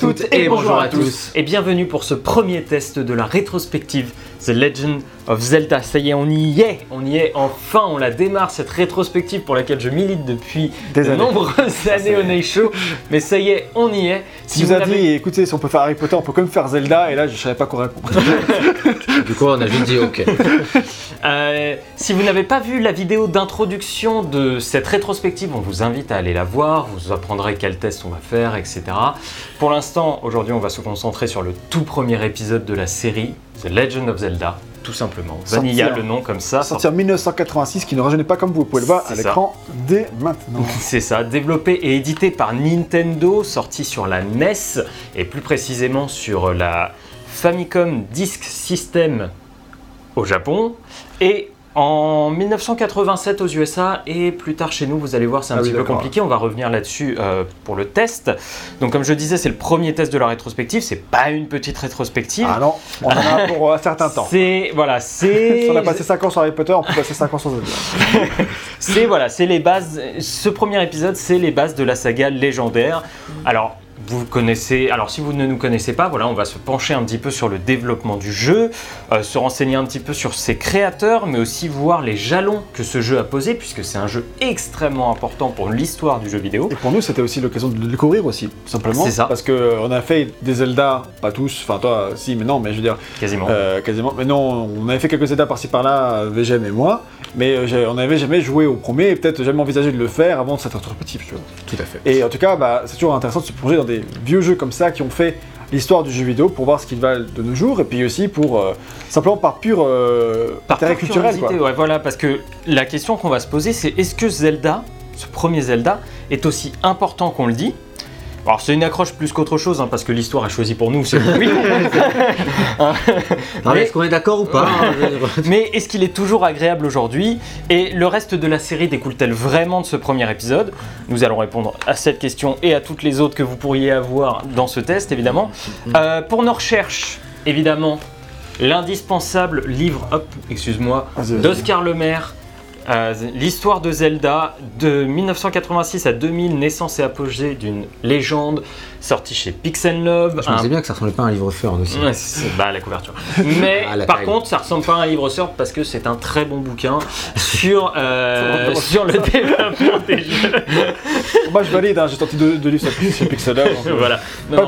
toutes et bonjour à tous. Et bienvenue pour ce premier test de la rétrospective The Legend of Zelda. Ça y est, on y est, on y est enfin, on la démarre cette rétrospective pour laquelle je milite depuis Des de années. nombreuses années au Show. Mais ça y est, on y est. Si vous a n'avez- dit, écoutez, si on peut faire Harry Potter, on peut quand même faire Zelda, et là je savais pas quoi répondre. Du coup, on a juste dit ok. Euh, si vous n'avez pas vu la vidéo d'introduction de cette rétrospective, on vous invite à aller la voir, vous apprendrez quel test on va faire, etc. Pour l'instant, aujourd'hui, on va se concentrer sur le tout premier épisode de la série, The Legend of Zelda, tout simplement. Vanilla, Sortir. le nom comme ça. Sorti en 1986, qui ne rajeunit pas comme vous, pouvez le voir à l'écran dès maintenant. C'est ça, développé et édité par Nintendo, sorti sur la NES et plus précisément sur la Famicom Disk System au Japon et en 1987 aux USA et plus tard chez nous, vous allez voir, c'est un Ah petit oui, peu compliqué. On va revenir là-dessus euh, pour le test. Donc, comme je disais, c'est le premier test de la rétrospective. C'est pas une petite rétrospective. Ah non, on en a pour un certain temps. c'est voilà, c'est Si on a passé 5 ans sur Harry Potter, on peut passer 5 ans sur. C'est voilà, c'est les bases. Ce premier épisode, c'est les bases de la saga légendaire. Alors, vous connaissez. Alors, si vous ne nous connaissez pas, voilà, on va se pencher un petit peu sur le développement du jeu, euh, se renseigner un petit peu sur ses créateurs, mais aussi voir les jalons que ce jeu a posés, puisque c'est un jeu extrêmement important pour l'histoire du jeu vidéo. Et pour nous, c'était aussi l'occasion de le découvrir aussi, tout simplement. C'est ça. Parce qu'on a fait des Zelda, pas tous, enfin toi, si, mais non, mais je veux dire, Quasiment. euh, quasiment. Mais non, on avait fait quelques Zelda par-ci par-là, euh, VGM et moi, mais euh, on n'avait jamais joué au premier et peut-être jamais envisagé de le faire avant cette rétrospective, tu vois. Tout à fait. Et en tout cas, bah, c'est toujours intéressant de se plonger dans des vieux jeux comme ça qui ont fait l'histoire du jeu vidéo pour voir ce qu'ils valent de nos jours et puis aussi pour euh, simplement par pur euh, Par intérêt pure culturel. Quoi. ouais, voilà, parce que la question qu'on va se poser, c'est est-ce que Zelda, ce premier Zelda, est aussi important qu'on le dit alors c'est une accroche plus qu'autre chose, hein, parce que l'histoire a choisi pour nous, c'est oui. Non, mais est-ce qu'on est d'accord ou pas hein, Mais est-ce qu'il est toujours agréable aujourd'hui Et le reste de la série découle-t-elle vraiment de ce premier épisode? Nous allons répondre à cette question et à toutes les autres que vous pourriez avoir dans ce test, évidemment. Euh, pour nos recherches, évidemment, l'indispensable livre, hop, excuse-moi, vas-y. d'Oscar Lemaire. Euh, L'histoire de Zelda de 1986 à 2000, naissance et apogée d'une légende, sorti chez Pixel Love. Je me un disais bien que ça ressemblait pas à un livre fun aussi. Ouais, c'est bah, la couverture. Mais Ah, la par taille. contre, ça ressemble pas à un livre sort parce que c'est un très bon bouquin sur, euh, sur le développement des jeux. Moi je valide, hein, j'ai sorti deux, deux livres sur- chez Pixel Lab, donc, euh, voilà.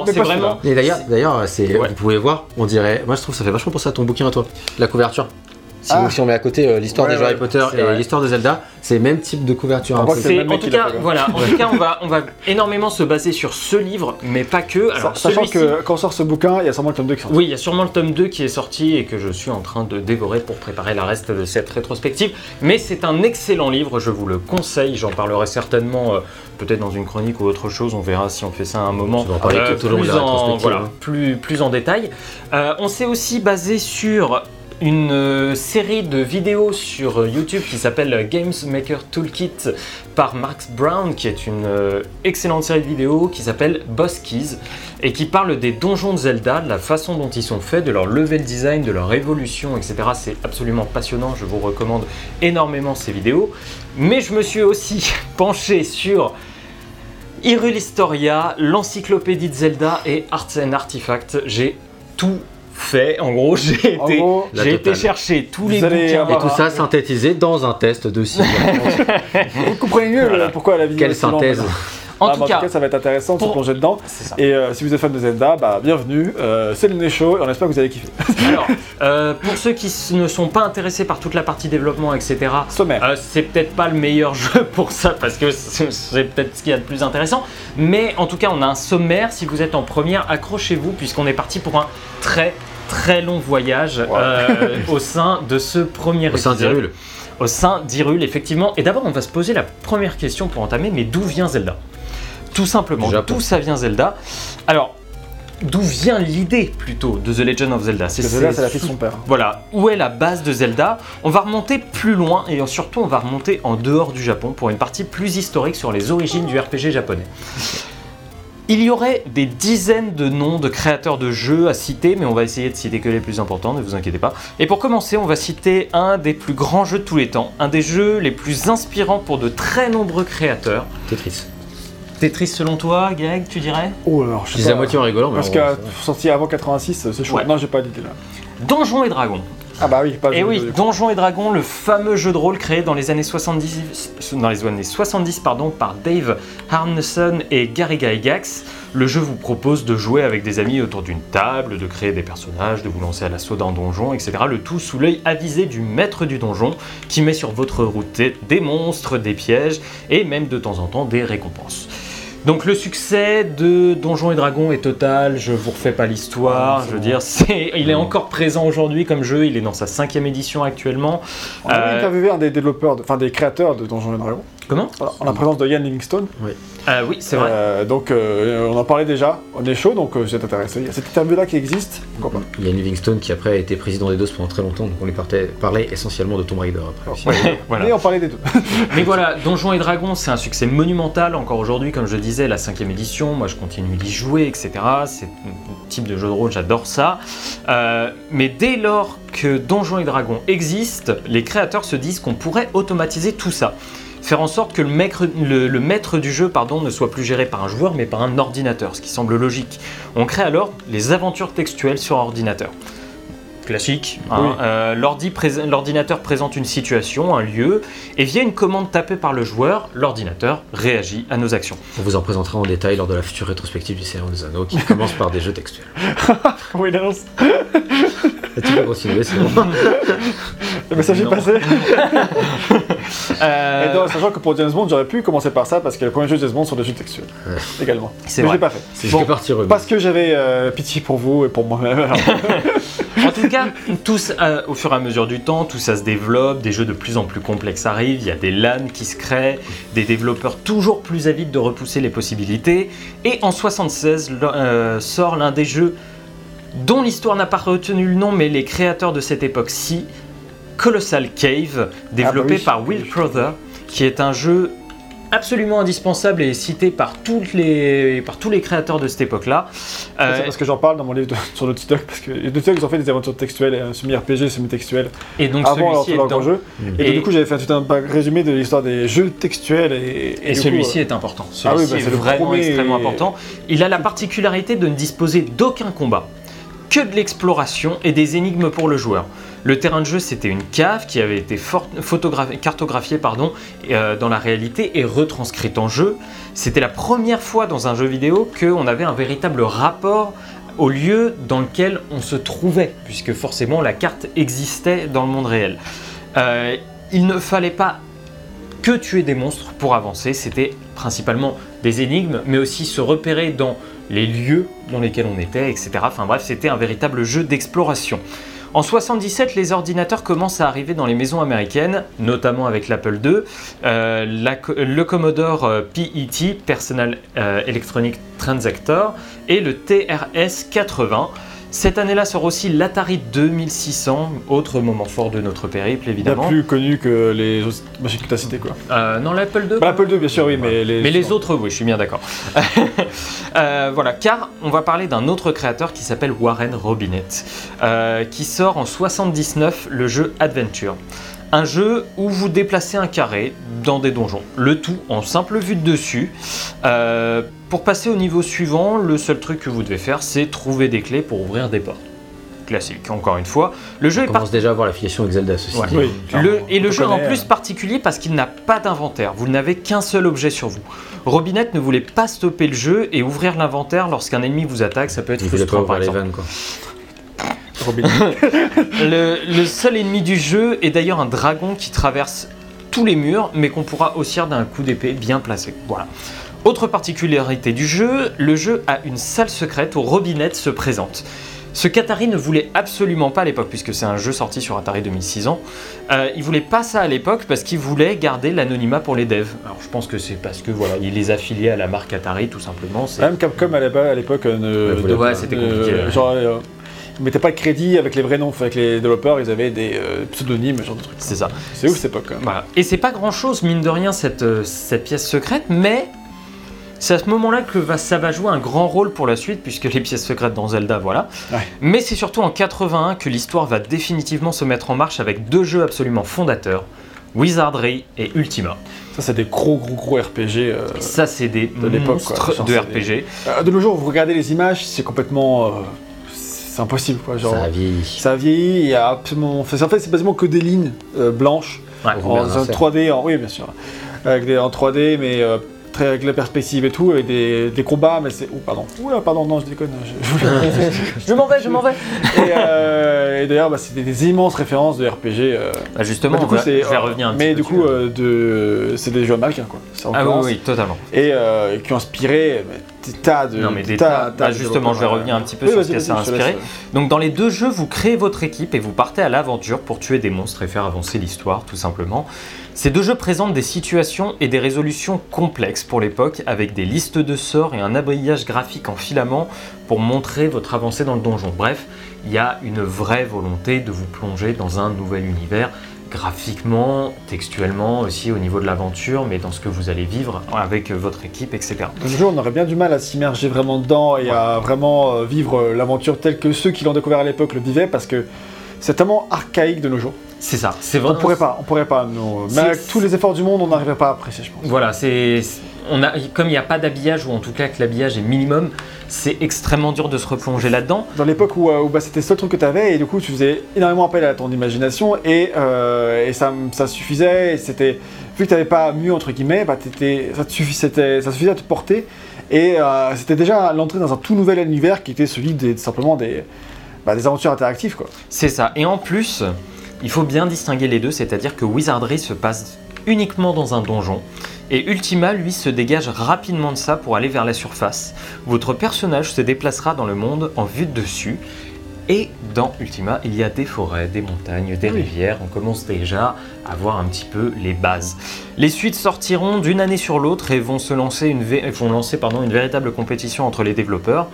C'est vraiment. Et d'ailleurs, d'ailleurs, c'est, Ouais. vous pouvez voir, on dirait. Moi, je trouve que ça fait vachement penser à ton bouquin à toi, la couverture. Si, Ah. on, si on met à côté euh, l'histoire Ouais, des jeux ouais, Harry Potter et vrai. l'histoire de Zelda, c'est le même type de couverture. On un voit peu. en tout cas, quoi. voilà. En tout cas, on va, on va énormément se baser sur ce livre, mais pas que. Alors, Sachant celui-ci- que quand on sort ce bouquin, il y a sûrement le tome 2 qui sort. Oui, il y a sûrement le tome 2 qui est sorti et que je suis en train de dévorer pour préparer la reste de cette rétrospective. Mais c'est un excellent livre, je vous le conseille. J'en parlerai certainement euh, peut-être dans une chronique ou autre chose. On verra si on fait ça à un moment. Vas en parler tout au long de en, voilà, hein. plus, plus en détail. Euh, on s'est aussi basé sur une euh, série de vidéos sur euh, YouTube qui s'appelle Games Maker Toolkit par Max Brown, qui est une euh, excellente série de vidéos qui s'appelle Boss Keys et qui parle des donjons de Zelda, de la façon dont ils sont faits, de leur level design, de leur évolution, etc. C'est absolument passionnant, je vous recommande énormément ces vidéos. Mais je me suis aussi penché sur Hyrule Historia, l'encyclopédie de Zelda et Arts and Artifacts. J'ai tout fait, en gros, j'ai En été, gros, j'ai été chercher tous Vous les bouquins. Et tout ça synthétisé dans un test de 6 Vous comprenez mieux Voilà. pourquoi la vidéo Quelle est longue, synthèse maintenant. En Ah, tout bah, cas, ça va être intéressant de se pour- plonger dedans. Et euh, si vous êtes fan de Zelda, bah bienvenue, euh, c'est le nez chaud et on espère que vous allez kiffer. Alors, euh, pour ceux qui ne sont pas intéressés par toute la partie développement, etc., Sommaire. euh, c'est peut-être pas le meilleur jeu pour ça, parce que c'est peut-être ce qu'il y a de plus intéressant. Mais en tout cas, on a un sommaire. Si vous êtes en première, accrochez-vous, puisqu'on est parti pour un très très long voyage euh, au sein de ce premier au sein d'Hyrule. Au sein d'Hyrule, effectivement. Et d'abord, on va se poser la première question pour entamer, mais d'où vient Zelda? Tout simplement, d'où ça vient Zelda? Alors, d'où vient l'idée plutôt de The Legend of Zelda? Que Zelda, c'est la fille de son père. voilà, où est la base de Zelda? On va remonter plus loin et surtout on va remonter en dehors du Japon pour une partie plus historique sur les origines du RPG japonais. Il y aurait des dizaines de noms de créateurs de jeux à citer, mais on va essayer de citer que les plus importants, ne vous inquiétez pas. Et pour commencer, on va citer un des plus grands jeux de tous les temps, un des jeux les plus inspirants pour de très nombreux créateurs. Tetris. Tetris selon toi, Greg, tu dirais? Oh alors, je disais à moitié en rigolant, mais Parce bon, que sorti avant 86, c'est chaud. Ouais. Non, j'ai pas d'idée là. Donjons et Dragons. Ah bah oui, pas Et de- oui, Donjons et Dragons, le fameux jeu de rôle créé dans les années 70, dans les années 70 pardon, par Dave Harneson et Gary Gygax. Le jeu vous propose de jouer avec des amis autour d'une table, de créer des personnages, de vous lancer à l'assaut d'un donjon, etc. Le tout sous l'œil avisé du maître du donjon qui met sur votre route des monstres, des pièges et même de temps en temps des récompenses. Donc le succès de Donjons et Dragons est total, je vous refais pas l'histoire, Ah, je veux bon. dire, c'est, il est encore présent aujourd'hui comme jeu, il est dans sa cinquième édition actuellement. On a Euh, interviewé un des développeurs, de- enfin des créateurs de Donjons et Dragons, Comment? Voilà, en la présence de Ian Livingstone. Euh, Oui, c'est vrai. Euh, donc euh, on en parlait déjà, on est chaud, donc euh, vous êtes intéressé. Il y a cette interview-là qui existe, pourquoi pas? Il y a Livingstone qui après a été président des DOS pendant très longtemps, donc on lui partait- parlait essentiellement de Tomb Raider après. aussi. Ouais, voilà. Mais on parlait des deux. Mais voilà, Donjons et Dragons, c'est un succès monumental encore aujourd'hui, comme je disais, la cinquième édition. Moi, je continue d'y jouer, etc. C'est un type de jeu de rôle, j'adore ça. Euh, mais dès lors que Donjons et Dragons existe, les créateurs se disent qu'on pourrait automatiser tout ça. Faire en sorte que le maître, le- le maître du jeu pardon, ne soit plus géré par un joueur mais par un ordinateur, ce qui semble logique. On crée alors les aventures textuelles sur ordinateur. Classique. hein. Oui. Euh, L'ordinateur présente une situation, un lieu, et via une commande tapée par le joueur, l'ordinateur réagit à nos actions. On vous en présentera en détail lors de la future rétrospective du Seigneur des Anneaux qui commence par des jeux textuels. tu peux continuer, c'est bon. Le message est passé. Euh, Et donc, sachant que pour James Bond, j'aurais pu commencer par ça parce que les premiers jeux de James Bond sont des jeux textuels. Ouais. Également. C'est Mais vrai. je l'ai pas fait. C'est Bon. Parce que j'avais euh, pitié pour vous et pour moi-même. En tout cas, euh, au fur et à mesure du temps, tout ça se développe, des jeux de plus en plus complexes arrivent, il y a des LAN qui se créent, des développeurs toujours plus avides de repousser les possibilités, et en 76 le- euh, sort l'un des jeux dont l'histoire n'a pas retenu le nom, mais les créateurs de cette époque-ci, Colossal Cave, développé Ah bah oui. par Will Crowther, qui est un jeu absolument indispensable et cité par, toutes les, par tous les créateurs de cette époque-là. Euh, c'est parce que j'en parle dans mon livre de- sur Naughty Dog. Parce que les Naughty Dog, ils ont fait des aventures textuelles, un semi-RPG, semi-textuel, et donc avant leur, celui-ci est leur dans- jeu. Mm. Et, Et- du coup, j'avais fait tout un résumé de l'histoire des jeux textuels. Et, celui-ci euh, est important. Ah oui, Celui-ci bah, est vraiment premier- extrêmement important. Il a la particularité de ne disposer d'aucun combat, que de l'exploration et des énigmes pour le joueur. Le terrain de jeu, c'était une cave qui avait été cartographiée euh, dans la réalité et retranscrite en jeu. C'était la première fois dans un jeu vidéo qu'on avait un véritable rapport au lieu dans lequel on se trouvait, puisque forcément la carte existait dans le monde réel. Euh, il ne fallait pas que tuer des monstres pour avancer. C'était principalement des énigmes, mais aussi se repérer dans les lieux dans lesquels on était, etc. Enfin bref, c'était un véritable jeu d'exploration. En 77, les ordinateurs commencent à arriver dans les maisons américaines, notamment avec l'Apple II, euh, le Commodore euh, PET, Personal euh, Electronic Transactor, et le TRS 80. Cette année-là sort aussi l'Atari 2600, autre moment fort de notre périple évidemment. plus connu que les autres machines que tu as citées. Quoi. Euh, non, l'Apple II Bah, L'Apple II, bien sûr, oui, mais les, mais les autres, oui, je suis bien d'accord. Euh, voilà, car on va parler d'un autre créateur qui s'appelle Warren Robinett, euh, qui sort en 79 le jeu Adventure. Un jeu où vous déplacez un carré dans des donjons, le tout en simple vue de dessus. Euh, pour passer au niveau suivant, le seul truc que vous devez faire, c'est trouver des clés pour ouvrir des portes. Classique, encore une fois. Le jeu On est par- commence déjà à voir l'affiliation avec Zelda, ceci Ouais. dit. Oui, le, clairement, et le jeu en plus euh, particulier parce qu'il n'a pas d'inventaire. Vous n'avez qu'un seul objet sur vous. Robinette ne voulait pas stopper le jeu et ouvrir l'inventaire lorsqu'un ennemi vous attaque. Ça peut être Il frustrant par ouvrir les vannes, quoi. Robin. Le, le seul ennemi du jeu est d'ailleurs un dragon qui traverse tous les murs, mais qu'on pourra haussir d'un coup d'épée bien placé. Voilà. Autre particularité du jeu, le jeu a une salle secrète où Robinette se présente. Ce qu'Atari ne voulait absolument pas à l'époque, puisque c'est un jeu sorti sur Atari 2006 ans. Euh, il voulait pas ça à l'époque parce qu'il voulait garder l'anonymat pour les devs. Alors je pense que c'est parce que voilà, il les affiliait à la marque Atari tout simplement. Même Capcom à l'époque, euh, ne. Ouais, voulait ne- pas. Ouais, c'était compliqué. Genre, euh, ils mettaient pas de crédit avec les vrais noms. Avec les développeurs, ils avaient des euh, pseudonymes, ce genre de trucs. C'est ça. C'est ouf cette époque. quand même. Voilà. Et c'est pas grand chose, mine de rien, cette, euh, cette pièce secrète, mais c'est à ce moment-là que va, ça va jouer un grand rôle pour la suite, puisque les pièces secrètes dans Zelda, voilà. Ouais. Mais c'est surtout en 81 que l'histoire va définitivement se mettre en marche avec deux jeux absolument fondateurs. Wizardry et Ultima. Ça, c'est des gros, gros, gros RPG. euh, Ça, c'est des De l'époque, quoi. monstres Genre, de RPG. de nos jours, vous regardez les images, c'est complètement. euh, c'est impossible, quoi. Genre, Ça a vieilli. ça a vieilli, il y a absolument. enfin, en fait, c'est quasiment que des lignes euh, blanches. Ouais. Oh, en en c'est- 3D, en, oui bien sûr, avec des, en 3D, mais euh, très avec la perspective et tout, avec des, des combats, mais c'est... Oh pardon, Oula, pardon, non je déconne, je, je- Je m'en vais, je m'en vais. et, euh, et d'ailleurs, bah, c'est des, immenses références de RPG. euh, Bah, justement, bah, du coup, va- c'est- je vais revenir un Mais petit du peu coup, dessus. euh, de, c'est des jeux américains, quoi. Ah oui, oui, totalement. Et euh, qui ont inspiré des tas de... Non, mais des tas- tas- tas bah, justement, je vais revenir un petit peu Oui, sur ce que ça a inspiré. Donc dans les deux jeux, vous créez votre équipe et vous partez à l'aventure pour tuer des monstres et faire avancer l'histoire, tout simplement. Ces deux jeux présentent des situations et des résolutions complexes pour l'époque, avec des listes de sorts et un habillage graphique en filament pour montrer votre avancée dans le donjon. Bref, il y a une vraie volonté de vous plonger dans un nouvel univers, graphiquement, textuellement aussi au niveau de l'aventure, mais dans ce que vous allez vivre avec votre équipe, etc. Jours, on aurait bien du mal à s'immerger vraiment dedans et à vraiment euh, vivre euh, l'aventure telle que ceux qui l'ont découvert à l'époque le vivaient, parce que c'est tellement archaïque de nos jours. C'est ça, c'est On vraiment... pourrait pas, on pourrait pas. nous. Mais avec tous les efforts du monde, on n'arriverait pas à apprécier, je pense. Voilà, c'est on a comme il n'y a pas d'habillage ou en tout cas que l'habillage est minimum, c'est extrêmement dur de se replonger là-dedans. Dans l'époque où, euh, où, bah, c'était le seul truc que tu avais, et du coup, tu faisais énormément appel à ton imagination, et, euh, et ça, ça suffisait, c'était. Vu que tu n'avais pas mieux, entre guillemets, bah, ça, te suffisait, ça suffisait à te porter, et euh, c'était déjà l'entrée dans un tout nouvel univers qui était celui des, simplement des, bah, des aventures interactives, quoi. C'est ça. Et en plus, il faut bien distinguer les deux, c'est-à-dire que Wizardry se passe uniquement dans un donjon. Et Ultima, lui, se dégage rapidement de ça pour aller vers la surface. Votre personnage se déplacera dans le monde en vue de dessus. Et dans Ultima, il y a des forêts, des montagnes, des Ah oui. rivières. On commence déjà à voir un petit peu les bases. Les suites sortiront d'une année sur l'autre et vont se lancer une, vont lancer pardon, une véritable compétition entre les développeurs.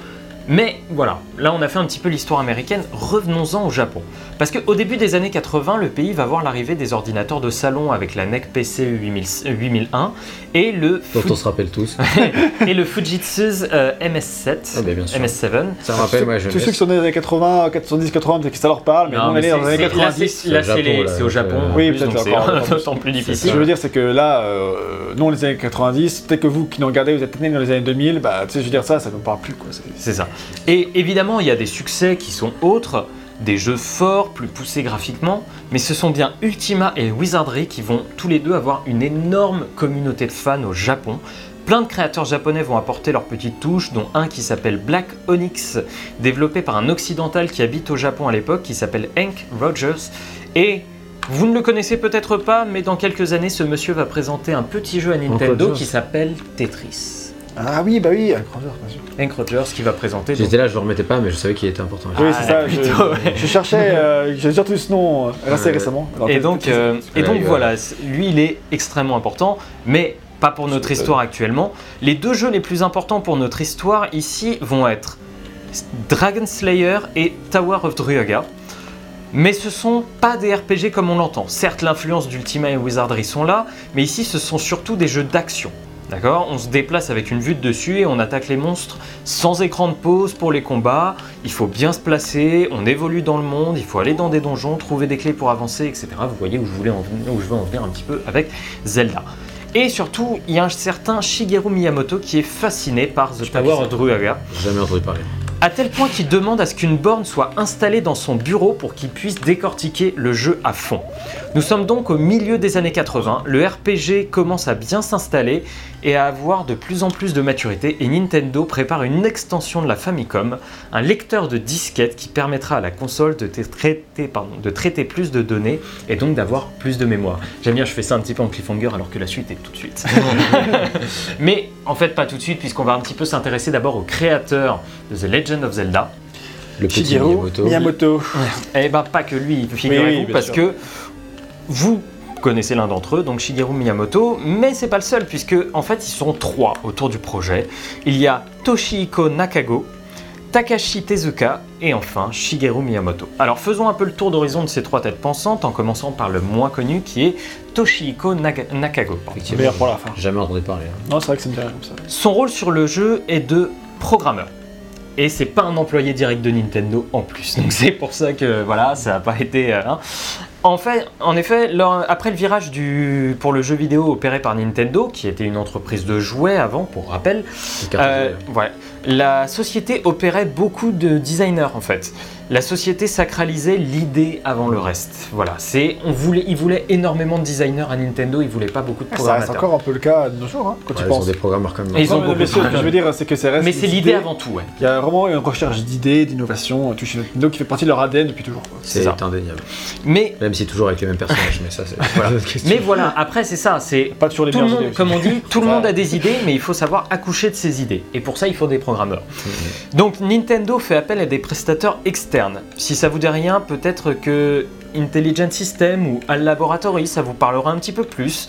Mais voilà, là on a fait un petit peu l'histoire américaine, revenons-en au Japon. Parce qu'au début des années 80, le pays va voir l'arrivée des ordinateurs de salon avec la NEC PC 8000 8001 et le, Dont Fu- on se rappelle tous. et le Fujitsu euh, MS7. Ah, bah, bien sûr. MS7. Ça me rappelle, moi, je Tous ceux qui sont nés dans les années 80, 70, 80, peut-être que ça leur parle, mais Non, on est mais dans les années c'est- là, 90. c'est- Là, c'est au Japon, là, c'est au donc, Japon. euh, Oui, plus, peut-être encore. d'autant plus Ce que difficile. je veux dire, c'est que là, euh, nous, on est les années 90, peut-être que vous qui nous regardez, vous êtes nés dans les années 2000, bah, tu sais, je veux dire, ça, ça ne nous parle plus, quoi. C'est ça. Et évidemment, il y a des succès qui sont autres, des jeux forts, plus poussés graphiquement, mais ce sont bien Ultima et Wizardry qui vont tous les deux avoir une énorme communauté de fans au Japon. Plein de créateurs japonais vont apporter leurs petites touches, dont un qui s'appelle Black Onyx, développé par un occidental qui habite au Japon à l'époque, qui s'appelle Hank Rogers. Et vous ne le connaissez peut-être pas, mais dans quelques années, ce monsieur va présenter un petit jeu à Nintendo qui s'appelle Tetris. Ah oui, bah oui, Rogers, bien sûr. Hank Rogers qui va présenter. donc, J'étais là, je le remettais pas, mais je savais qu'il était important. Oui, Ah, c'est ça. plutôt, je, ouais. je cherchais, euh, j'ai surtout ce nom euh, assez Ouais. récemment. Alors, Et peut-être- donc, euh, et donc voilà, c'est- lui il est extrêmement important, mais pas pour notre histoire actuellement. Les deux jeux les plus importants pour notre histoire ici vont être Dragon Slayer et Tower of Druaga. Mais ce sont pas des RPG comme on l'entend. Certes, l'influence d'Ultima et Wizardry sont là, mais ici ce sont surtout des jeux d'action. D'accord? On se déplace avec une vue de dessus et on attaque les monstres sans écran de pause pour les combats. Il faut bien se placer, on évolue dans le monde, il faut aller dans des donjons, trouver des clés pour avancer, etc. Vous voyez où je, voulais en venir- où je veux en venir un petit peu avec Zelda. Et surtout, il y a un certain Shigeru Miyamoto qui est fasciné par The Tower of Druaga, J'ai jamais entendu parler. à tel point qu'il demande à ce qu'une borne soit installée dans son bureau pour qu'il puisse décortiquer le jeu à fond. Nous sommes donc au milieu des années 80, le RPG commence à bien s'installer et à avoir de plus en plus de maturité et Nintendo prépare une extension de la Famicom, un lecteur de disquettes qui permettra à la console de traiter, pardon, de traiter plus de données et donc d'avoir plus de mémoire. J'aime bien, je fais ça un petit peu en cliffhanger alors que la suite est tout de suite. Mais en fait pas tout de suite puisqu'on va un petit peu s'intéresser d'abord au créateur de The Legend of Zelda. Le petit Shigeru Miyamoto. Miyamoto. Eh ben pas que lui, figurez-vous, parce sûr. que vous connaissez l'un d'entre eux, donc Shigeru Miyamoto, mais c'est pas le seul, puisque en fait ils sont trois autour du projet. Il y a Toshihiko Nakago, Takashi Tezuka et enfin Shigeru Miyamoto. Alors faisons un peu le tour d'horizon de ces trois têtes pensantes, en commençant par le moins connu qui est Toshihiko Naka- Nakago. meilleur pour la fin. J'ai jamais entendu parler. hein. Non, c'est vrai que c'est bien comme ça. Son rôle sur le jeu est de programmeur. Et c'est pas un employé direct de Nintendo en plus. Donc c'est pour ça que voilà, ça n'a pas été. euh, hein. En, fait, en effet, après le virage du, pour le jeu vidéo opéré par Nintendo, qui était une entreprise de jouets avant, pour rappel, euh, ouais, la société opérait beaucoup de designers en fait. La société sacralisait l'idée avant le reste. Voilà, c'est, on voulait, ils voulaient énormément de designers à Nintendo, ils voulaient pas beaucoup de Ça reste programmateurs. encore un peu le cas de nos jours, hein, quand Ouais, tu ils ont penses. des programmeurs comme Et ils ont Non, mais ce que je veux dire, c'est que ça reste. Mais c'est l'idée avant tout, ouais. Il y a vraiment une recherche d'idées, d'innovation, tout chez Nintendo qui fait partie de leur ADN depuis toujours. C'est indéniable. Mais, Même si toujours avec les mêmes personnages, mais ça c'est voilà. une autre question. mais voilà, après c'est ça, c'est Pas toujours les monde, idées. comme on dit, tout le monde a des idées, mais il faut savoir accoucher de ses idées. Et pour ça, il faut des programmeurs. Mhm. Donc Nintendo fait appel à des prestataires externes. Si ça vous dit rien, peut-être que Intelligent System ou Al Laboratory, ça vous parlera un petit peu plus.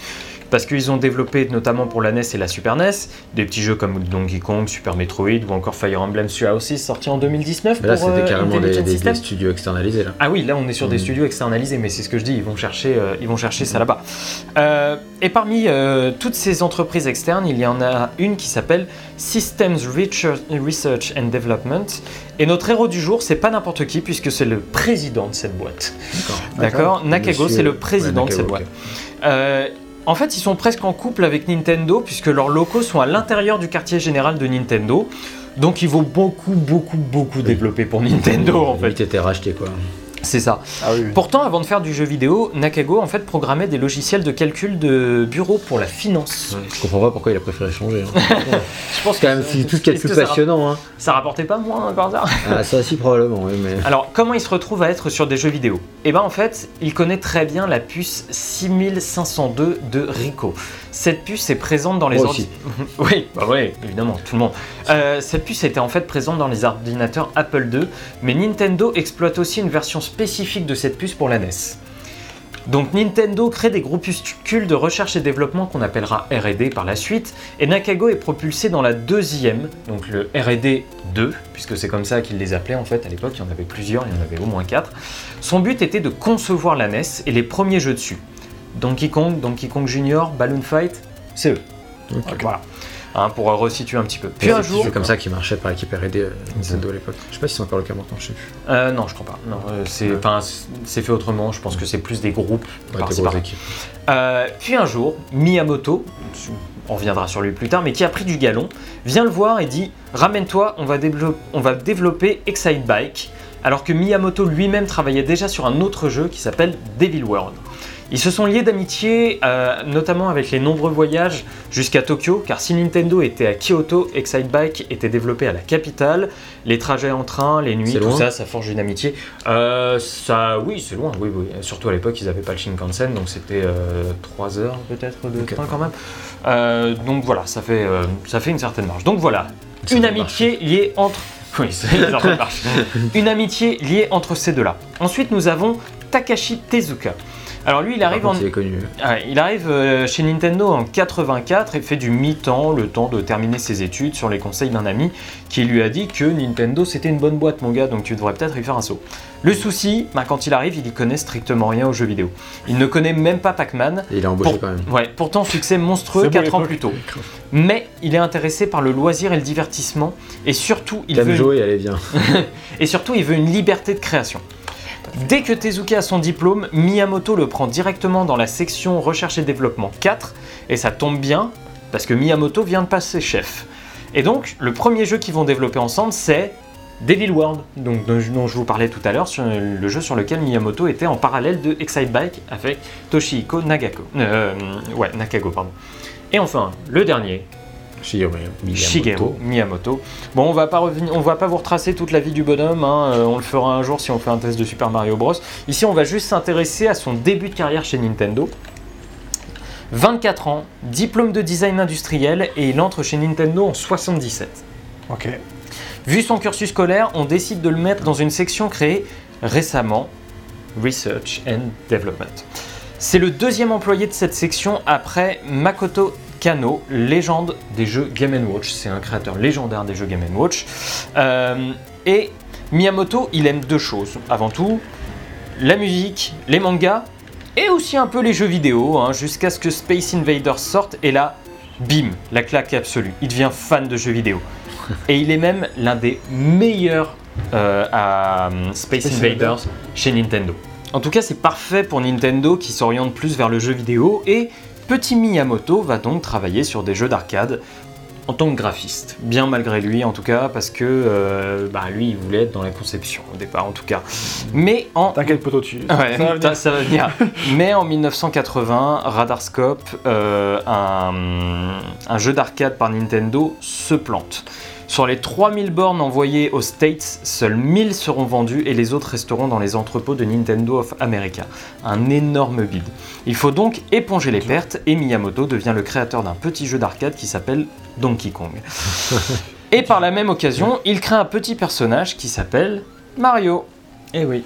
Parce qu'ils ont développé, notamment pour la NES et la Super NES, des petits jeux comme Donkey Kong, Super Metroid ou encore Fire Emblem Three Houses sorti en 2019 Mais là c'était euh, carrément des, des- des studios externalisés là. Ah oui, là on est sur des Mm. studios externalisés, mais c'est ce que je dis, ils vont chercher, euh, ils vont chercher ça là-bas. Euh, et parmi euh, toutes ces entreprises externes, il y en a une qui s'appelle Systems Research and Development. Et notre héros du jour, c'est pas n'importe qui, puisque c'est le président de cette boîte. D'accord Nakego, Monsieur- c'est le président ouais, de cette boîte. Euh, en fait, ils sont presque en couple avec Nintendo, puisque leurs locaux sont à l'intérieur du quartier général de Nintendo. Donc ils vont beaucoup, beaucoup, beaucoup développer pour. Nintendo en fait. était racheté quoi. C'est ça. Ah oui, oui. Pourtant, avant de faire du jeu vidéo, Nakago en fait programmait des logiciels de calcul de bureau pour la finance. Je comprends pas pourquoi il a préféré changer. hein. Je pense Quand même, c'est tout ce qui est Est-ce plus que ça passionnant. Hein. Ça rapportait pas moins par hasard Ah, ça aussi probablement, oui, mais. Alors, comment il se retrouve à être sur des jeux vidéo? Eh ben, en fait, il connaît très bien la puce 6502 de Rico. Cette puce est présente dans les Moi ordi- oui, bah ouais, évidemment, tout le monde. Euh, cette puce était en fait présente dans les ordinateurs Apple II, mais Nintendo exploite aussi une version spécifique de cette puce pour la NES. Donc Nintendo crée des groupuscules de recherche et développement qu'on appellera R&D par la suite, et Nakago est propulsé dans la deuxième, donc le R&D 2, puisque c'est comme ça qu'ils les appelaient en fait à l'époque, il y en avait plusieurs, il y en avait au moins quatre. Son but était de concevoir la NES et les premiers jeux dessus. Donkey Kong, Donkey Kong Junior, Balloon Fight, c'est eux. Voilà. Hein, pour resituer un petit peu. Puis un c'est jour... C'est comme ça qui marchait par l'équipe R&D euh, Nintendo à l'époque. Je sais pas si c'est encore le cas maintenant, je sais plus. Euh, non, je crois pas. Non, euh, c'est, Ouais. enfin, c'est fait autrement, je pense que c'est plus des groupes. Ouais, par-ci, des grosses par-là. équipes. Euh, puis un jour, Miyamoto, on reviendra sur lui plus tard, mais qui a pris du galon, vient le voir et dit Ramène-toi, on, va on va développer Excite Bike. Alors que Miyamoto lui-même travaillait déjà sur un autre jeu qui s'appelle Devil World. Ils se sont liés d'amitié, euh, notamment avec les nombreux voyages jusqu'à Tokyo, car si Nintendo était à Kyoto, Excite Bike était développé à la capitale. Les trajets en train, les nuits, tout loin ça, ça forge une amitié. Euh, ça, oui, c'est loin, oui, oui. Surtout à l'époque, ils n'avaient pas le Shinkansen, donc c'était 3 heures peut-être de Ok. train quand même. Euh, donc voilà, ça fait, euh, ça fait une certaine marge. Donc voilà, une amitié liée entre. Oui. Une amitié liée entre ces deux-là. Ensuite, nous avons Takashi Tezuka. Alors lui, il arrive contre, en, il est connu. ah, il arrive euh, chez Nintendo en 84 et fait du mi-temps, le temps de terminer ses études sur les conseils d'un ami qui lui a dit que Nintendo c'était une bonne boîte mon gars, donc tu devrais peut-être y faire un saut. Le souci, bah, quand il arrive, il y connaît strictement rien aux jeux vidéo. Il ne connaît même pas Pac-Man. Il est embauché Pour- quand même. Ouais, pourtant succès monstrueux C'est beau 4 ans plus tôt. Mais il est intéressé par le loisir et le divertissement et surtout il veut une- jouer, allez bien. et surtout, il veut une liberté de création. Dès que Tezuka a son diplôme, Miyamoto le prend directement dans la section recherche et développement 4, et ça tombe bien, parce que Miyamoto vient de passer chef. Et donc, le premier jeu qu'ils vont développer ensemble, c'est Devil World, dont je vous parlais tout à l'heure, le jeu sur lequel Miyamoto était en parallèle de Excite Bike avec Toshihiko Nagako. Euh, ouais, Nakago, pardon. Et enfin, le dernier, Shigeru Miyamoto. Shigeru Miyamoto. Bon, on va pas revenir, on va pas vous retracer toute la vie du bonhomme. hein, euh, on le fera un jour si on fait un test de Super Mario Bros. Ici, on va juste s'intéresser à son début de carrière chez Nintendo. 24 ans, diplôme de design industriel et il entre chez Nintendo en 77. Ok. Vu son cursus scolaire, on décide de le mettre dans une section créée récemment, Research and Development. C'est le deuxième employé de cette section après Makoto Kano, légende des jeux Game Watch. C'est un créateur légendaire des jeux Game Watch. Euh, et Miyamoto, il aime deux choses. Avant tout, la musique, les mangas et aussi un peu les jeux vidéo, hein, jusqu'à ce que Space Invaders sorte et là, bim, la claque absolue. Il devient fan de jeux vidéo. Et il est même l'un des meilleurs euh, à euh, Space Space Invaders chez Nintendo. En tout cas, c'est parfait pour Nintendo qui s'oriente plus vers le jeu vidéo et petit Miyamoto va donc travailler sur des jeux d'arcade en tant que graphiste. Bien malgré lui en tout cas, parce que euh, bah, lui il voulait être dans la conception au départ en tout cas. Mais en T'inquiète, poteau, tu. Ouais, ça va venir. putain, ça va venir. Mais en 1980, Radarscope, euh, un, un jeu d'arcade par Nintendo, se plante. Sur les 3000 bornes envoyées aux States, seules 1000 seront vendues et les autres resteront dans les entrepôts de Nintendo of America. Un énorme bide. Il faut donc éponger les pertes et Miyamoto devient le créateur d'un petit jeu d'arcade qui s'appelle Donkey Kong. et par la même occasion, il crée un petit personnage qui s'appelle Mario. Eh oui.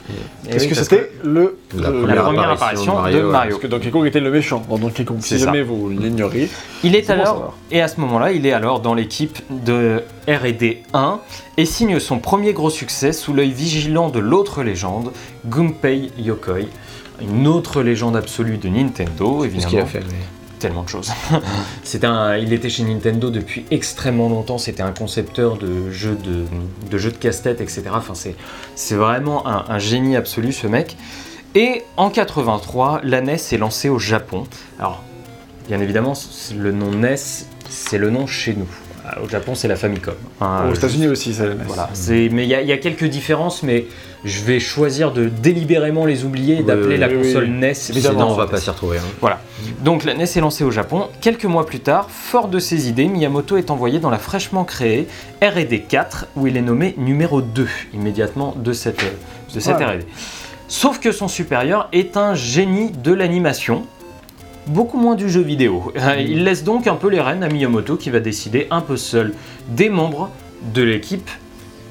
Eh oui, que parce c'était le. La la première apparition de de Mario. Parce que Donkey Kong était le méchant dans Donkey Kong. C'est Si ça. jamais vous l'ignoriez. Il est alors, savoir. et à ce moment-là, il est alors dans l'équipe de R&D 1 et signe son premier gros succès sous l'œil vigilant de l'autre légende, Gunpei Yokoi, une autre légende absolue de Nintendo, évidemment. Tellement de choses. C'était un, il était chez Nintendo depuis extrêmement longtemps. C'était un concepteur de jeux de, de jeux de casse-tête, etc. Enfin, c'est, c'est vraiment un, un génie absolu, ce mec. Et en 83, la NES est lancée au Japon. Alors, bien évidemment, le nom NES, c'est le nom chez nous. Ah, Au Japon, c'est la Famicom. Enfin, Aux États-Unis aussi, ça. voilà, c'est, mais il y, y a quelques différences, mais je vais choisir de délibérément les oublier et d'appeler la console. NES. Sinon, on va pas s'y retrouver. hein. voilà. Donc la NES est lancée au Japon. Quelques mois plus tard, fort de ses idées, Miyamoto est envoyé dans la fraîchement créée R&D 4, où il est nommé numéro 2 immédiatement de cette, euh, de cette Ouais. R&D. Sauf que son supérieur est un génie de l'animation, beaucoup moins du jeu vidéo. Euh, Il laisse donc un peu les rênes à Miyamoto qui va décider un peu seul des membres de l'équipe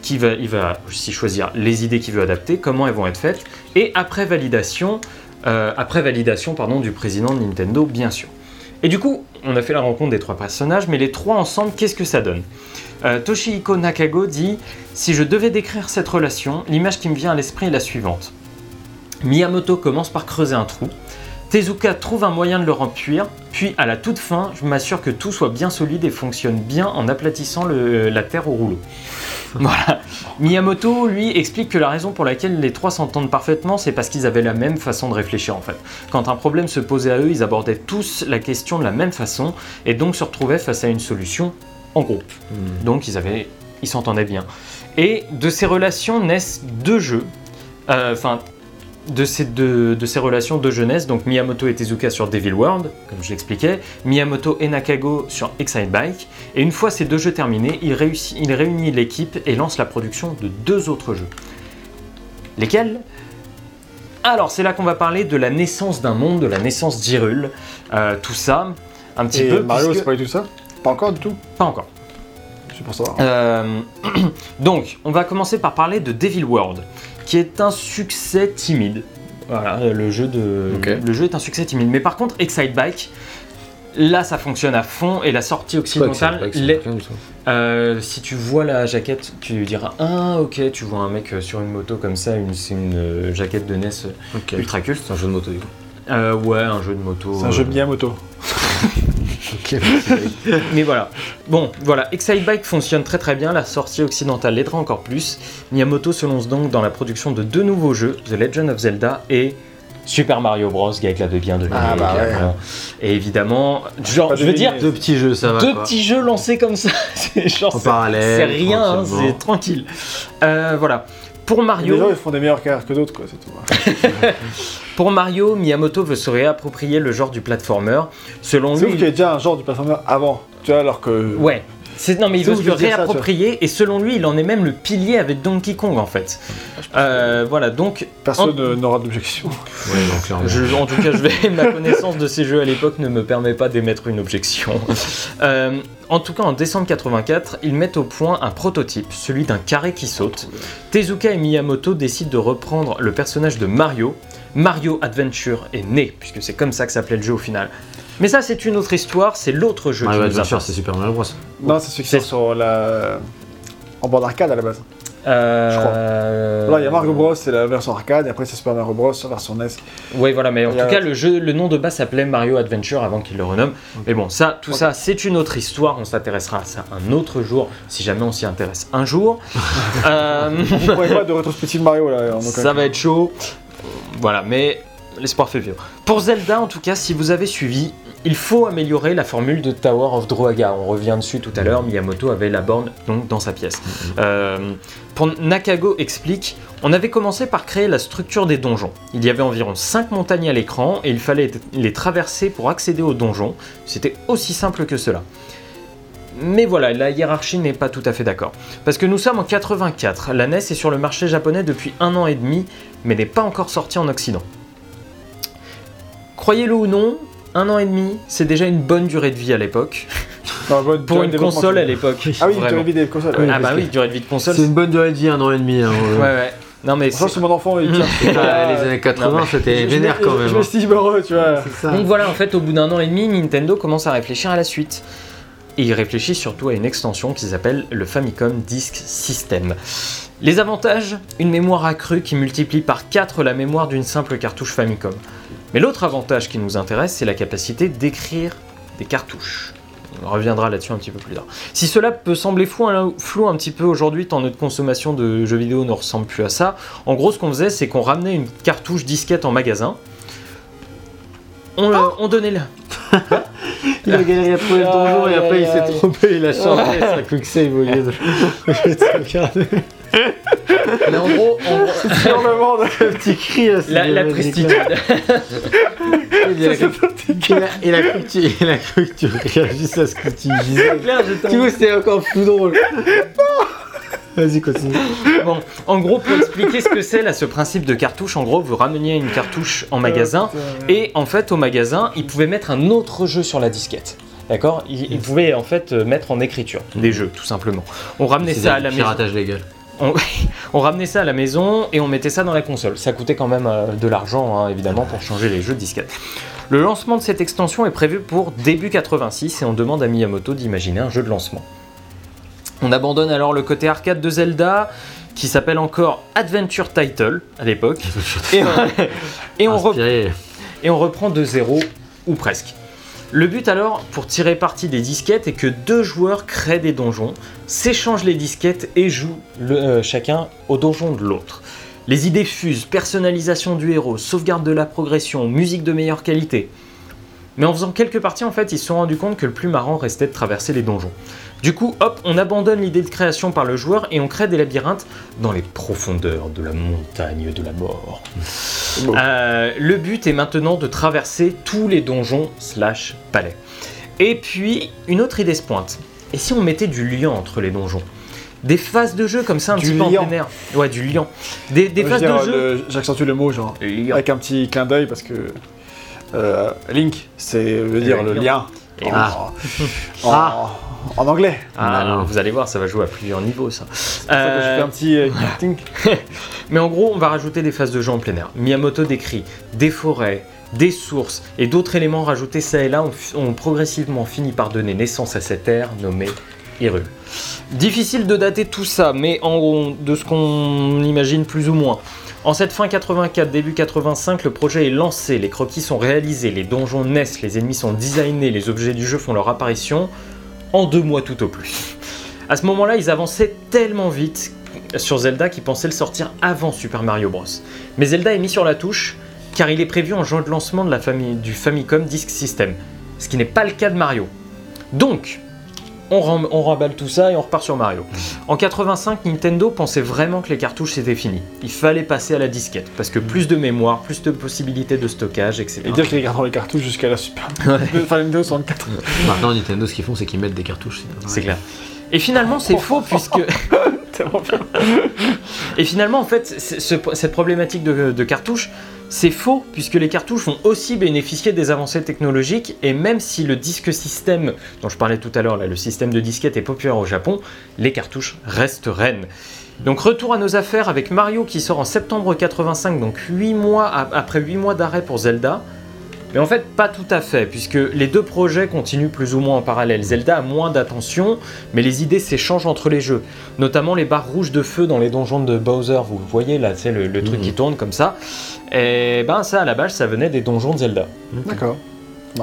qui va, il va aussi choisir les idées qu'il veut adapter, comment elles vont être faites, et après validation, euh, après validation du président de Nintendo, bien sûr. Et du coup, on a fait la rencontre des trois personnages, mais les trois ensemble, qu'est-ce que ça donne? Euh, Toshihiko Nakago dit Si je devais décrire cette relation, l'image qui me vient à l'esprit est la suivante. Miyamoto commence par creuser un trou. Tezuka trouve un moyen de le remplir, puis à la toute fin, je m'assure que tout soit bien solide et fonctionne bien en aplatissant le- la terre au rouleau. Voilà. Miyamoto, lui, explique que la raison pour laquelle les trois s'entendent parfaitement, c'est parce qu'ils avaient la même façon de réfléchir en fait. Quand un problème se posait à eux, ils abordaient tous la question de la même façon et donc se retrouvaient face à une solution en groupe. Hmm. Donc ils avaient, ils s'entendaient bien. Et de ces relations naissent deux jeux. Euh, de ces deux, de ces relations de jeunesse, donc Miyamoto et Tezuka sur Devil World, comme je l'expliquais, Miyamoto et Nakago sur Excite Bike. Et une fois ces deux jeux terminés, il, réussit, il réunit l'équipe et lance la production de deux autres jeux. Lesquels? Alors c'est là qu'on va parler de la naissance d'un monde, de la naissance d'Hyrule. Euh, tout ça, un petit Et peu. Mario, puisque- c'est pas du tout ça? Pas encore du tout? Pas encore. C'est pour savoir. Euh, donc, on va commencer par parler de Devil World, qui est un succès timide. Voilà, euh, le jeu, de, le jeu est un succès timide. Mais par contre, Excite Bike, là, ça fonctionne à fond et la sortie occidentale, du tout. euh, si tu vois la jaquette, tu diras Ah, ok, tu vois un mec euh, sur une moto comme ça, une- c'est une euh, jaquette de NES euh, Ok. ultra culte. C'est un jeu de moto du coup. Euh, ouais, un jeu de moto. C'est un euh, jeu de Miyamoto. Mais voilà. Bon, voilà. Excite Bike fonctionne très très bien. La sortie occidentale l'aidera encore plus. Miyamoto se lance donc dans la production de deux nouveaux jeux, The Legend of Zelda et Super Mario Bros. qui éclate de bien de Ah, bah ouais. Et évidemment, genre, de je veux dire. Deux petits jeux, ça va. deux quoi. petits jeux lancés comme ça, c'est genre En c'est- rien, hein, c'est tranquille. Euh, voilà. Pour Les gens, Mario, ils font des meilleures carrières que d'autres, quoi, c'est tout. pour Mario, Miyamoto veut se réapproprier le genre du platformer. Selon C'est lui, ouf qu'il y ait déjà un genre du platformer avant, tu vois, alors que. Ouais. C'est, non mais il veut se le ça, réapproprier et selon lui il en est même le pilier avec Donkey Kong en fait. Euh, voilà donc Personne ne- n'aura d'objection. Ouais, je- en tout cas je vais ma connaissance de ces jeux à l'époque ne me permet pas d'émettre une objection. Euh, en tout cas en décembre 84 ils mettent au point un prototype, celui d'un carré qui saute. Tezuka et Miyamoto décident de reprendre le personnage de Mario. Mario Adventure est né puisque c'est comme ça que s'appelait le jeu au final. Mais ça c'est une autre histoire, c'est l'autre jeu Mario qui Adventure, c'est Super Mario Bros. Non, c'est celui qui sort sur la. En bord d'arcade à la base. Euh, Là, il y a Mario Bros, c'est la version arcade, et après c'est Super Mario Bros, version NES. Oui, voilà, mais en tout a- cas, le, jeu, le nom de base s'appelait Mario Adventure avant qu'il le renomme. Mais bon, ça, tout ça, c'est une autre histoire. On s'intéressera à ça un autre jour, si jamais on s'y intéresse un jour. Euh, Vous pourrez pas de rétrospective Mario là, en ça cas. va être chaud. Voilà, mais l'espoir fait vivre. Pour Zelda, en tout cas, si vous avez suivi, il faut améliorer la formule de Tower of Druaga. On revient dessus tout à l'heure. Miyamoto avait la borne donc dans sa pièce. Euh, pour Nakago explique, on avait commencé par créer la structure des donjons. Il y avait environ 5 montagnes à l'écran et il fallait les traverser pour accéder aux donjons. C'était aussi simple que cela. Mais voilà, la hiérarchie n'est pas tout à fait d'accord. Parce que nous sommes en 84, la NES est sur le marché japonais depuis un an et demi, mais n'est pas encore sortie en Occident. Croyez-le ou non, un an et demi, c'est déjà une bonne durée de vie à l'époque. Pour une console à l'époque. Ah oui, durée de vie des consoles. Ah bah oui, durée de vie de console. C'est une bonne durée de vie, un an et demi. hein, Ouais, ouais. ouais. Non mais c'est- mon enfant, il tient. Les années 80, Non, mais- c'était vénère quand même. Je hein. m'estime heureux, tu vois. Donc voilà, en fait, au bout d'un an et demi, Nintendo commence à réfléchir à la suite. Et il réfléchit surtout à une extension qui s'appelle le Famicom Disk System. Les avantages, une mémoire accrue qui multiplie par 4 la mémoire d'une simple cartouche Famicom. Mais l'autre avantage qui nous intéresse, c'est la capacité d'écrire des cartouches. On reviendra là-dessus un petit peu plus tard. Si cela peut sembler flou, un- flou un petit peu aujourd'hui, tant notre consommation de jeux vidéo ne ressemble plus à ça, en gros, ce qu'on faisait, c'est qu'on ramenait une cartouche disquette en magasin. On, le- on donnait le, Il a galéré à trouver le donjon et après il s'est trompé, il a changé sa quick save au lieu de. Regarde, Mais en gros, Sur le monde. le petit cri à la, la tristitude. Il a, il cru que tu, il a cru que tu réagisses à ce que tu disais. Tu vois, c'était encore plus drôle. Vas-y, continue. Bon, en gros, pour expliquer ce que c'est là, ce principe de cartouche, en gros, vous rameniez une cartouche en magasin et en fait, au magasin, ils pouvaient mettre un autre jeu sur la disquette. D'accord? Ils, ils pouvaient en fait euh, mettre en écriture des jeux, tout simplement. On ramenait ça à la maison. Piratage légal. On, on ramenait ça à la maison et on mettait ça dans la console. Ça coûtait quand même euh, de l'argent, hein, évidemment, pour changer les jeux de disquette. Le lancement de cette extension est prévu pour début 86 et on demande à Miyamoto d'imaginer un jeu de lancement. On abandonne alors le côté arcade de Zelda, qui s'appelle encore Adventure Title à l'époque, et, on- et on, re- Inspiré. et on reprend de zéro, ou presque. Le but alors, pour tirer parti des disquettes, est que deux joueurs créent des donjons, s'échangent les disquettes et jouent le- euh, chacun au donjon de l'autre. Les idées fusent, personnalisation du héros, sauvegarde de la progression, musique de meilleure qualité. Mais en faisant quelques parties, en fait, ils se sont rendus compte que le plus marrant restait de traverser les donjons. Du coup, hop, on abandonne l'idée de création par le joueur et on crée des labyrinthes dans les profondeurs de la montagne de la mort. Euh, le but est maintenant de traverser tous les donjons slash palais. Et puis, une autre idée se pointe. Et si on mettait du lien entre les donjons? Des phases de jeu comme ça, un Du petit peu en liant. plein air. Ouais, du lien. Des, phases dire, de jeu. J'accentue le mot, genre. Liant. Avec un petit clin d'œil parce que. euh, Link, c'est veut dire le lien. lien. Et oui. Ah. En, Ah. en anglais. Ah, vous allez voir, ça va jouer à plusieurs niveaux ça. C'est que je Euh, fais un petit euh. Mais en gros, on va rajouter des phases de jeu en plein air. Miyamoto décrit des forêts, des sources et d'autres éléments rajoutés ça et là ont progressivement fini par donner naissance à cette ère nommée Hyrule. Difficile de dater tout ça, mais en, de ce qu'on imagine plus ou moins. En cette fin 84, début 85, le projet est lancé, les croquis sont réalisés, les donjons naissent, les ennemis sont designés, les objets du jeu font leur apparition en deux mois tout au plus. À ce moment-là, ils avançaient tellement vite sur Zelda qu'ils pensaient le sortir avant Super Mario Bros. Mais Zelda est mis sur la touche car il est prévu en juin de lancement du Famicom Disk System, ce qui n'est pas le cas de Mario. Donc, on, ram- on remballe tout ça et on repart sur Mario. En 85, Nintendo pensait vraiment que les cartouches c'était fini. Il fallait passer à la disquette parce que plus de mémoire, plus de possibilités de stockage, etc. Et dire qu'ils gardent les cartouches jusqu'à la Super Ouais. Enfin, Nintendo 64. Maintenant, Nintendo, ce qu'ils font, c'est qu'ils mettent des cartouches. C'est clair. Et finalement, c'est faux puisque. Tellement bien. Et finalement, en fait, ce- cette problématique de, de cartouches, c'est faux, puisque les cartouches vont aussi bénéficier des avancées technologiques, et même si le disque système, dont je parlais tout à l'heure, le système de disquette est populaire au Japon, les cartouches restent reines. Donc retour à nos affaires avec Mario qui sort en septembre 85, donc 8 mois après 8 mois d'arrêt pour Zelda. Mais en fait, pas tout à fait, puisque les deux projets continuent plus ou moins en parallèle. Zelda a moins d'attention, mais les idées s'échangent entre les jeux. Notamment les barres rouges de feu dans les donjons de Bowser, vous voyez là, c'est le, le truc Mhm. qui tourne comme ça. Et ben ça, à la base, ça venait des donjons de Zelda. D'accord.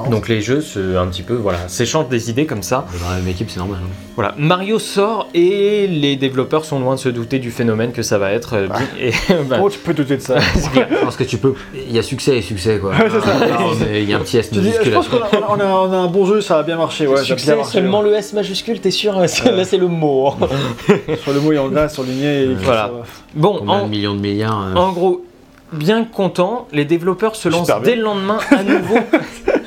Donc les jeux, se, un petit peu, voilà, s'échangent des idées comme ça. Dans la même équipe, c'est normal. hein. Voilà, Mario sort et les développeurs sont loin de se douter du phénomène que ça va être. euh, bi- et, bah, Comment tu peux douter de ça Parce que tu peux. Il y a succès et succès, quoi. Ouais, c'est ça. Non, mais il y a un petit S Tu dis, je majuscule. pense qu'on a, on a- on a un bon jeu, ça a bien marché. Ouais, ça a bien Succès, marché. seulement le S majuscule, t'es sûr Là, c'est le mot. hein. Sur le mot, il y a en gras, surligné. et Voilà. Bon, Combien en, millions de milliards euh, en gros, bien content, les développeurs se lancent dès le lendemain à nouveau.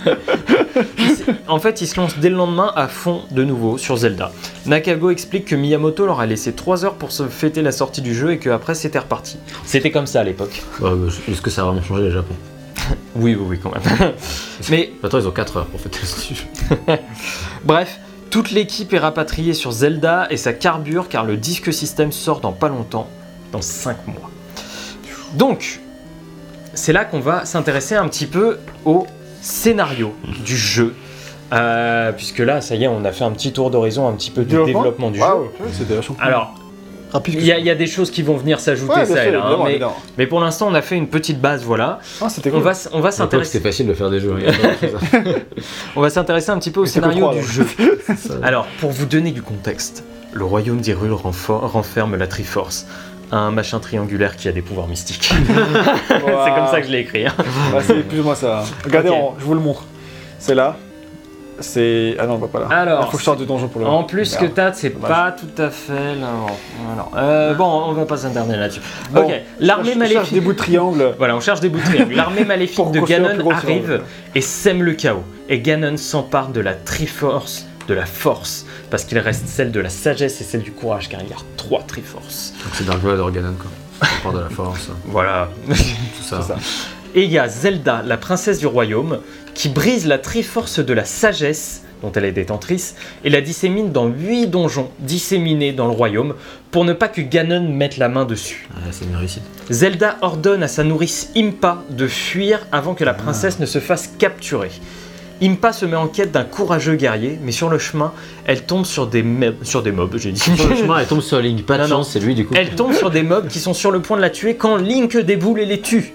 en fait, ils se lancent dès le lendemain à fond de nouveau sur Zelda. Nakago explique que Miyamoto leur a laissé 3 heures pour se fêter la sortie du jeu et qu'après c'était reparti. C'était comme ça à l'époque. Est-ce que ça a vraiment changé le Japon? Oui, oui, oui, quand même. Mais Attends, ils ont 4 heures pour fêter le jeu. Bref, toute l'équipe est rapatriée sur Zelda et ça carbure car le disque système sort dans pas longtemps, dans 5 mois. Donc, c'est là qu'on va s'intéresser un petit peu au scénario du jeu. Euh, puisque là, ça y est, on a fait un petit tour d'horizon, un petit peu du développement du Waouh, jeu. ouais, C'était vachement cool. Alors, il y, a- y des choses qui vont venir s'ajouter Ouais, ça et là, hein, mais, pour l'instant, on a fait une petite base, voilà. Ah, c'était On cool. va, on s'intéresser c'était facile de faire des jeux. hein, on va s'intéresser un petit peu au Mais scénario du alors. jeu. Ça- Alors, pour vous donner du contexte, le royaume renfor- renferme la Triforce, un machin triangulaire qui a des pouvoirs mystiques. C'est comme ça que je l'ai écrit. hein. C'est plus ou moins ça. Regardez, je vous le montre. C'est là. C'est. Ah non, on va pas là. Alors, Il faut que je sorte du donjon pour le. En plus, ce que t'as, c'est pas tout à fait là. Alors, euh, bon, on va pas s'interner là-dessus. Bon, ok, l'armée Je cherche maléfique. des bouts de triangle. Voilà, on cherche des bouts de triangle. L'armée maléfique de Ganon arrive triangle. et sème le chaos. Et Ganon s'empare de la Triforce, de la Force, parce qu'il reste celle de la sagesse et celle du courage, car il y a trois Triforces. Donc c'est Dark Vador Ganon, quoi. On part de la force, Voilà. tout ça. Et il y a Zelda, la princesse du royaume, qui brise la triforce de la sagesse, dont elle est détentrice, et la dissémine dans huit donjons disséminés dans le royaume, pour ne pas que Ganon mette la main dessus. Ouais, c'est une réussite. Zelda ordonne à sa nourrice Impa de fuir avant que la princesse ne se fasse capturer. Impa se met en quête d'un courageux guerrier, mais sur le chemin, elle tombe sur des, sur des mobs, j'ai dit. Sur le chemin, elle tombe sur Link. Pas de non. chance, c'est lui du coup. Elle tombe sur des mobs qui sont sur le point de la tuer quand Link déboule et les tue.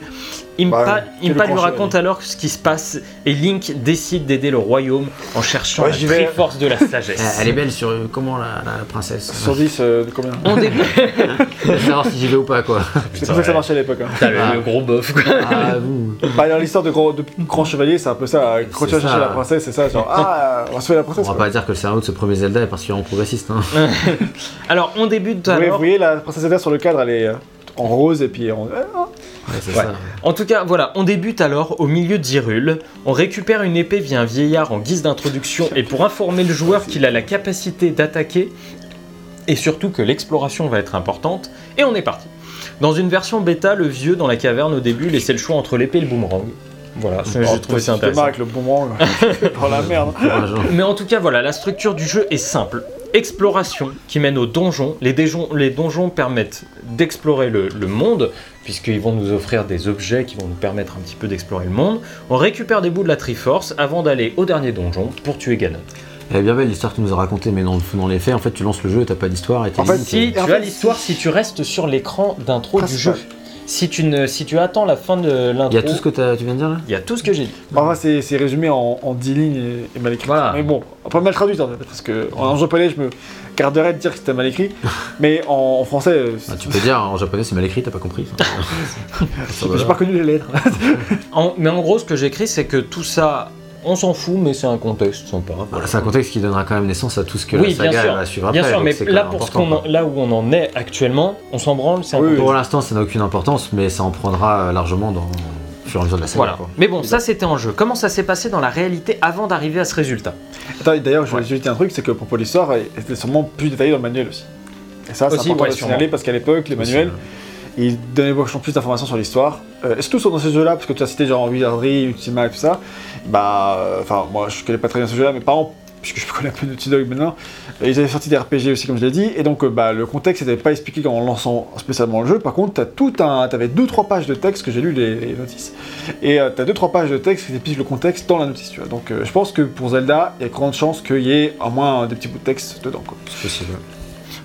Impa, Bah, Impa lui raconte alors ce qui se passe et Link décide d'aider le royaume en cherchant Ouais, la vais. triforce de la sagesse. elle est belle sur euh, comment la, la princesse. Sur 10, euh, de combien On débute. Savoir si j'y vais ou pas quoi. C'est comme ça que ça marchait à l'époque. Hein. T'as le, Ah. le gros bof quoi. Ah vous. Bah, dans l'histoire de, gros- de grand chevalier, c'est un peu ça. Quand tu vas chercher la princesse, c'est ça. Genre, ah, on va sauver la On princesse. va quoi. pas dire que le scénario de ce premier Zelda est particulièrement progressiste. Hein. Alors on débute Vous voyez, vous alors. voyez, la princesse Zelda sur le cadre, elle est euh, en rose et puis en. Ouais, c'est Ouais. ça. En tout cas, voilà, on débute alors au milieu d'Hyrule. On récupère une épée via un vieillard en guise d'introduction et pour informer le joueur qu'il a la capacité d'attaquer et surtout que l'exploration va être importante. Et on est parti. Dans une version bêta, le vieux dans la caverne au début laissait le choix entre l'épée et le boomerang. Voilà, j'ai Oh, trouvé ça intéressant. avec le boomerang. dans la merde. Mais en tout cas, voilà, la structure du jeu est simple. Exploration qui mène aux donjons. Les, donjons permettent d'explorer le, le monde, puisqu'ils vont nous offrir des objets qui vont nous permettre un petit peu d'explorer le monde. On récupère des bouts de la Triforce avant d'aller au dernier donjon pour tuer Ganon. Elle est bien belle l'histoire que tu nous as racontée, mais dans, dans les faits, en fait, tu lances le jeu et t'as pas d'histoire et t'es En fait, Si en tu as fait, l'histoire, si tu restes sur l'écran d'intro du Principal. jeu, si tu, ne, si tu attends la fin de l'intro, Il y a tout ce que tu viens de dire là il y a tout ce que j'ai dit. Enfin, c'est c'est résumé en, en 10 lignes et, et mal écrit. Voilà. Mais bon, pas mal traduit, en fait, parce que en, en japonais, je me garderais de dire que c'était mal écrit. mais en, en français, euh, Bah, Tu peux dire en japonais c'est mal écrit, t'as pas compris. J'ai pas reconnu les lettres. En- mais en gros, ce que j'écris, c'est que tout ça, on s'en fout, mais c'est un contexte sympa. Voilà, c'est un contexte qui donnera quand même naissance à tout ce que Oui, la bien saga sûr. elle va suivre Bien après. sûr, donc mais là, pour ce en- là où on en est actuellement, on s'en branle, c'est un Oui, peu- Pour l'instant, ça n'a aucune importance, mais ça en prendra euh, largement dans au fur et à mesure de la saga. Voilà. quoi. Mais bon, ça c'était en jeu. Comment ça s'est passé dans la réalité avant d'arriver à ce résultat? Attends, et D'ailleurs, je Ouais. voulais juste dire un truc, c'est que pour l'histoire, elle était sûrement plus détaillée dans le manuel aussi. Et ça, c'est Aussi, important ouais, de signaler parce qu'à l'époque, les manuels, ils donnaient vachement plus d'informations sur l'histoire. Euh, et surtout sur- dans ces jeux-là, parce que tu as cité genre Wizardry, Ultima et tout ça, bah, euh, enfin, moi je connais pas très bien ce jeu-là, mais par exemple, puisque je connais un peu Naughty Dog maintenant, euh, ils avaient sorti des RPG aussi, comme je l'ai dit, et donc euh, bah, le contexte n'était pas expliqué en lançant spécialement le jeu. Par contre, tu as tout un. Tu avais 2-3 pages de texte que j'ai lu les, notices. Et tu as 2-3 pages de texte qui expliquent le contexte dans la notice, tu vois. Donc euh, je pense que pour Zelda, il y a grande chance qu'il y ait au moins des petits bouts de texte dedans, quoi. C'est possible.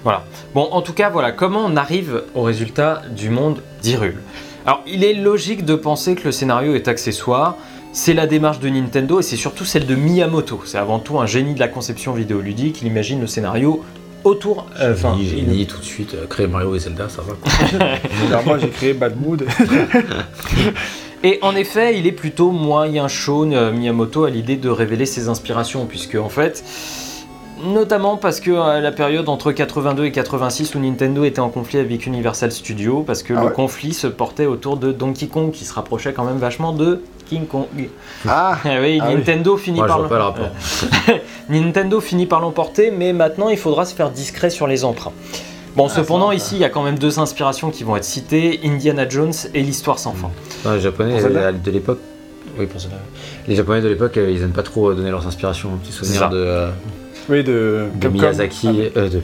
Voilà. Bon, en tout cas, voilà comment on arrive au résultat du monde d'Hyrule. Alors, il est logique de penser que le scénario est accessoire, C'est la démarche de Nintendo et c'est surtout celle de Miyamoto. C'est avant tout un génie de la conception vidéoludique. Il imagine le scénario autour. euh, Enfin, Génie, il- génie, tout de suite. euh, créer Mario et Zelda, ça va. moi j'ai créé Bad Mood. Et en effet, il est plutôt moyen chaud, euh, Miyamoto, à l'idée de révéler ses inspirations, puisque en fait, notamment parce que euh, la période entre 82 et 86 où Nintendo était en conflit avec Universal Studios, parce que Ah le ouais. conflit se portait autour de Donkey Kong, qui se rapprochait quand même vachement de King Kong. Ah Ah oui, Ah oui. Nintendo finit Moi, par pas le. Nintendo finit par l'emporter, mais maintenant il faudra se faire discret sur les emprunts. Bon, cependant, ça va. ici, il y a quand même deux inspirations qui vont être citées Indiana Jones et l'histoire sans fin. Non, les Japonais euh, de l'époque. Oui, pour. Les Japonais de l'époque, euh, ils aiment pas trop euh, donner leurs inspirations. Un petit C'est souvenir ça. de, euh, Oui, de, de Capcom. Miyazaki, Ah, euh, de,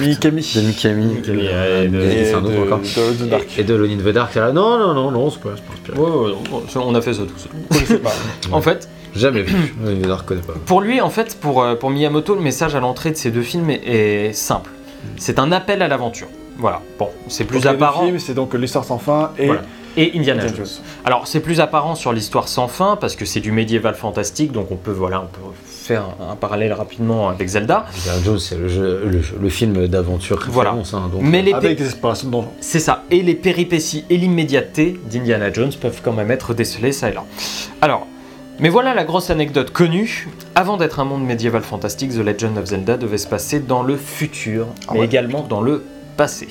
Miyazaki, Mikami. de Mikami, Mikami, de- ouais, et de- Miyazaki, Et c'est un autre de, encore. de, de Dark. Et de Lonin the Dark, là, non, non, non, non, c'est pas, c'est pas inspiré. Ouais, ouais, ouais, on a fait ça tout seul. Je sais pas. En fait, Jamais vu. Lonin the Dark, connais pas. pour lui, en fait, pour, euh, pour Miyamoto, le message à l'entrée de ces deux films est, est simple. C'est un appel à l'aventure. Voilà. Bon, c'est plus Donc, les deux apparent. films, C'est donc l'histoire sans fin et Voilà. Et Indiana Indiana Jones. Jones. Alors, c'est plus apparent sur l'histoire sans fin parce que c'est du médiéval fantastique, donc on peut voilà, on peut faire un, un parallèle rapidement avec Zelda. Indiana Jones, c'est le, film d'aventure Voilà. hein, donc, Mais les pé- Avec. C'est ça. Et les péripéties et l'immédiateté d'Indiana Jones peuvent quand même être décelées ça et là. Alors, mais voilà la grosse anecdote connue. Avant d'être un monde médiéval fantastique, The Legend of Zelda devait se passer dans le futur, Ah mais ouais. également dans le passé.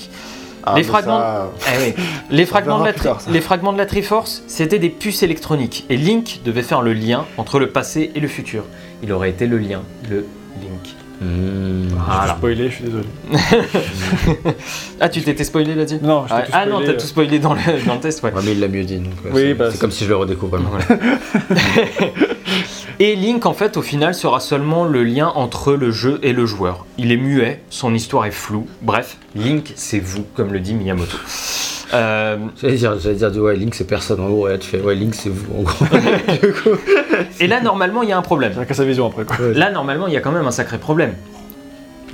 Ah, Les mais fragments- ça, Eh oui. les, fragments de la verra plus tri- tard, ça. les fragments de la Triforce, c'était des puces électroniques. Et Link devait faire le lien entre le passé et le futur. Il aurait été le lien, le Link. hmm, Je suis spoilé, je suis désolé. Ah, tu t'étais spoilé là-dessus Non, je t'ai Ah, tout ah non, t'as euh. tout spoilé dans le, dans le test, ouais. Ouais, mais il l'a mieux dit. donc, Oui, c'est bah, c'est c'est- comme si je le redécouvre. vraiment. Et Link, en fait, au final, sera seulement le lien entre le jeu et le joueur. Il est muet, son histoire est floue. Bref, Link, c'est vous, comme le dit Miyamoto. Euh, J'allais dire, j'allais dire, ouais, Link c'est personne en gros. Ouais, tu fais, ouais, Link c'est vous en gros. et là, normalement, il y a un problème. Chacun sa vision après quoi. Là, normalement, il y a quand même un sacré problème.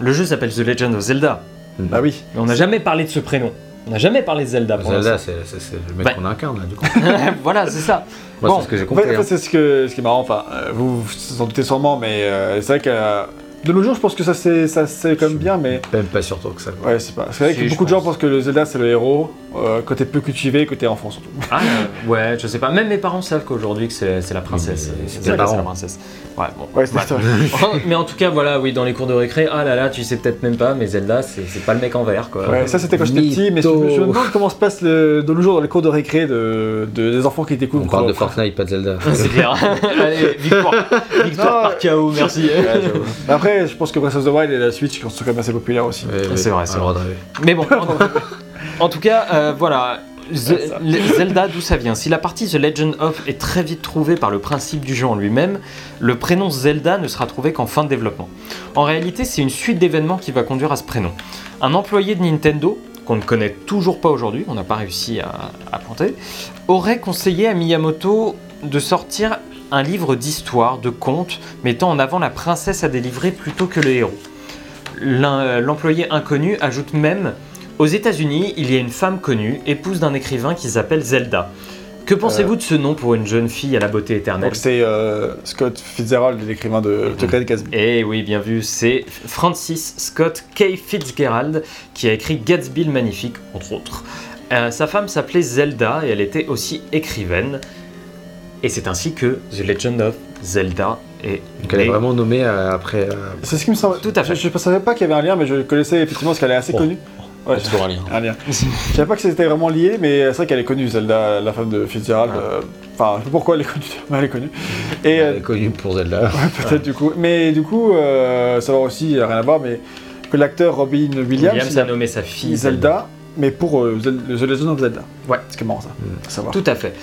Le jeu s'appelle The Legend of Zelda, Bah oui. mais on n'a jamais parlé de ce prénom. On n'a jamais parlé de Zelda pour Zelda, c'est le mec Bah. qu'on incarne là, du coup. voilà, c'est ça. Moi, Bon, c'est ce que j'ai compris. en fait, hein. c'est ce, que, ce qui est marrant, enfin, euh, vous vous en doutez sûrement, mais euh, c'est vrai que euh, de nos jours, je pense que ça c'est ça c'est quand même bien, mais Même pas sûr que ça. ouais, c'est pas. C'est vrai Si, que je beaucoup de gens pense. pensent que le Zelda c'est le héros, euh, côté peu cultivé, côté enfant surtout. Ah, euh, ouais, je sais pas. Même mes parents savent qu'aujourd'hui que c'est c'est la princesse. Mais C'est c'est Zelda, tes c'est la parents. princesse. Ouais, bon. Ouais, c'est ça. Oh, mais en tout cas, voilà, oui, dans les cours de récré, ah là là, tu sais peut-être même pas, mais Zelda, c'est c'est pas le mec en vert, quoi. Ouais, ça c'était quand j'étais petit, mais je, me demande comment se passe le, de nos jours dans les cours de récré de, de- des enfants qui découvrent. On parle de Fortnite, pas de Zelda. c'est clair. Allez, victoire, victoire par KO, merci. Ouais, j'avoue. Après, je pense que Breath of the Wild et la Switch sont quand même assez populaires aussi. C'est vrai, c'est le droit de rêver. Mais bon, en, en tout cas, euh, voilà. Zelda, d'où ça vient? Si la partie The Legend of est très vite trouvée par le principe du jeu en lui-même, le prénom Zelda ne sera trouvé qu'en fin de développement. En réalité, c'est une suite d'événements qui va conduire à ce prénom. Un employé de Nintendo, qu'on ne connaît toujours pas aujourd'hui, on n'a pas réussi à, à planter, aurait conseillé à Miyamoto de sortir un livre d'histoire, de contes, mettant en avant la princesse à délivrer plutôt que le héros. L'un- L'employé inconnu ajoute même Aux États-Unis, il y a une femme connue, épouse d'un écrivain qui s'appelle Zelda. Que pensez-vous de ce nom pour une jeune fille à la beauté éternelle? Donc c'est euh, Scott Fitzgerald, l'écrivain de Secret de Gatsby. Eh oui, bien vu, c'est Francis Scott K. Fitzgerald qui a écrit Gatsby le Magnifique, entre autres. Euh, sa femme s'appelait Zelda et elle était aussi écrivaine. Et c'est ainsi que The Legend of Zelda est Donc elle est vraiment nommée euh, après. euh, C'est ce qui me semble. Tout à fait. Je ne savais pas qu'il y avait un lien, mais je connaissais effectivement parce qu'elle est assez Oh. connue. Ouais, c'est toujours un lien. un lien. Je savais pas que c'était vraiment lié, mais c'est vrai qu'elle est connue, Zelda, la femme de Fitzgerald. Euh, Enfin, je sais pas pourquoi elle est connue, mais elle est connue. Et Elle euh, est connue pour Zelda. peut-être du coup. Mais du coup, euh, savoir aussi, rien à voir, mais que l'acteur Robin Williams, Williams il a nommé sa fille Zelda, mais pour euh, Zel- The Legend of Zelda. Ouais. C'est qui est marrant ça, Mm. à savoir. Tout à fait.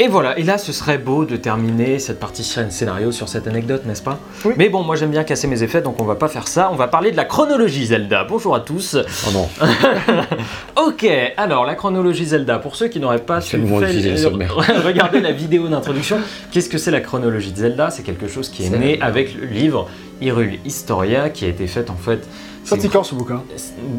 Et voilà, et là ce serait beau de terminer cette partie scén- scénario sur cette anecdote, n'est-ce pas? Oui. Mais bon, moi j'aime bien casser mes effets, donc on va pas faire ça, on va parler de la chronologie Zelda. Bonjour à tous. Oh non. Ok, alors la chronologie Zelda, pour ceux qui n'auraient pas fait- regarder la vidéo d'introduction, qu'est-ce que c'est la chronologie de Zelda? C'est quelque chose qui est, né avec le livre Hyrule Historia, qui a été fait en fait... Sorti quand ce bouquin?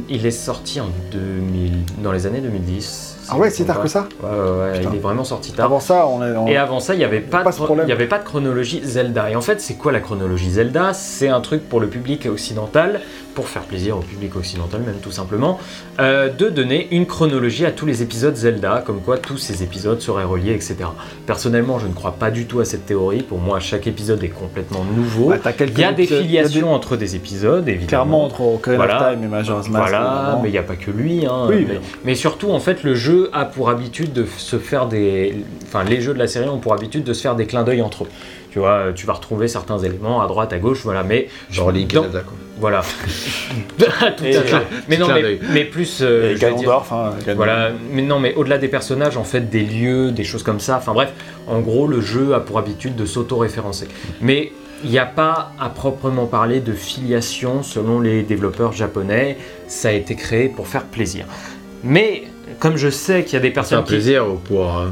Il est sorti en 2000, dans les années 2010. Ah ouais, c'est tard que ça Ouais, ouais, il est vraiment sorti tard. Avant ça, on est. on- Et avant ça, il n'y avait, pas Pas de ce chro- problème. il y avait pas de chronologie Zelda. Et en fait, c'est quoi la chronologie Zelda? C'est un truc pour le public occidental, pour faire plaisir au public occidental même tout simplement, euh, de donner une chronologie à tous les épisodes Zelda, comme quoi tous ces épisodes seraient reliés, etc. Personnellement, je ne crois pas du tout à cette théorie. Pour moi, chaque épisode est complètement nouveau. Quelques- il y a des a filiations entre des épisodes, évidemment. Clairement, entre Ocarina Voilà. Time et Majora's Mask. Voilà, mais il n'y a pas que lui. hein. Oui, mais, mais- mais surtout, en fait, le jeu a pour habitude de se faire des. Enfin, les jeux de la série ont pour habitude de se faire des clins d'œil entre eux. Tu vois, tu vas retrouver certains éléments à droite, à gauche, voilà, mais. Genre Link quoi. Voilà. Tout Et- à fait. Mais non, mais, plus. euh, je dire- hein, Ganondorf. voilà, mais non, mais au-delà des personnages, en fait, des lieux, des choses comme ça. Enfin bref, en gros, le jeu a pour habitude de s'auto-référencer. Mais il n'y a pas à proprement parler de filiation selon les développeurs japonais. Ça a été créé pour faire plaisir. Mais comme je sais qu'il y a des C'est un personnes qui plaisir ou pour. euh,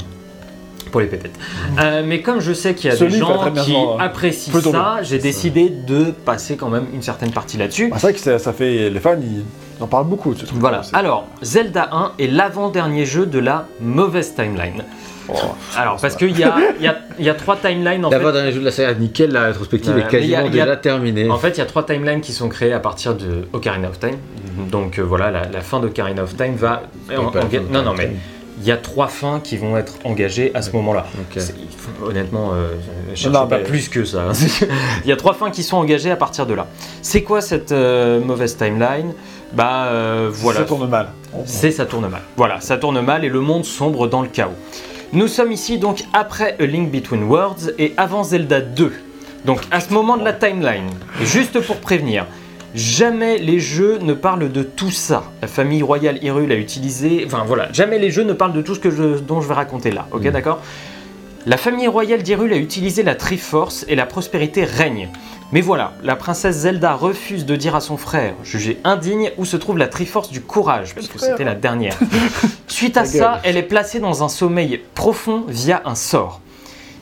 pour les pépettes. Euh, mais comme je sais qu'il y a Ce des gens qui apprécient ça, j'ai décidé de passer quand même une certaine partie là-dessus. Ah, c'est vrai que ça, ça fait. Les fans, ils en parlent beaucoup de ce truc. Voilà. Alors, Zelda 1 est l'avant-dernier jeu de la mauvaise timeline. Oh, Alors, parce qu'il y a, il y, a, il y a trois timelines en fait. D'abord, dans les jeux de la série, nickel, la rétrospective est quasiment a- déjà terminée. En fait, il y a trois timelines qui sont créées à partir de Ocarina of Time. Donc euh, voilà, la, la fin d'Ocarina of Time va. en- en- non, non, mais of Time. Il y a trois fins qui vont être engagées à ce moment-là. Honnêtement, euh, je cherche Non, pas mais- plus que ça. il y a trois fins qui sont engagées à partir de là. C'est quoi cette euh, mauvaise timeline? Bah euh, voilà. Ça tourne mal. C'est ça tourne mal. Voilà, ça tourne mal et le monde sombre dans le chaos. Nous sommes ici donc après A Link Between Worlds et avant Zelda 2. Donc à ce moment de la timeline, juste pour prévenir, jamais les jeux ne parlent de tout ça. La famille royale Hyrule a utilisé, enfin voilà, jamais les jeux ne parlent de tout ce que je- dont je vais raconter là. Ok, Mm. d'accord? La famille royale d'Hyrule a utilisé la Triforce et la prospérité règne. Mais voilà, la princesse Zelda refuse de dire à son frère, jugé indigne, où se trouve la Triforce du courage, puisque c'était la dernière. Suite à ça, elle est placée dans un sommeil profond via un sort.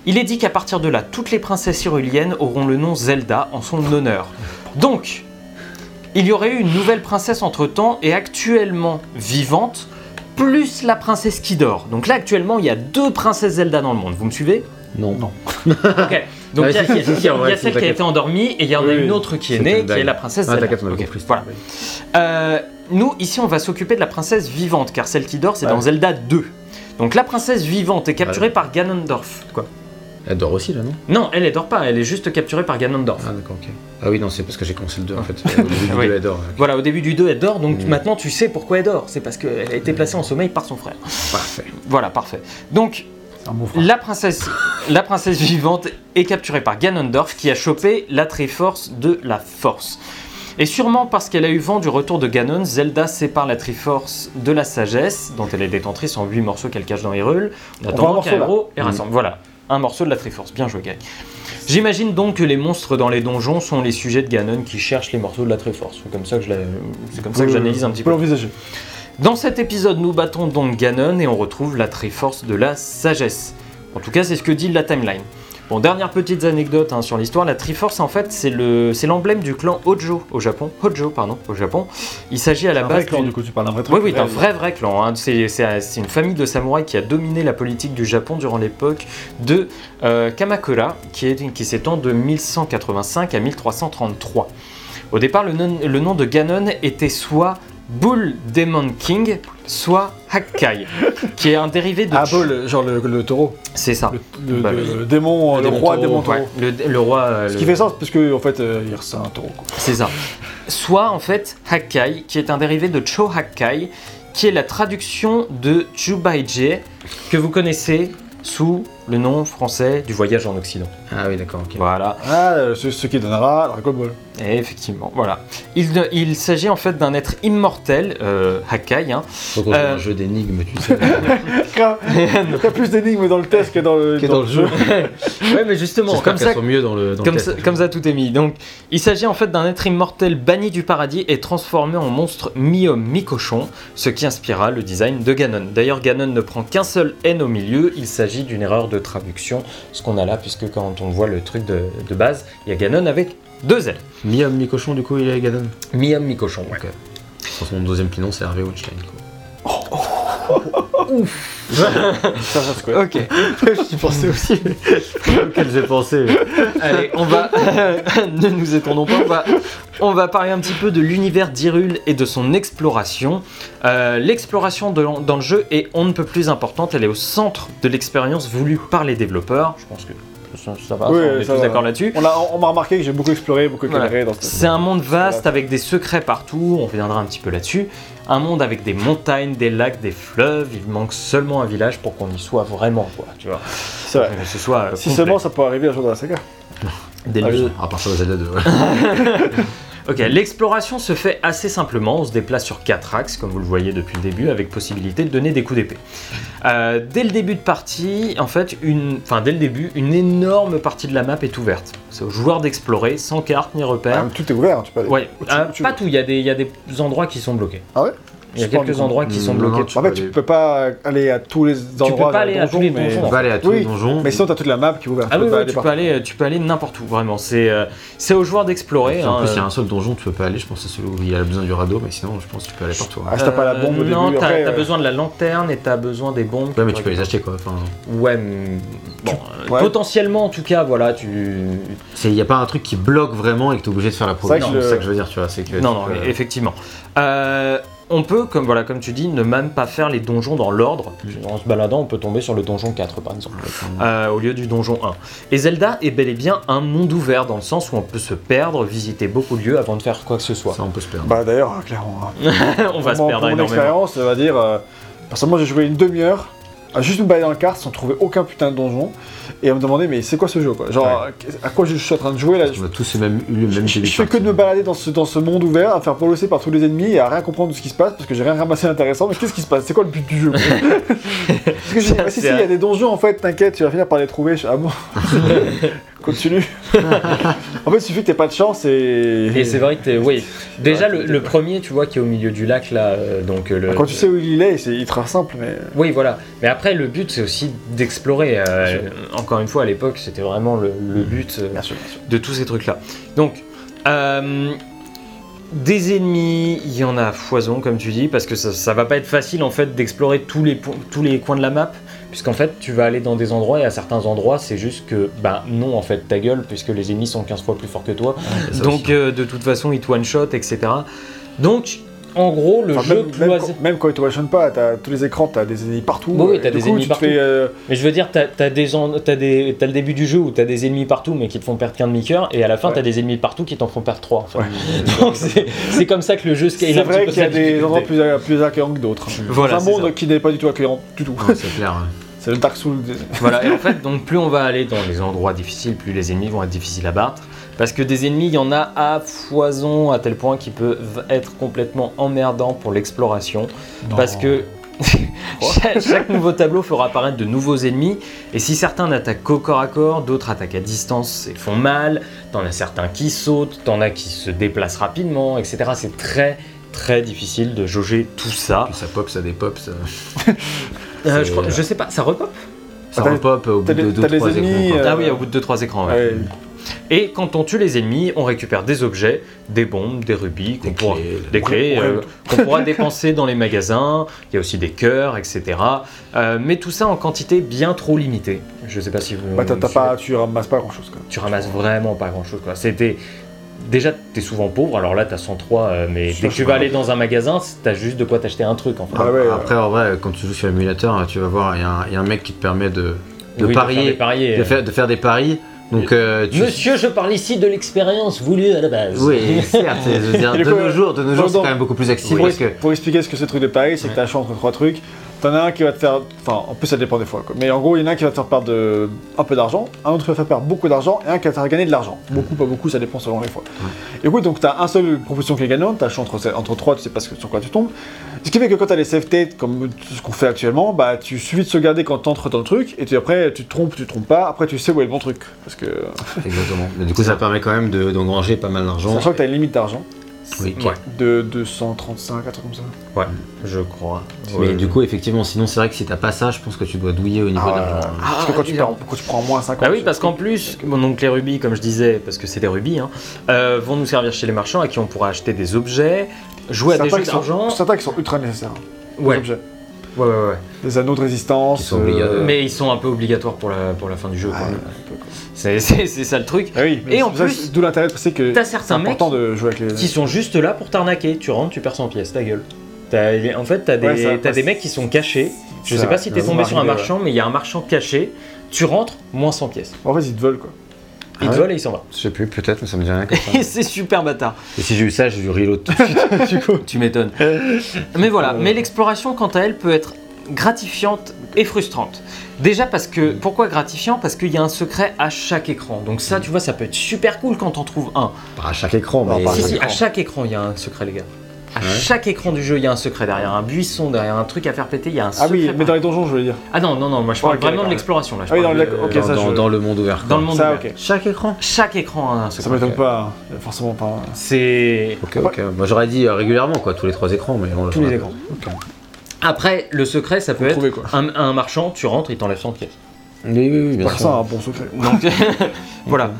Il est dit qu'à partir de là, toutes les princesses hyruliennes auront le nom Zelda en son honneur. Donc, il y aurait eu une nouvelle princesse entre-temps et actuellement vivante, plus la princesse qui dort. Donc là, actuellement, il y a deux princesses Zelda dans le monde. Vous me suivez? Non. Non. Ok. Donc il y a, Ouais, si, il y a- y celle qui a été endormie et il y en a Oui, une autre qui est née, qui est la princesse Ah, Zelda. t'inquiète, on a Ok, compris. Voilà. Euh, nous, ici, on va s'occuper de la princesse vivante, car celle qui dort, c'est Ouais. dans Zelda 2. Donc la princesse vivante est capturée par Ganondorf. Quoi? Elle dort aussi, là, non? Non, elle, elle dort pas, elle est juste capturée par Ganondorf. Ah, d'accord, ok. Ah oui, non, c'est parce que j'ai commencé le 2, en fait. Au début du Oui. 2, elle dort. ok. Voilà, au début du 2, elle dort, donc Mm. maintenant tu sais pourquoi elle dort. C'est parce qu'elle a été placée en sommeil par son frère. Parfait. Voilà, parfait. Donc, C'est un mot frère. La princesse, la princesse vivante est capturée par Ganondorf qui a chopé la Triforce de la Force. Et sûrement parce qu'elle a eu vent du retour de Ganon, Zelda sépare la Triforce de la Sagesse, dont elle est détentrice en 8 morceaux qu'elle cache dans Hyrule, en voit un attendant morceau, qu'un là. héros et Mm. rassemble. Voilà, un morceau de la Triforce. Bien joué, Gary. J'imagine donc que les monstres dans les donjons sont les sujets de Ganon qui cherchent les morceaux de la Triforce. C'est comme ça que la- j'analyse un petit peu. l'envisager. Dans cet épisode, nous battons donc Ganon et on retrouve la Triforce de la sagesse. En tout cas, c'est ce que dit la timeline. Bon, dernière petite anecdote hein, sur l'histoire, la Triforce en fait c'est le c'est l'emblème du clan Hojo au Japon. Hojo pardon au Japon. Il s'agit à la Un vrai base clan, d'une- du coup, tu parles d'un vrai truc. oui, oui, c'est un réel. vrai, vrai clan. hein. C'est une famille de samouraïs qui a dominé la politique du Japon durant l'époque de euh, Kamakura, qui est- qui s'étend de 1185 à 1333. Au départ, le nom de Ganon était soit Bull Demon King, soit Hakkai, qui est un dérivé de. Ah, Paul, genre le, le taureau. C'est ça. Le, le- Bah le- oui. le démon, Le roi taureau, démon taureau. ouais, le, le roi. euh, Ce le- qui fait sens, parce que en fait, euh, il c'est un taureau. Quoi. C'est ça. Soit en fait Hakkai, qui est un dérivé de Cho Hakkai, qui est la traduction de Jubaije, que vous connaissez sous le nom français du voyage en Occident. Ah oui, d'accord, ok. Voilà. Ah, ce, ce qui donnera Dragon Ball. Et effectivement, voilà. Il, il s'agit en fait d'un être immortel, euh, Hakkai, hein. Faut qu'on joue Euh, un jeu d'énigmes, tu sais. Il y a plus d'énigmes dans le test que dans le, dans jeu. ouais, mais justement, comme ça, sont mieux dans le, dans le Comme test. ça, comme ça, tout est mis. Donc, il s'agit en fait d'un être immortel banni du paradis et transformé en monstre mi-homme, mi-cochon, ce qui inspira le design de Ganon. D'ailleurs, Ganon ne prend qu'un seul N au milieu, il s'agit d'une erreur de traduction, ce qu'on a là, puisque quand on voit le truc de, de base, il y a Ganon avec deux L. Mi-homme, mi-cochon, du coup, il est Ganon. Mi-homme, mi-cochon, ouais. Ok. Son deuxième prénom, c'est Harvey Weinstein. quoi. ouf Starship Squad. Ok, J'y pensais aussi. auquel j'ai pensé. allez, on va. ne nous étendons pas, on va, on va parler un petit peu de l'univers d'Hyrule et de son exploration. Euh, L'exploration dans le jeu est on ne peut plus importante, elle est au centre de l'expérience voulue par les développeurs. Je pense que ça, ça va, Oui, on est ça tous d'accord là-dessus. On, m'a remarqué que j'ai beaucoup exploré, beaucoup Voilà. éclairé dans. C'est un monde vaste avec des secrets partout, on reviendra un petit peu là-dessus. Un monde avec des montagnes, des lacs, des fleuves, il manque seulement un village pour qu'on y soit vraiment, quoi, tu vois. C'est vrai. Que ce soit euh, Si complet. seulement ça peut arriver un jour dans la saga. Le Ah, oui. À part ça, Zelda 2, ouais. Ok, l'exploration se fait assez simplement. On se déplace sur quatre axes, comme vous le voyez depuis le début, avec possibilité de donner des coups d'épée. Euh, dès le début de partie, en fait, une, enfin dès le début, une énorme partie de la map est ouverte. C'est au joueur d'explorer, sans carte ni repère. Ah, tout est ouvert, tu peux aller. ouais, où tu- euh, où tu pas tout. Il y a des, il y a des endroits qui sont bloqués. Ah ouais? Il y a quelques endroits qui sont bloqués. tu En fait, tu peux pas aller à tous les endroits. peux pas aller à tous les donjons. On va aller à tous les donjons. Mais sinon, t'as toute la map qui est ouverte. Ah tu oui, peux tu peux aller, tu peux aller n'importe où, vraiment. C'est euh, c'est au joueur d'explorer. En hein, plus, il y a euh, un seul donjon, tu peux pas aller. Je pense que c'est celui où il y a besoin du radeau, mais sinon, je pense que tu peux aller partout. hein. Ah, si t'as pas la bombe au début, Non, t'as euh, besoin de la lanterne et t'as besoin des bombes. Ouais, mais tu peux les acheter quoi. Enfin, Ouais, mais bon, Ouais. potentiellement en tout cas, voilà, tu. c'est- il n'y a pas un truc qui bloque vraiment et que tu es obligé de faire la le- C'est ça que je veux dire, tu vois. C'est que Non, tu non, peux- mais effectivement. Euh, on peut, comme voilà, comme tu dis, ne même pas faire les donjons dans l'ordre. En se baladant, on peut tomber sur le donjon 4 par exemple. euh, au lieu du donjon 1. Et Zelda est bel et bien un monde ouvert dans le sens où on peut se perdre, visiter beaucoup de lieux avant de faire quoi que ce soit. Ça, on peut se perdre. Bah d'ailleurs, clairement. hein. on va se perdre mon énormément. expérience, ça va dire. euh, Personnellement, j'ai joué une demi-heure à juste me balader dans la carte sans trouver aucun putain de donjon. Et à me demander, mais c'est quoi ce jeu quoi Genre, à quoi je suis en train de jouer là On a tous le le je, fais que de me balader dans ce, dans ce monde ouvert, à faire polosser par tous les ennemis et à rien comprendre de ce qui se passe parce que j'ai rien ramassé d'intéressant. Mais qu'est-ce qui se passe? C'est quoi le but du jeu? Parce que ah, si, si, il y a des donjons en fait, t'inquiète, tu vas finir par les trouver. Je ah bon Continue. en fait, il suffit que t'aies pas de chance et. Et c'est vrai que t'es- oui. Déjà le, le premier, tu vois, qui est au milieu du lac là, euh, donc euh, le. Quand tu sais où il est, c'est ultra simple, mais. Oui, voilà. Mais après, le but, c'est aussi d'explorer. euh, encore une fois, à l'époque, c'était vraiment le, le but euh, Bien sûr, bien sûr. de tous ces trucs-là. Donc, euh, des ennemis, il y en a à foison, comme tu dis, parce que ça, ça va pas être facile, en fait, d'explorer tous les, tous les coins de la map. Puisqu'en fait, tu vas aller dans des endroits et à certains endroits, c'est juste que, bah non, en fait, ta gueule, puisque les ennemis sont 15 fois plus forts que toi. Donc, euh, de toute façon, ils te one-shot, etc. Donc, en gros, le Enfin, jeu même, quand, même quand il te one pas, t'as tous les écrans, t'as des ennemis partout. Oui, oui, et t'as des coup, ennemis partout. fais, euh, Mais je veux dire, t'as as des, en- t'as des, t'as le début du jeu où t'as des ennemis partout mais qui te font perdre qu'un demi-cœur, et à la fin Ouais. t'as des ennemis partout qui t'en font perdre 3. Ouais. Donc c'est comme ça que le jeu scale C'est vrai qu'il y a des endroits plus, plus accueillants que d'autres. Voilà, c'est un monde ça. qui n'est pas du tout accueillant du tout. Ouais, c'est clair. C'est le Dark Souls. Voilà, et en fait, donc plus on va aller dans les endroits difficiles, plus les ennemis vont être difficiles à battre. Parce que des ennemis, il y en a à foison, à tel point qu'ils peuvent être complètement emmerdants pour l'exploration. Parce que chaque, chaque nouveau tableau fera apparaître de nouveaux ennemis, et si certains n'attaquent qu'au corps à corps, d'autres attaquent à distance et font mal, t'en as certains qui sautent, t'en as qui se déplacent rapidement, etc. C'est très très difficile de jauger tout ça. Puis ça pop, ça dépop, ça, Euh, C'est- je, crois- je sais pas, ça repop ça Ah, t'as- repop au bout t'as de les- 2 t'as les 3 ennemis, écrans. quoi. euh, Ah oui, au bout de 2-3 écrans. ouais. Ouais. Et quand on tue les ennemis, on récupère des objets, des bombes, des rubis, qu'on Des pourra, clés, des clés, Ouais. euh, qu'on pourra dépenser dans les magasins. Il y a aussi des cœurs, etc. Euh, mais tout ça en quantité bien trop limitée. Je sais pas si vous. Bah, t'as- t'as vous pas, tu ramasses pas grand chose. Quoi. tu ramasses vraiment pas grand chose. C'était déjà t'es souvent pauvre alors là t'as 103 euh, mais dès que tu vas aller dans un magasin t'as juste de quoi t'acheter un truc en fait. Ah ouais, Après, en vrai, quand tu joues sur émulateur, tu vas voir, il y, a un- il y a un mec qui te permet de, de Oui, parier, faire des paris, de, euh. faire, de faire des paris. Donc, euh, tu... Monsieur, je parle ici de l'expérience voulue à la base. Oui, certes, je veux dire, de coup, nos jours, de nos jours, c'est quand même beaucoup plus accessible Pour, parce que pour expliquer ce que c'est le truc de Paris, c'est que t'as le choix entre trois trucs. T'en as un qui va te faire. Enfin, en plus, ça dépend des fois. Quoi. Mais en gros, il y en a un qui va te faire perdre de... un peu d'argent, un autre qui va te faire perdre beaucoup d'argent, et un qui va te faire gagner de l'argent. Beaucoup, pas beaucoup, ça dépend selon les fois. Et coup, donc, t'as un seul proposition qui est gagnante, t'as entre, entre trois, tu sais pas sur quoi tu tombes. Ce qui fait que quand t'as les states, comme ce qu'on fait actuellement, bah, tu suffis de se garder quand t'entres dans le truc, et tu, après, tu te trompes, tu te trompes pas, après, tu sais où est le bon truc. Parce que. Exactement. Mais du coup, ça permet quand même de- d'engranger pas mal d'argent. Sachant que t'as une limite d'argent, Oui. Ouais, de 235, un truc comme ça. ouais, je crois. Mais Ouais. du coup, effectivement, sinon, c'est vrai que si t'as pas ça, je pense que tu dois douiller au niveau Ah, d'argent. parce que quand tu, perds- quand tu prends moins 50. Bah oui, parce qu'en plus, bon, donc les rubis, comme je disais, parce que c'est des rubis, hein, euh, vont nous servir chez les marchands à qui on pourra acheter des objets, jouer à des jeux d'argent. Certains qui sont ultra nécessaires. les Ouais. objets. Ouais, ouais, ouais. des anneaux de résistance. Obligatoires. Mais ils sont un peu obligatoires pour la, pour la fin du jeu. Ah, quoi. C'est ça le truc. Ah oui, Et en plus, c'est- d'où l'intérêt, c'est que T'as c'est certains mecs important de jouer avec les. qui sont juste là pour t'arnaquer. Tu rentres, tu perds 100 pièces, ta gueule. T'as- en fait, t'as des, Ouais, ouais, des mecs qui sont cachés. Je ça- sais pas si t'es tombé sur un marchand, mais il y a un marchand caché. Tu rentres, moins 100 pièces. En fait, ils te veulent quoi. Il Ah te ouais vole et il s'en va. Je sais plus, peut-être, mais ça me dit rien comme ça. Et c'est super bâtard. Et si j'ai eu ça, j'ai dû reload tout de suite. du coup. Tu m'étonnes. Mais voilà, mais l'exploration, quant à elle, peut être gratifiante et frustrante. Déjà parce que, pourquoi gratifiant? Parce qu'il y a un secret à chaque écran. Donc ça, tu vois, ça peut être super cool quand t'en trouves un. Pas à chaque écran, mais. pas à Si, chaque si, écran. à chaque écran, il y a un secret, les gars. À Ouais. chaque écran du jeu, il y a un secret derrière un buisson, derrière un truc à faire péter, il y a un Ah secret. oui, mais dans les donjons, je voulais dire. Ah non, non, non, moi je parle vraiment de l'exploration là. je Ah oui, dans le- ok, dans, ça, dans- je- dans le monde ouvert. Dans le monde Ça, ouvert. Chaque écran Chaque écran a un Ça secret. m'étonne pas, forcément pas. C'est Ok, ok. Moi j'aurais dit euh, régulièrement, quoi, tous les trois écrans, mais on le tous les écrans. Après, le secret, ça peut Faut être trouver un, un marchand, tu rentres, il t'enlève 100 pièces. Oui, oui, oui, bien sûr. ça, un bon secret. Donc voilà.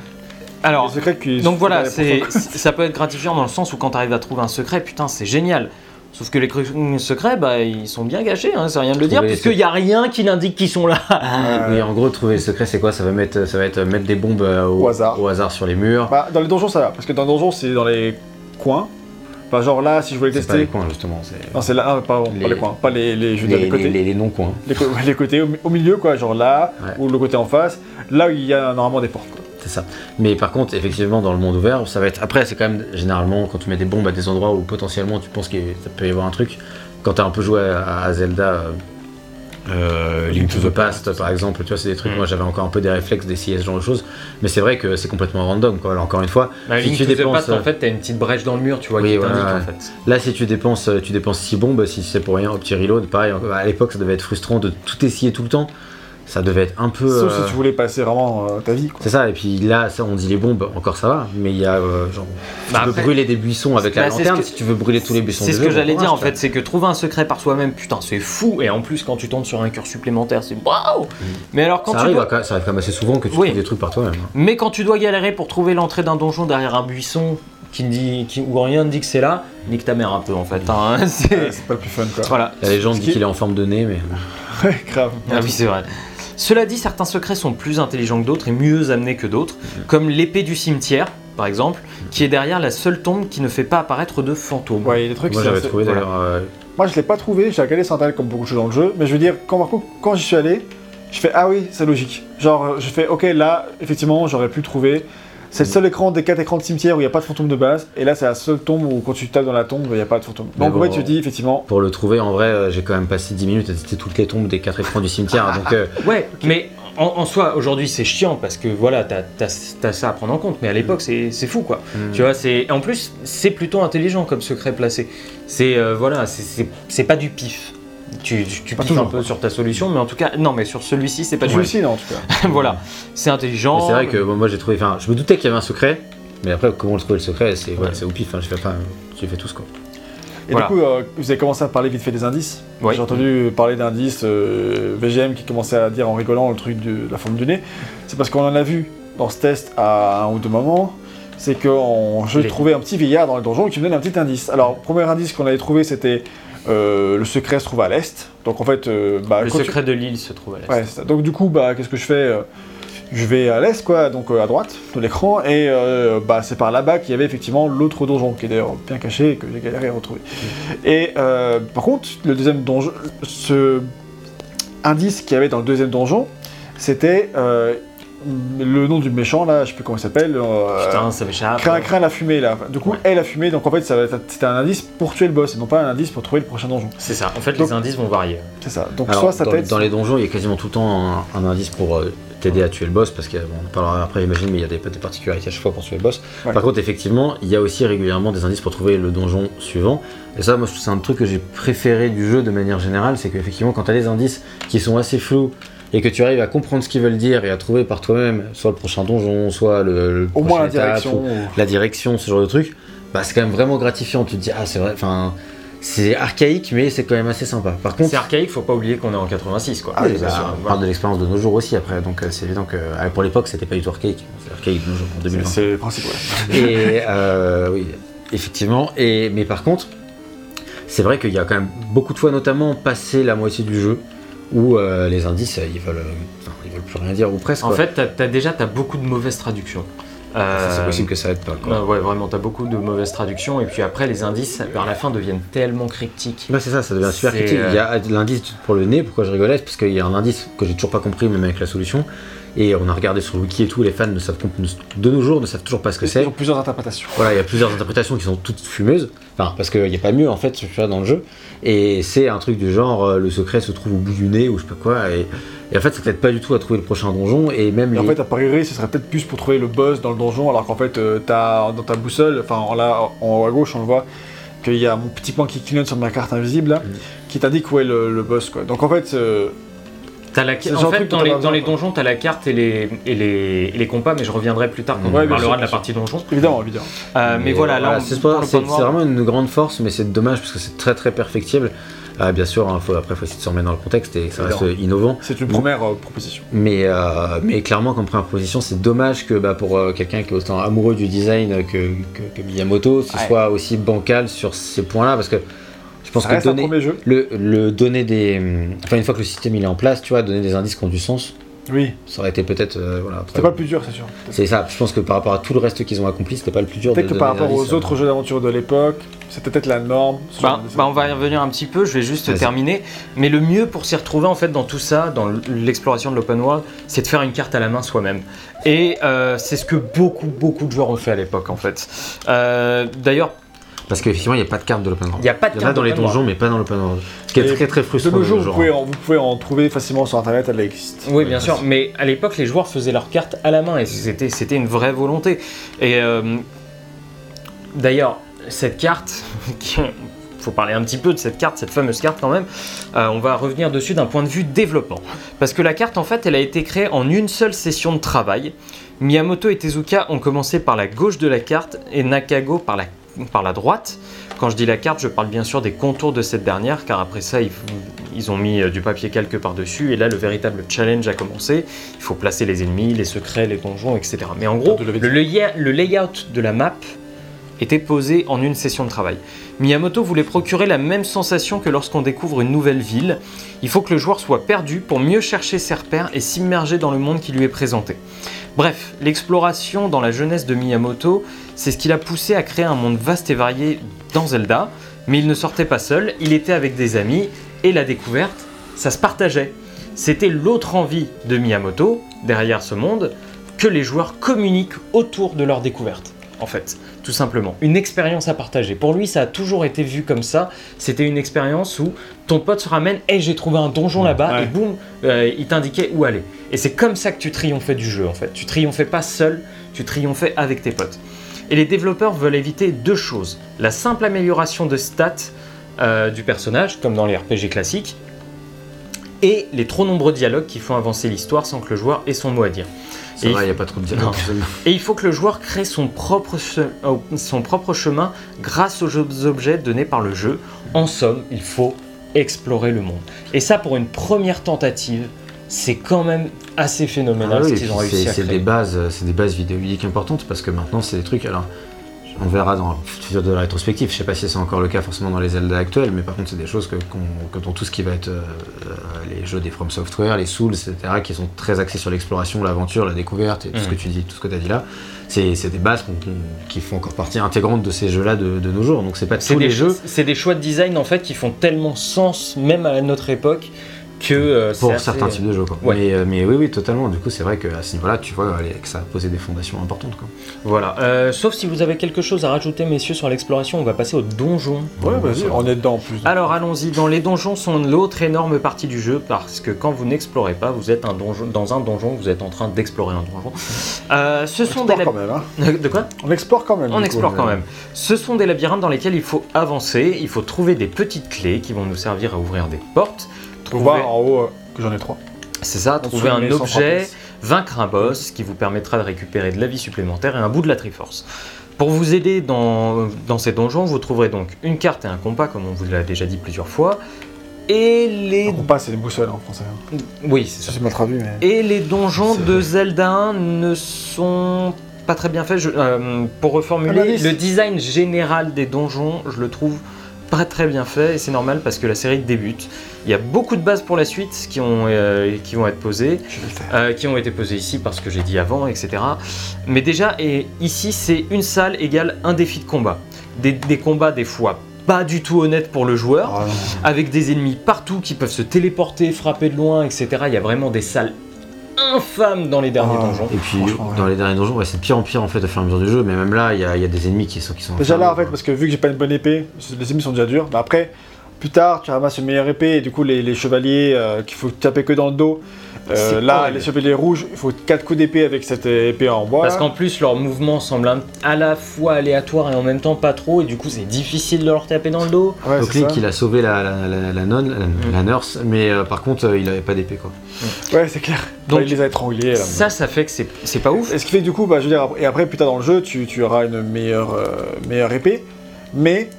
Alors, Le secret qui- donc voilà, c'est ça peut être gratifiant dans le sens où quand tu arrives à trouver un secret, putain, c'est génial. Sauf que les cr- secrets, bah, ils sont bien cachés, hein, c'est rien de le dire, les puisqu'il n'y a rien qui l'indique qu'ils sont là. Euh, Oui, en gros, trouver le secret, c'est quoi? Ça va, mettre, ça va être mettre des bombes euh, au, Au hasard. sur les murs. Bah, dans les donjons, ça va, parce que dans les donjons, c'est dans les coins. Enfin, genre là, si je voulais c'est pas tester. les coins, justement. C'est Non, c'est là, ah, pardon, Les- pas les coins, pas les, les, je veux dire, les, les côtés. les- non-coins. Les, côtés, au, mi- au milieu, quoi, genre là, Ouais. ou le côté en face, là où il y a normalement des portes. Quoi. C'est ça. Mais par contre, effectivement, dans le monde ouvert, ça va être. Après, c'est quand même généralement quand tu mets des bombes à des endroits où potentiellement tu penses qu'il ça peut y avoir un truc. Quand t'as un peu joué à, à Zelda, euh, Link to the Past, par exemple, tu vois, c'est des trucs. Mm. Moi, j'avais encore un peu des réflexes d'essayer ce genre de choses. Mais c'est vrai que c'est complètement random, quoi. Encore une fois, Bah, Si Link tu to the dépenses, Past, euh, en fait, t'as une petite brèche dans le mur, tu vois, Oui, qui voilà, en fait. Là, si tu dépenses, tu dépenses 6 bombes, si c'est pour rien, au petit reload, pareil, à l'époque, ça devait être frustrant de tout essayer tout le temps. Ça devait être un peu. Sauf euh, si tu voulais passer vraiment euh, ta vie. C'est ça, et puis là, ça, on dit les bombes, encore ça va, mais il y a euh, genre. Bah, tu peux après- brûler des buissons avec la Bah, lanterne que- si tu veux brûler tous les buissons. C'est ce que j'allais dire en fait, c'est que trouver un secret par soi-même, putain, c'est fou. Et en plus, quand tu tombes sur un cœur supplémentaire, c'est waouh. Mais alors quand Ça tu arrive, dois- quand- ça arrive quand même assez souvent que tu Oui. trouves des trucs par toi-même. hein. mais quand tu dois galérer pour trouver l'entrée d'un donjon derrière un buisson qui ne dit, qui, où rien ne dit que c'est là, nique ta mère un peu en fait. hein. C'est- Ouais, pas le plus fun, quoi. voilà. La légende dit qui- qu'il est en forme de nez, mais. Ouais, grave. Ah oui, c'est vrai. Cela dit, certains secrets sont plus intelligents que d'autres et mieux amenés que d'autres, comme l'épée du cimetière, par exemple, qui est derrière la seule tombe qui ne fait pas apparaître de fantômes. Ouais, il y a des trucs Moi, j'avais assez- trouvé voilà. d'ailleurs. euh, Moi, je l'ai pas trouvé, j'ai regardé sur internet comme beaucoup de choses dans le jeu, mais je veux dire, quand, par contre, quand j'y suis allé, je fais ah oui, c'est logique. Genre, je fais ok, là, effectivement, j'aurais pu trouver. C'est le seul écran des quatre écrans de cimetière où il n'y a pas de fantôme de base, et là, c'est la seule tombe où quand tu tapes dans la tombe, il n'y a pas de fantôme. Donc, fait, tu dis effectivement, Pour le trouver, en vrai, euh, j'ai quand même passé 10 minutes à tester toutes les tombes des quatre écrans du cimetière. donc, euh, Ouais, mais en, en soi, aujourd'hui, c'est chiant parce que voilà, t'as as, ça à prendre en compte, mais à l'époque, c'est c'est fou quoi. hmm. Tu vois, c'est en plus, c'est plutôt intelligent comme secret placé. C'est euh, voilà, c'est- c'est c'est pas du pif. Tu, tu, un peu sur ta solution, mais en tout cas, non, mais sur celui-ci, c'est pas du celui-ci, non, en tout cas. voilà, c'est intelligent. Mais c'est vrai que bon, moi j'ai trouvé. Enfin, je me doutais qu'il y avait un secret, mais après, comment trouver le secret C'est Ouais. c'est au pif. Hein, je fais pas. Tu fais tout ce quoi. Et Voilà. du coup, euh, vous avez commencé à parler vite fait des indices. Oui. J'ai entendu parler d'indices euh, VGM qui commençait à dire en rigolant le truc de la forme du nez. C'est parce qu'on en a vu dans ce test à un ou deux moments. C'est que on- je Les- trouvais un petit vieillard dans le donjon qui me donne un petit indice. Alors, premier indice qu'on avait trouvé, c'était euh, le secret se trouve à l'est. Donc en fait, euh, bah, Le tu- secret de l'île se trouve à l'est. Ouais. Donc du coup, bah, qu'est-ce que je fais euh, Je vais à l'est, quoi, donc euh, à droite de l'écran, et bah, c'est par là-bas qu'il y avait effectivement l'autre donjon, qui est d'ailleurs bien caché et que j'ai galéré à retrouver. Et par contre, le deuxième donjon, ce indice qu'il y avait dans le deuxième donjon, c'était le nom du méchant, là, je sais plus comment il s'appelle. euh, Putain, ça m'échappe. La fumée là. Du coup, Ouais. elle a fumé, donc en fait, ça va être- c'était un indice pour tuer le boss, et non pas un indice pour trouver le prochain donjon. C'est ça. En fait, Donc- les indices vont varier. C'est ça. Donc Alors, soit ça dans, dans les donjons, il y a quasiment tout le temps un, un indice pour euh, t'aider à tuer le boss, parce qu'on en parlera après, j'imagine, mais il y a des, des particularités à chaque fois pour tuer le boss. Ouais. Par contre, effectivement, il y a aussi régulièrement des indices pour trouver le donjon suivant. Et ça, moi, c'est un truc que j'ai préféré du jeu de manière générale, c'est qu'effectivement, quand tu as des indices qui sont assez flous et que tu arrives à comprendre ce qu'ils veulent dire et à trouver par toi-même soit le prochain donjon, soit le, le Au moins la étape, direction. ou la direction, ce genre de truc, bah, c'est quand même vraiment gratifiant. Tu te dis, ah, c'est vrai, enfin, c'est archaïque, mais c'est quand même assez sympa. Par contre, C'est archaïque, faut pas oublier qu'on est en 86 quoi. Ah oui, bah, bien sûr, on Voilà. parle de l'expérience de nos jours aussi après, donc euh, c'est évident que euh, pour l'époque c'était pas du tout archaïque, c'est archaïque de nos jours en C'est 2020. c'est le principe, ouais. Et euh, oui, effectivement. Et mais par contre, c'est vrai qu'il y a quand même beaucoup de fois, notamment passé la moitié du jeu, où euh, les indices, euh, ils veulent, euh, ils veulent plus rien dire ou presque. En quoi. fait, t'as, t'as déjà t'as beaucoup de mauvaises traductions. Euh, c'est possible que ça aide pas. Quoi. euh, ouais, vraiment, t'as beaucoup de mauvaises traductions. Et puis après, les indices, vers la fin, deviennent tellement cryptiques. Ouais, c'est ça, ça devient super euh, Il y a l'indice pour le nez, pourquoi je rigolais, parce qu'il y a un indice que j'ai toujours pas compris, même avec la solution. Et on a regardé sur le wiki et tout, les fans ne savent, de nos jours ne savent toujours pas ce que c'est. Ils ont plusieurs interprétations. Voilà, il y a plusieurs interprétations qui sont toutes fumeuses. Enfin, parce qu'il n'y a pas mieux en fait, tu dans le jeu. Et c'est un truc du genre, euh, le secret se trouve au bout du nez ou je sais pas quoi. Et, et en fait, ça t'aide pas du tout à trouver le prochain donjon. Et même Et en les- fait, à priori, ce serait peut-être plus pour trouver le boss dans le donjon, alors qu'en fait, euh, dans ta boussole, enfin en là, en haut à gauche, on le voit, qu'il y a mon petit point qui clignote sur ma carte invisible, là, Mhm. qui t'indique où est le, le boss, quoi. Donc en fait, euh, La... En fait, dans les, dans les donjons, t'as la carte et les, et, les, et les compas, mais je reviendrai plus tard quand Ouais, on parlera de la partie donjon. évidemment, évidemment. Euh, mais, voilà, là, on- c'est vraiment une grande force, mais c'est dommage parce que c'est très très perfectible. Euh, bien sûr, hein, faut, après, faut essayer de se remettre dans le contexte et ça reste innovant. C'est une première euh, proposition. Mais, euh, mais clairement, comme première proposition, c'est dommage que bah, pour euh, quelqu'un qui est autant amoureux du design que, que, que Miyamoto, ce Ouais. soit aussi bancal sur ces points-là. Parce que je pense Ça que donner, jeu. le, le donner des. Enfin, une fois que le système il est en place, tu vois, donner des indices qui ont du sens, Oui, ça aurait été peut-être. euh, voilà, c'était pas le plus dur, c'est sûr. C'est ça, je pense que par rapport à tout le reste qu'ils ont accompli, c'était pas le plus dur Peut-être que par rapport aux indices, euh. autres jeux d'aventure de l'époque, c'était peut-être la norme. Bah, bah, on va y revenir un petit peu, je vais juste Vas-y. terminer. Mais le mieux pour s'y retrouver en fait dans tout ça, dans l'exploration de l'open world, c'est de faire une carte à la main soi-même. Et euh, c'est ce que beaucoup, beaucoup de joueurs ont fait à l'époque en fait. Euh, D'ailleurs, Parce qu'effectivement, il n'y a pas de carte de l'open world. il n'y a pas de Il y en a carte dans les world. donjons, mais pas dans l'open world. Ce qui est très très De frustrant. nos jours, de vous nos pouvez, en, vous pouvez en trouver facilement sur internet, elle existe. Oui, bien sûr, mais à l'époque, les joueurs faisaient leurs cartes à la main et c'était, c'était une vraie volonté. Et euh, d'ailleurs, cette carte, il faut parler un petit peu de cette carte, cette fameuse carte quand même, euh, on va revenir dessus d'un point de vue développement. Parce que la carte, en fait, elle a été créée en une seule session de travail. Miyamoto et Tezuka ont commencé par la gauche de la carte et Nakago par la, par la droite. Quand je dis la carte, je parle bien sûr des contours de cette dernière, car après ça, ils, ils ont mis euh, du papier calque par-dessus, et là, le véritable challenge a commencé. Il faut placer les ennemis, les secrets, les donjons, etc. Mais en gros, le, laya- le layout de la map était posé en une session de travail. Miyamoto voulait procurer la même sensation que lorsqu'on découvre une nouvelle ville. Il faut que le joueur soit perdu pour mieux chercher ses repères et s'immerger dans le monde qui lui est présenté. Bref, l'exploration dans la jeunesse de Miyamoto, c'est ce qui l'a poussé à créer un monde vaste et varié dans Zelda, mais il ne sortait pas seul, il était avec des amis, et la découverte, ça se partageait. C'était l'autre envie de Miyamoto, derrière ce monde, que les joueurs communiquent autour de leur découverte, en fait, tout simplement. Une expérience à partager. Pour lui, ça a toujours été vu comme ça. C'était une expérience où ton pote se ramène, hey, j'ai trouvé un donjon là-bas, Ouais. et boum, euh, il t'indiquait où aller. Et c'est comme ça que tu triomphais du jeu, en fait. Tu triomphais pas seul, tu triomphais avec tes potes. Et les développeurs veulent éviter deux choses. La simple amélioration de stats euh, du personnage, comme dans les RPG classiques, et les trop nombreux dialogues qui font avancer l'histoire sans que le joueur ait son mot à dire. Ça Et va, il- n'y a pas trop de dialogue. Non. Et il faut que le joueur crée son propre, che- son propre chemin grâce aux objets donnés par le jeu. En somme, il faut explorer le monde. Et ça, pour une première tentative, c'est quand même assez phénoménal Ah oui, ce et qu'ils puis ont réussi c'est à c'est créer. des bases, euh, c'est des bases vidéoludiques importantes parce que maintenant c'est des trucs. Alors, on verra dans le futur de la rétrospective. Je sais pas si c'est encore le cas forcément dans les Zelda actuels, mais par contre c'est des choses que, qu'on- que dans tout ce qui va être euh, euh, les jeux des From Software, les Souls, etc., qui sont très axés sur l'exploration, l'aventure, la découverte et tout ce Mhm. que tu dis, tout ce que tu as dit là. C'est des bases qui font encore partie intégrante de ces jeux-là de, de nos jours. Donc c'est pas tous des, les jeux. c'est des choix de design en fait qui font tellement sens, même à notre époque, que euh, Pour assez- certains types de jeux, quoi. Ouais. Mais, euh, mais oui, oui, totalement. Du coup, c'est vrai qu'à ce niveau-là, tu vois, allez, que ça a posé des fondations importantes, quoi. Voilà. Euh, sauf si vous avez quelque chose à rajouter, messieurs, sur l'exploration, on va passer au donjon. Ouais, vas-y, on est dedans en plus. Alors allons-y, dans les donjons sont l'autre énorme partie du jeu parce que quand vous n'explorez pas, vous êtes un donjon, dans un donjon, vous êtes en train d'explorer un donjon. Euh, ce on sont des explore lab- quand même, hein. De quoi? On explore quand même. On coup. explore quand même. Ce sont des labyrinthes dans lesquels il faut avancer, il faut trouver des petites clés qui vont nous servir à ouvrir des portes. Trouver, voir en haut euh, que j'en ai trois. c'est ça, En trouver un objet, vaincre un boss qui vous permettra de récupérer de la vie supplémentaire et un bout de la Triforce. Pour vous aider dans, dans ces donjons, vous trouverez donc une carte et un compas, comme on vous l'a déjà dit plusieurs fois, et les... Un compas, c'est des boussoles en français. hein. Oui, c'est Ça ça. c'est mal traduit, mais. Et les donjons C'est de. Zelda 1 ne sont pas très bien faits. Je- euh, pour reformuler, le design général des donjons, je le trouve pas très bien fait et c'est normal parce que la série débute. Il y a beaucoup de bases pour la suite qui, ont, euh, qui vont être posées, euh, qui ont été posées ici parce que j'ai dit avant, etc. Mais déjà, et ici, c'est une salle égale un défi de combat. Des, des combats, des fois, pas du tout honnêtes pour le joueur, Oh, avec des ennemis partout qui peuvent se téléporter, frapper de loin, etc. Il y a vraiment des salles infâmes dans les derniers Ah. donjons. Et puis dans les derniers donjons, ouais, c'est de pire en pire en fait au fur et à mesure du jeu, mais même là, il y, a il y a des ennemis qui sont qui sont. Déjà là, en fait, parce que vu que j'ai pas une bonne épée, les ennemis sont déjà durs. Mais après, plus tard, tu ramasses une meilleure épée et du coup, les, les chevaliers euh, qu'il faut taper que dans le dos. euh, là, horrible. les chevaliers rouges, il faut 4 coups d'épée avec cette épée en bois. Parce qu'en plus, leurs mouvements semblent un- à la fois aléatoires et en même temps pas trop, et du coup, c'est difficile de leur taper dans le dos. Ouais, Donc c'est Link, ça. il a sauvé la, la, la, la nonne, la, la nurse, mais euh, par contre, euh, il avait pas d'épée quoi. Ouais, c'est clair. Donc, il les a étranglés. là. Ça, ça fait que c'est c'est pas ouf. Et ce qui fait que du coup, bah, je veux dire, après- et après, plus tard dans le jeu, tu, tu auras une meilleure, euh, meilleure épée, mais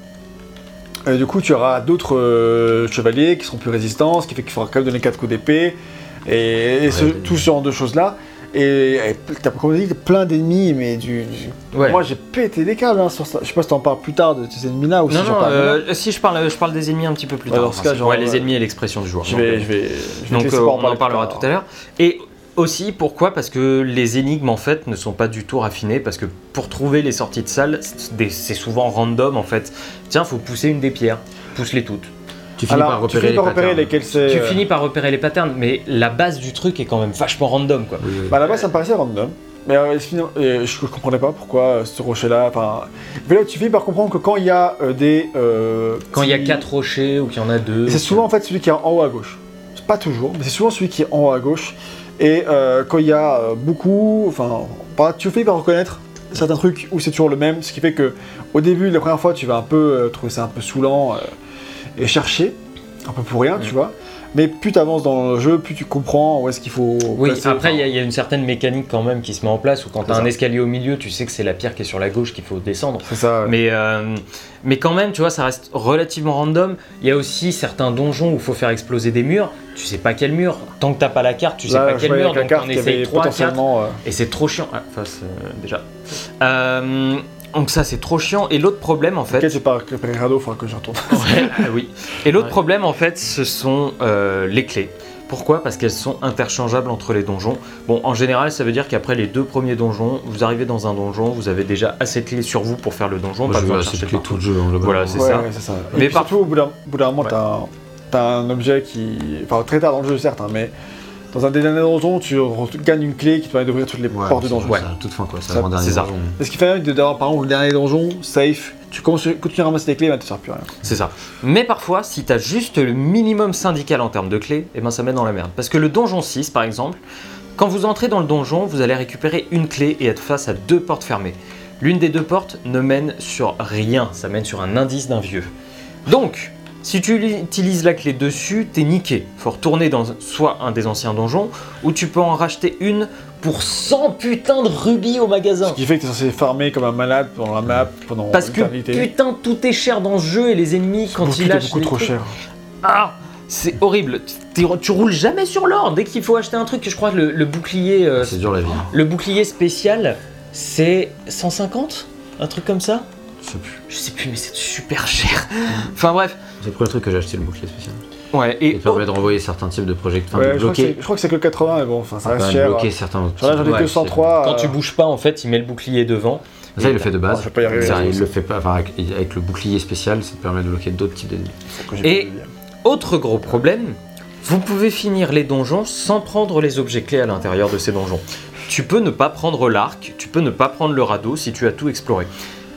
euh, du coup, tu auras d'autres euh, chevaliers qui seront plus résistants, ce qui fait qu'il faudra quand même donner 4 coups d'épée, et, et ce- Ouais, tout ce genre de choses-là. Et et t'as, comme on dit, plein d'ennemis, mais du. du- Ouais. Moi, j'ai pété des câbles hein, sur ça. Je sais pas si t'en parles plus tard de ces ennemis-là ou si non, j'en non, parle maintenant. euh, si je parle, je parle des ennemis un petit peu plus Ouais, tard. dans ce cas, genre, ouais, les ennemis et l'expression du joueur. Je vais, je vais, je vais te Donc euh, on en parler parlera tout à l'heure. Et aussi, pourquoi? Parce que les énigmes, en fait, ne sont pas du tout raffinées, parce que pour trouver les sorties de salle, c'est souvent random, en fait. Tiens, faut pousser une des pierres. Pousse-les toutes. Tu finis Alors, par tu repérer finis les par repérer patterns. lesquels c'est. Tu euh, finis par repérer les patterns, mais la base du truc est quand même vachement random, quoi. Oui, oui. Bah là-bas, ça me paraissait random. Mais euh, finalement, euh, je, je comprenais pas pourquoi euh, ce rocher-là. Enfin, mais là, tu finis par comprendre que quand il y a euh, des. euh, Quand il y a quatre rochers ou qu'il y en a deux. C'est souvent en fait celui qui est en haut à gauche. Pas toujours, mais c'est souvent celui qui est en haut à gauche. Et euh, quand il y a euh, beaucoup, enfin, pas- tu finis par reconnaître certains trucs où c'est toujours le même, ce qui fait que au début, la première fois, tu vas un peu euh, trouver ça un peu saoulant et chercher un peu pour rien, tu vois. Mais plus tu avances dans le jeu, plus tu comprends où est-ce qu'il faut. Oui, placer, après, il y, enfin, a- il y a une certaine mécanique quand même qui se met en place où quand tu as un escalier au milieu, tu sais que c'est la pierre qui est sur la gauche qu'il faut descendre. C'est ça. ouais. Mais, euh, mais quand même, tu vois, ça reste relativement random. Il y a aussi certains donjons où il faut faire exploser des murs. Tu sais pas quel mur. Tant que t'as pas la carte, tu sais Là, pas quel mur. Donc on essaye avait 3 4. potentiellement. euh, Et c'est trop chiant. Ah, euh, déjà. Euh, donc ça, c'est trop chiant. Et l'autre problème, en fait... Ok, j'ai pas récupéré Rado, faudra que je retourne. Ouais, ah oui. Et l'autre Ouais. problème, en fait, ce sont euh, les clés. Pourquoi? Parce qu'elles sont interchangeables entre les donjons. Bon, en général, ça veut dire qu'après les deux premiers donjons, vous arrivez dans un donjon, vous avez déjà assez de clés sur vous pour faire le donjon, Moi, pas je besoin veux de assez chercher de clés partout. tout le jeu. hein. Voilà, c'est ouais, ça. ouais, c'est ça. Mais Mais par- surtout, au bout d'un au bout d'un moment, Ouais. t'as un- t'as un objet qui. Enfin, très tard dans le jeu, certes, hein, mais dans un des derniers donjons, tu gagnes une clé qui te permet d'ouvrir toutes les Ouais, portes du donjon. ça, Ouais. toute fin quoi, c'est Ça, vraiment dernier c'est ça. donjon. Ce qui fait de- d'avoir, par exemple, le dernier donjon, safe, tu continues à ramasser des clés, mais tu ne sers plus à rien. C'est ça. Mais parfois, si t'as juste le minimum syndical en termes de clés, eh ben ça met dans la merde. Parce que le donjon 6, par exemple, quand vous entrez dans le donjon, vous allez récupérer une clé et être face à deux portes fermées. L'une des deux portes ne mène sur rien, ça mène sur un indice d'un vieux. Donc, si tu utilises la clé dessus, t'es niqué. Faut retourner dans soit un des anciens donjons, ou tu peux en racheter une pour 100 putains de rubis au magasin. Ce qui fait que tu es censé farmer comme un malade pendant la map, pendant Parce que putain, tout est cher dans ce jeu et les ennemis, quand Beaucoup, ils t'es lâchent beaucoup les trop trucs- cher. Ah C'est horrible. T'es- Tu roules jamais sur l'or dès qu'il faut acheter un truc. Je crois que le, le bouclier, euh, C'est dur la vie. hein. le bouclier spécial, c'est 150 Un truc comme ça? Je sais plus. Je sais plus, mais c'est super cher. Enfin bref. C'est le premier truc que j'ai acheté le bouclier spécial. Ouais, Il et te permet de renvoyer certains types de projectiles, enfin Ouais, de je, crois que c'est- bloquer. je crois que c'est que le 80, mais bon, enfin, ça Ça reste cher. bloquer certains. J'en ai j'en ai Ouais, que c'est- 103. quand tu bouges pas, en fait, il met le bouclier devant. Ça, il le fait de base. je vais pas y arriver. Ça, il le fait pas. Enfin, avec, avec le bouclier spécial, ça te permet de bloquer d'autres types d'ennemis. Faut que j'ai Et-. Autre gros problème, vous pouvez finir les donjons sans prendre les objets clés à l'intérieur de ces donjons. Tu peux ne pas prendre l'arc, tu peux ne pas prendre le radeau si tu as tout exploré.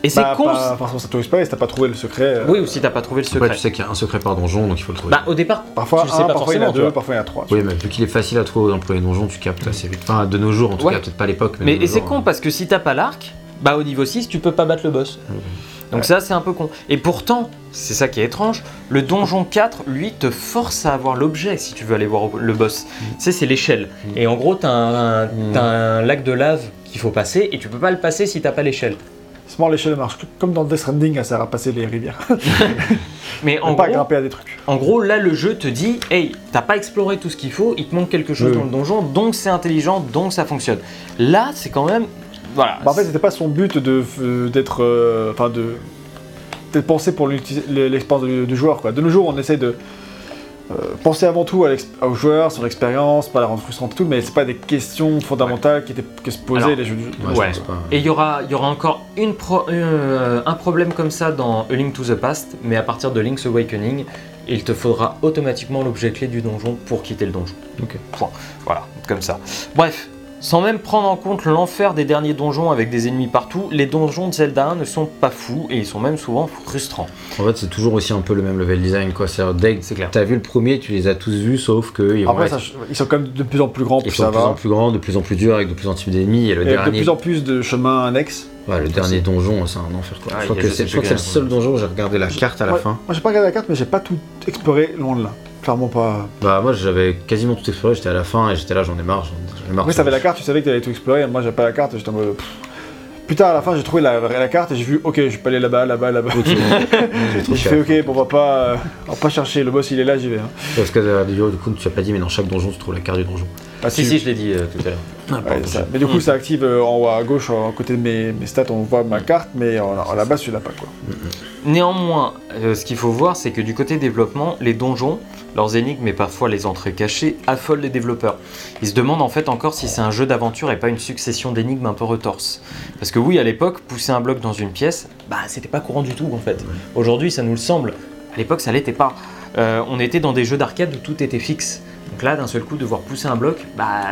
Et c'est Bah, con. pas forcément ça t'autorise pas, et si t'as pas trouvé le secret. euh, Oui, ou si t'as pas trouvé le secret. tu sais qu'il y a un secret par donjon, donc il faut le trouver. Bah, au départ, Parfois, tu le sais un, pas parfois il y en a deux, parfois il y en a trois. oui, mais vu qu'il est facile à trouver dans le premier donjon, tu captes assez vite. Enfin, de nos jours, en tout Ouais. cas, peut-être pas à l'époque. Mais et c'est con hein. parce que si t'as pas l'arc, bah au niveau 6, tu peux pas battre le boss. Donc ça, c'est un peu con. Et pourtant, c'est ça qui est étrange, le donjon 4, lui, te force à avoir l'objet si tu veux aller voir le boss. Tu sais, c'est l'échelle. Mm. Et en gros, t'as un, Mm. t'as un lac de lave qu'il faut passer et tu peux pas le passer si t'as pas l'échelle. C'est marrant, l'échelle marche comme dans Death Stranding, elle sert à passer les rivières. Mais en pas gros, grimper à des trucs. en gros, là, le jeu te dit, hey, t'as pas exploré tout ce qu'il faut, il te manque quelque chose Oui. dans le donjon, donc c'est intelligent, donc ça fonctionne. Là, c'est quand même... Voilà. Bah, en fait, c'était pas son but de euh, d'être. euh, Enfin, de. c'était pensé pour l'expérience du, du joueur. Quoi. De nos jours, on essaie de euh, penser avant tout à l'ex- au joueur, son expérience, pas la rendre frustrante et tout, mais c'est pas des questions fondamentales qui étaient que se posaient Alors, les jeux. du- Ouais, Ouais. pas. Et il y aura, il y aura encore une pro- euh, un problème comme ça dans A Link to the Past, mais à partir de Link's Awakening, il te faudra automatiquement l'objet clé du donjon pour quitter le donjon. Ok. Point. Voilà, comme ça. Bref, sans même prendre en compte l'enfer des derniers donjons avec des ennemis partout, les donjons de Zelda 1 ne sont pas fous et ils sont même souvent frustrants. En fait, c'est toujours aussi un peu le même level design, quoi. C'est-à-dire, dès que C'est clair. t'as vu le premier, tu les as tous vus, sauf que ils, vont Après, être- ça, ils sont quand même de plus en plus grands, ils plus sont ça de plus en plus grands, de plus en plus durs, avec de plus en plus d'ennemis. Et le Et avec de dernier, plus en plus de chemins annexes. ouais, le dernier donjon, c'est un enfer, quoi. Ah, je crois que c'est c'est le seul donjon où j'ai regardé la carte à la Ouais, fin. Moi, j'ai pas regardé la carte, mais j'ai pas tout exploré loin de là. Clairement pas. Bah, moi, j'avais quasiment tout exploré, j'étais à la fin et j'étais là, j'en ai marre. J'en ai marre. T'avais la carte, tu savais que t'allais tout explorer. Moi, j'avais pas la carte, j'étais en mode. pff. Plus tard, à la fin, j'ai trouvé la, la carte et j'ai vu, ok, je peux aller là-bas, là-bas, là-bas. J'ai fait, ok, bon, on va pas, euh, on va pas chercher. Le boss, il est là, j'y vais. Hein. Parce que euh, du coup, tu as pas dit, mais dans chaque donjon, tu trouves la carte du donjon. Ah, Si, si, je l'ai dit euh, tout à l'heure. Ouais, ça. Mais du coup, Mm. ça active euh, en haut à gauche, à côté de mes, mes stats, on voit ma carte, mais en, à la base, tu l'as pas, quoi. Néanmoins, euh, ce qu'il faut voir, c'est que du côté développement, les donjons, leurs énigmes et parfois les entrées cachées affolent les développeurs. Ils se demandent en fait encore si c'est un jeu d'aventure et pas une succession d'énigmes un peu retorses. Parce que oui, à l'époque, pousser un bloc dans une pièce, bah c'était pas courant du tout en fait. Aujourd'hui, ça nous le semble. À l'époque, ça l'était pas. Euh, on était dans des jeux d'arcade où tout était fixe. Donc là, d'un seul coup, devoir pousser un bloc, bah.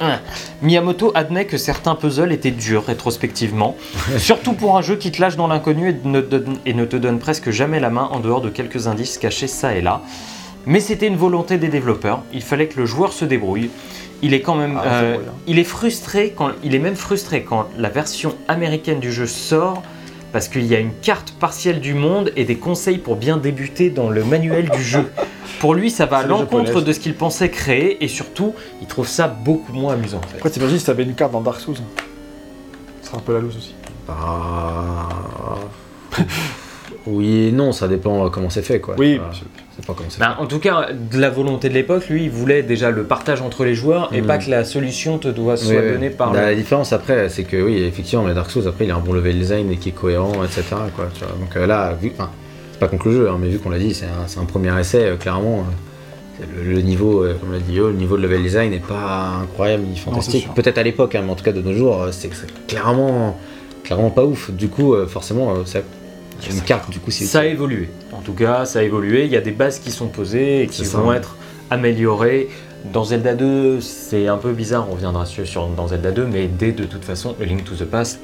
hein. Miyamoto admet que certains puzzles étaient durs rétrospectivement, surtout pour un jeu qui te lâche dans l'inconnu et, ne donne- et ne te donne presque jamais la main en dehors de quelques indices cachés ça et là. Mais c'était une volonté des développeurs, il fallait que le joueur se débrouille. Il est quand même, Ah, euh, hein. il est frustré quand, il est même frustré quand la version américaine du jeu sort parce qu'il y a une carte partielle du monde et des conseils pour bien débuter dans le manuel du jeu. Pour lui, ça va à l'encontre de ce qu'il pensait créer et surtout, il trouve ça beaucoup moins amusant. En fait. Après, t'imagines si t'avais une carte dans Dark Souls. Ce serait un peu la loose aussi. Bah. Oui et non, ça dépend euh, comment c'est fait, quoi. Oui, Voilà. C'est pas comment c'est Ben, en tout cas, de la volonté de l'époque, lui, il voulait déjà le partage entre les joueurs et Mm. pas que la solution te doit fait. soit Oui, donnée par. La le- différence après, c'est que oui, effectivement, mais Dark Souls, après, il a un bon level design et qui est cohérent, etc. Quoi, tu vois. Donc euh, là, vu. Enfin, c'est pas contre le jeu, hein, mais vu qu'on l'a dit, c'est un, premier essai, euh, clairement. euh, le, le niveau, euh, comme l'a dit Yo, le niveau de level design n'est pas incroyable ni fantastique. Peut-être à l'époque, hein, mais en tout cas de nos jours, euh, c'est clairement, clairement pas ouf. Du coup, euh, forcément, euh, ça, une carte, du coup, c'est Ça a évolué. En tout cas, ça a évolué. Il y a des bases qui sont posées et qui ça. vont être améliorées. Dans Zelda 2, c'est un peu bizarre, on reviendra sur, sur- dans Zelda 2, mais dès de toute façon, A Link to the Past,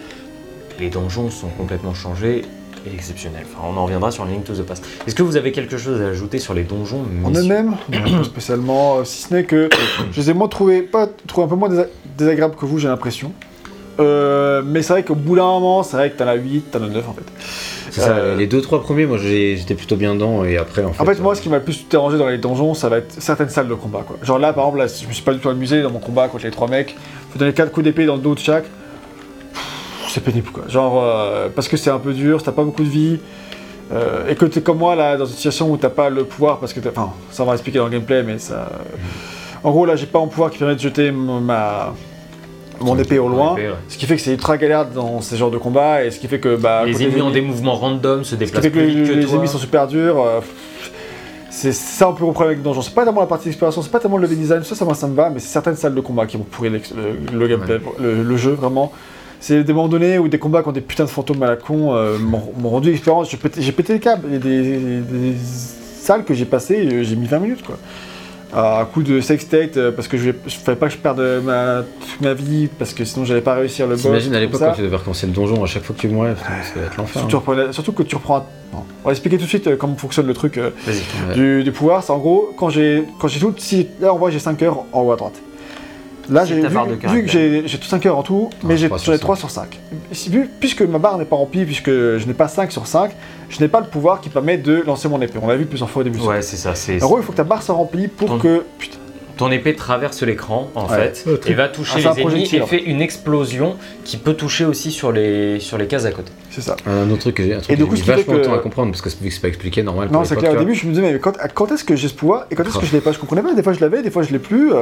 les donjons sont complètement changés et exceptionnels. Enfin, on en reviendra sur A Link to the Past. Est-ce que vous avez quelque chose à ajouter sur les donjons En eux-mêmes, non, pas spécialement, euh, si ce n'est que je les ai moins trouvés, pas trouvés un peu moins désa- désagréables que vous, j'ai l'impression. Euh, mais c'est vrai qu'au bout d'un moment, c'est vrai que t'en as 8, t'en as 9 en fait. C'est ça, Euh, les deux trois premiers, moi j'étais plutôt bien dedans et après en fait. En fait, moi, euh, ce qui m'a le plus dérangé dans les donjons, ça va être certaines salles de combat. Quoi. Genre là, par exemple, là, je me suis pas du tout amusé dans mon combat contre les trois mecs. Faut donner 4 coups d'épée dans le dos de chaque. C'est pénible quoi. Genre, parce que c'est un peu dur, t'as pas beaucoup de vie. et que t'es comme moi là, dans une situation où t'as pas le pouvoir, parce que t'as- Enfin, ça on va expliquer dans le gameplay, mais ça. En gros, là, j'ai pas mon pouvoir qui permet de jeter ma. Mon épée au loin, épée, ouais. ce qui fait que c'est ultra galère dans ces genres de combats, et ce qui fait que bah, Les ennemis ont des mouvements random, se ce qui déplacent fait que plus les, vite que les toi. ennemis sont super durs. euh, c'est ça un peu mon problème avec Donjon. C'est pas tellement la partie d'exploration, c'est pas tellement le level design, ça, ça, moi, ça me va, mais c'est certaines salles de combat qui vont pourrir le, le gameplay, le, le jeu vraiment. C'est des moments donnés où des combats qui ont des putains de fantômes à la con euh, m'ont rendu l'expérience. J'ai pété, j'ai pété le câble. Il y a des, des salles que j'ai passées, euh, j'ai mis 20 minutes quoi. À coup de sex state, euh, parce que je, je fallait pas que je perde ma, toute ma vie, parce que sinon j'allais pas réussir le boss. T'imagines à l'époque quand tu devais recommencer le donjon à chaque fois que tu mourais, ça va être l'enfer. Surtout, reprenais- surtout que tu reprends. un- bon, on va expliquer tout de suite euh, comment fonctionne le truc euh, du, du pouvoir. C'est en gros, quand j'ai quand j'ai tout. Si, là, on voit, j'ai 5 heures en haut à droite. Là, j'ai vu, que j'ai j'ai tout 5 heures en tout, mais Ah, j'ai trois sur j'en ai cinq. 3 sur 5. Si- vu- puisque ma barre n'est pas remplie, puisque je n'ai pas 5 sur 5, je n'ai pas le pouvoir qui permet de lancer mon épée. On l'a vu plusieurs fois au début. Ouais, c'est ça. C'est En gros, il faut que ta barre soit remplie pour Ton- que. Putain. ton épée traverse l'écran en Ouais. fait et va toucher Ah, les ennemis projectile, et fait une explosion qui peut toucher aussi sur les sur les cases à côté. C'est ça. Un autre truc que j'ai un truc Et que du coup, mis vachement de que- temps à comprendre parce que vu que c'est pas expliqué normal. Non, c'est clair. Au début, je me disais, mais quand, quand est-ce que j'ai ce pouvoir et quand est-ce que je l'ai pas? Je comprenais pas. Des fois, je l'avais, des fois, je l'ai plus.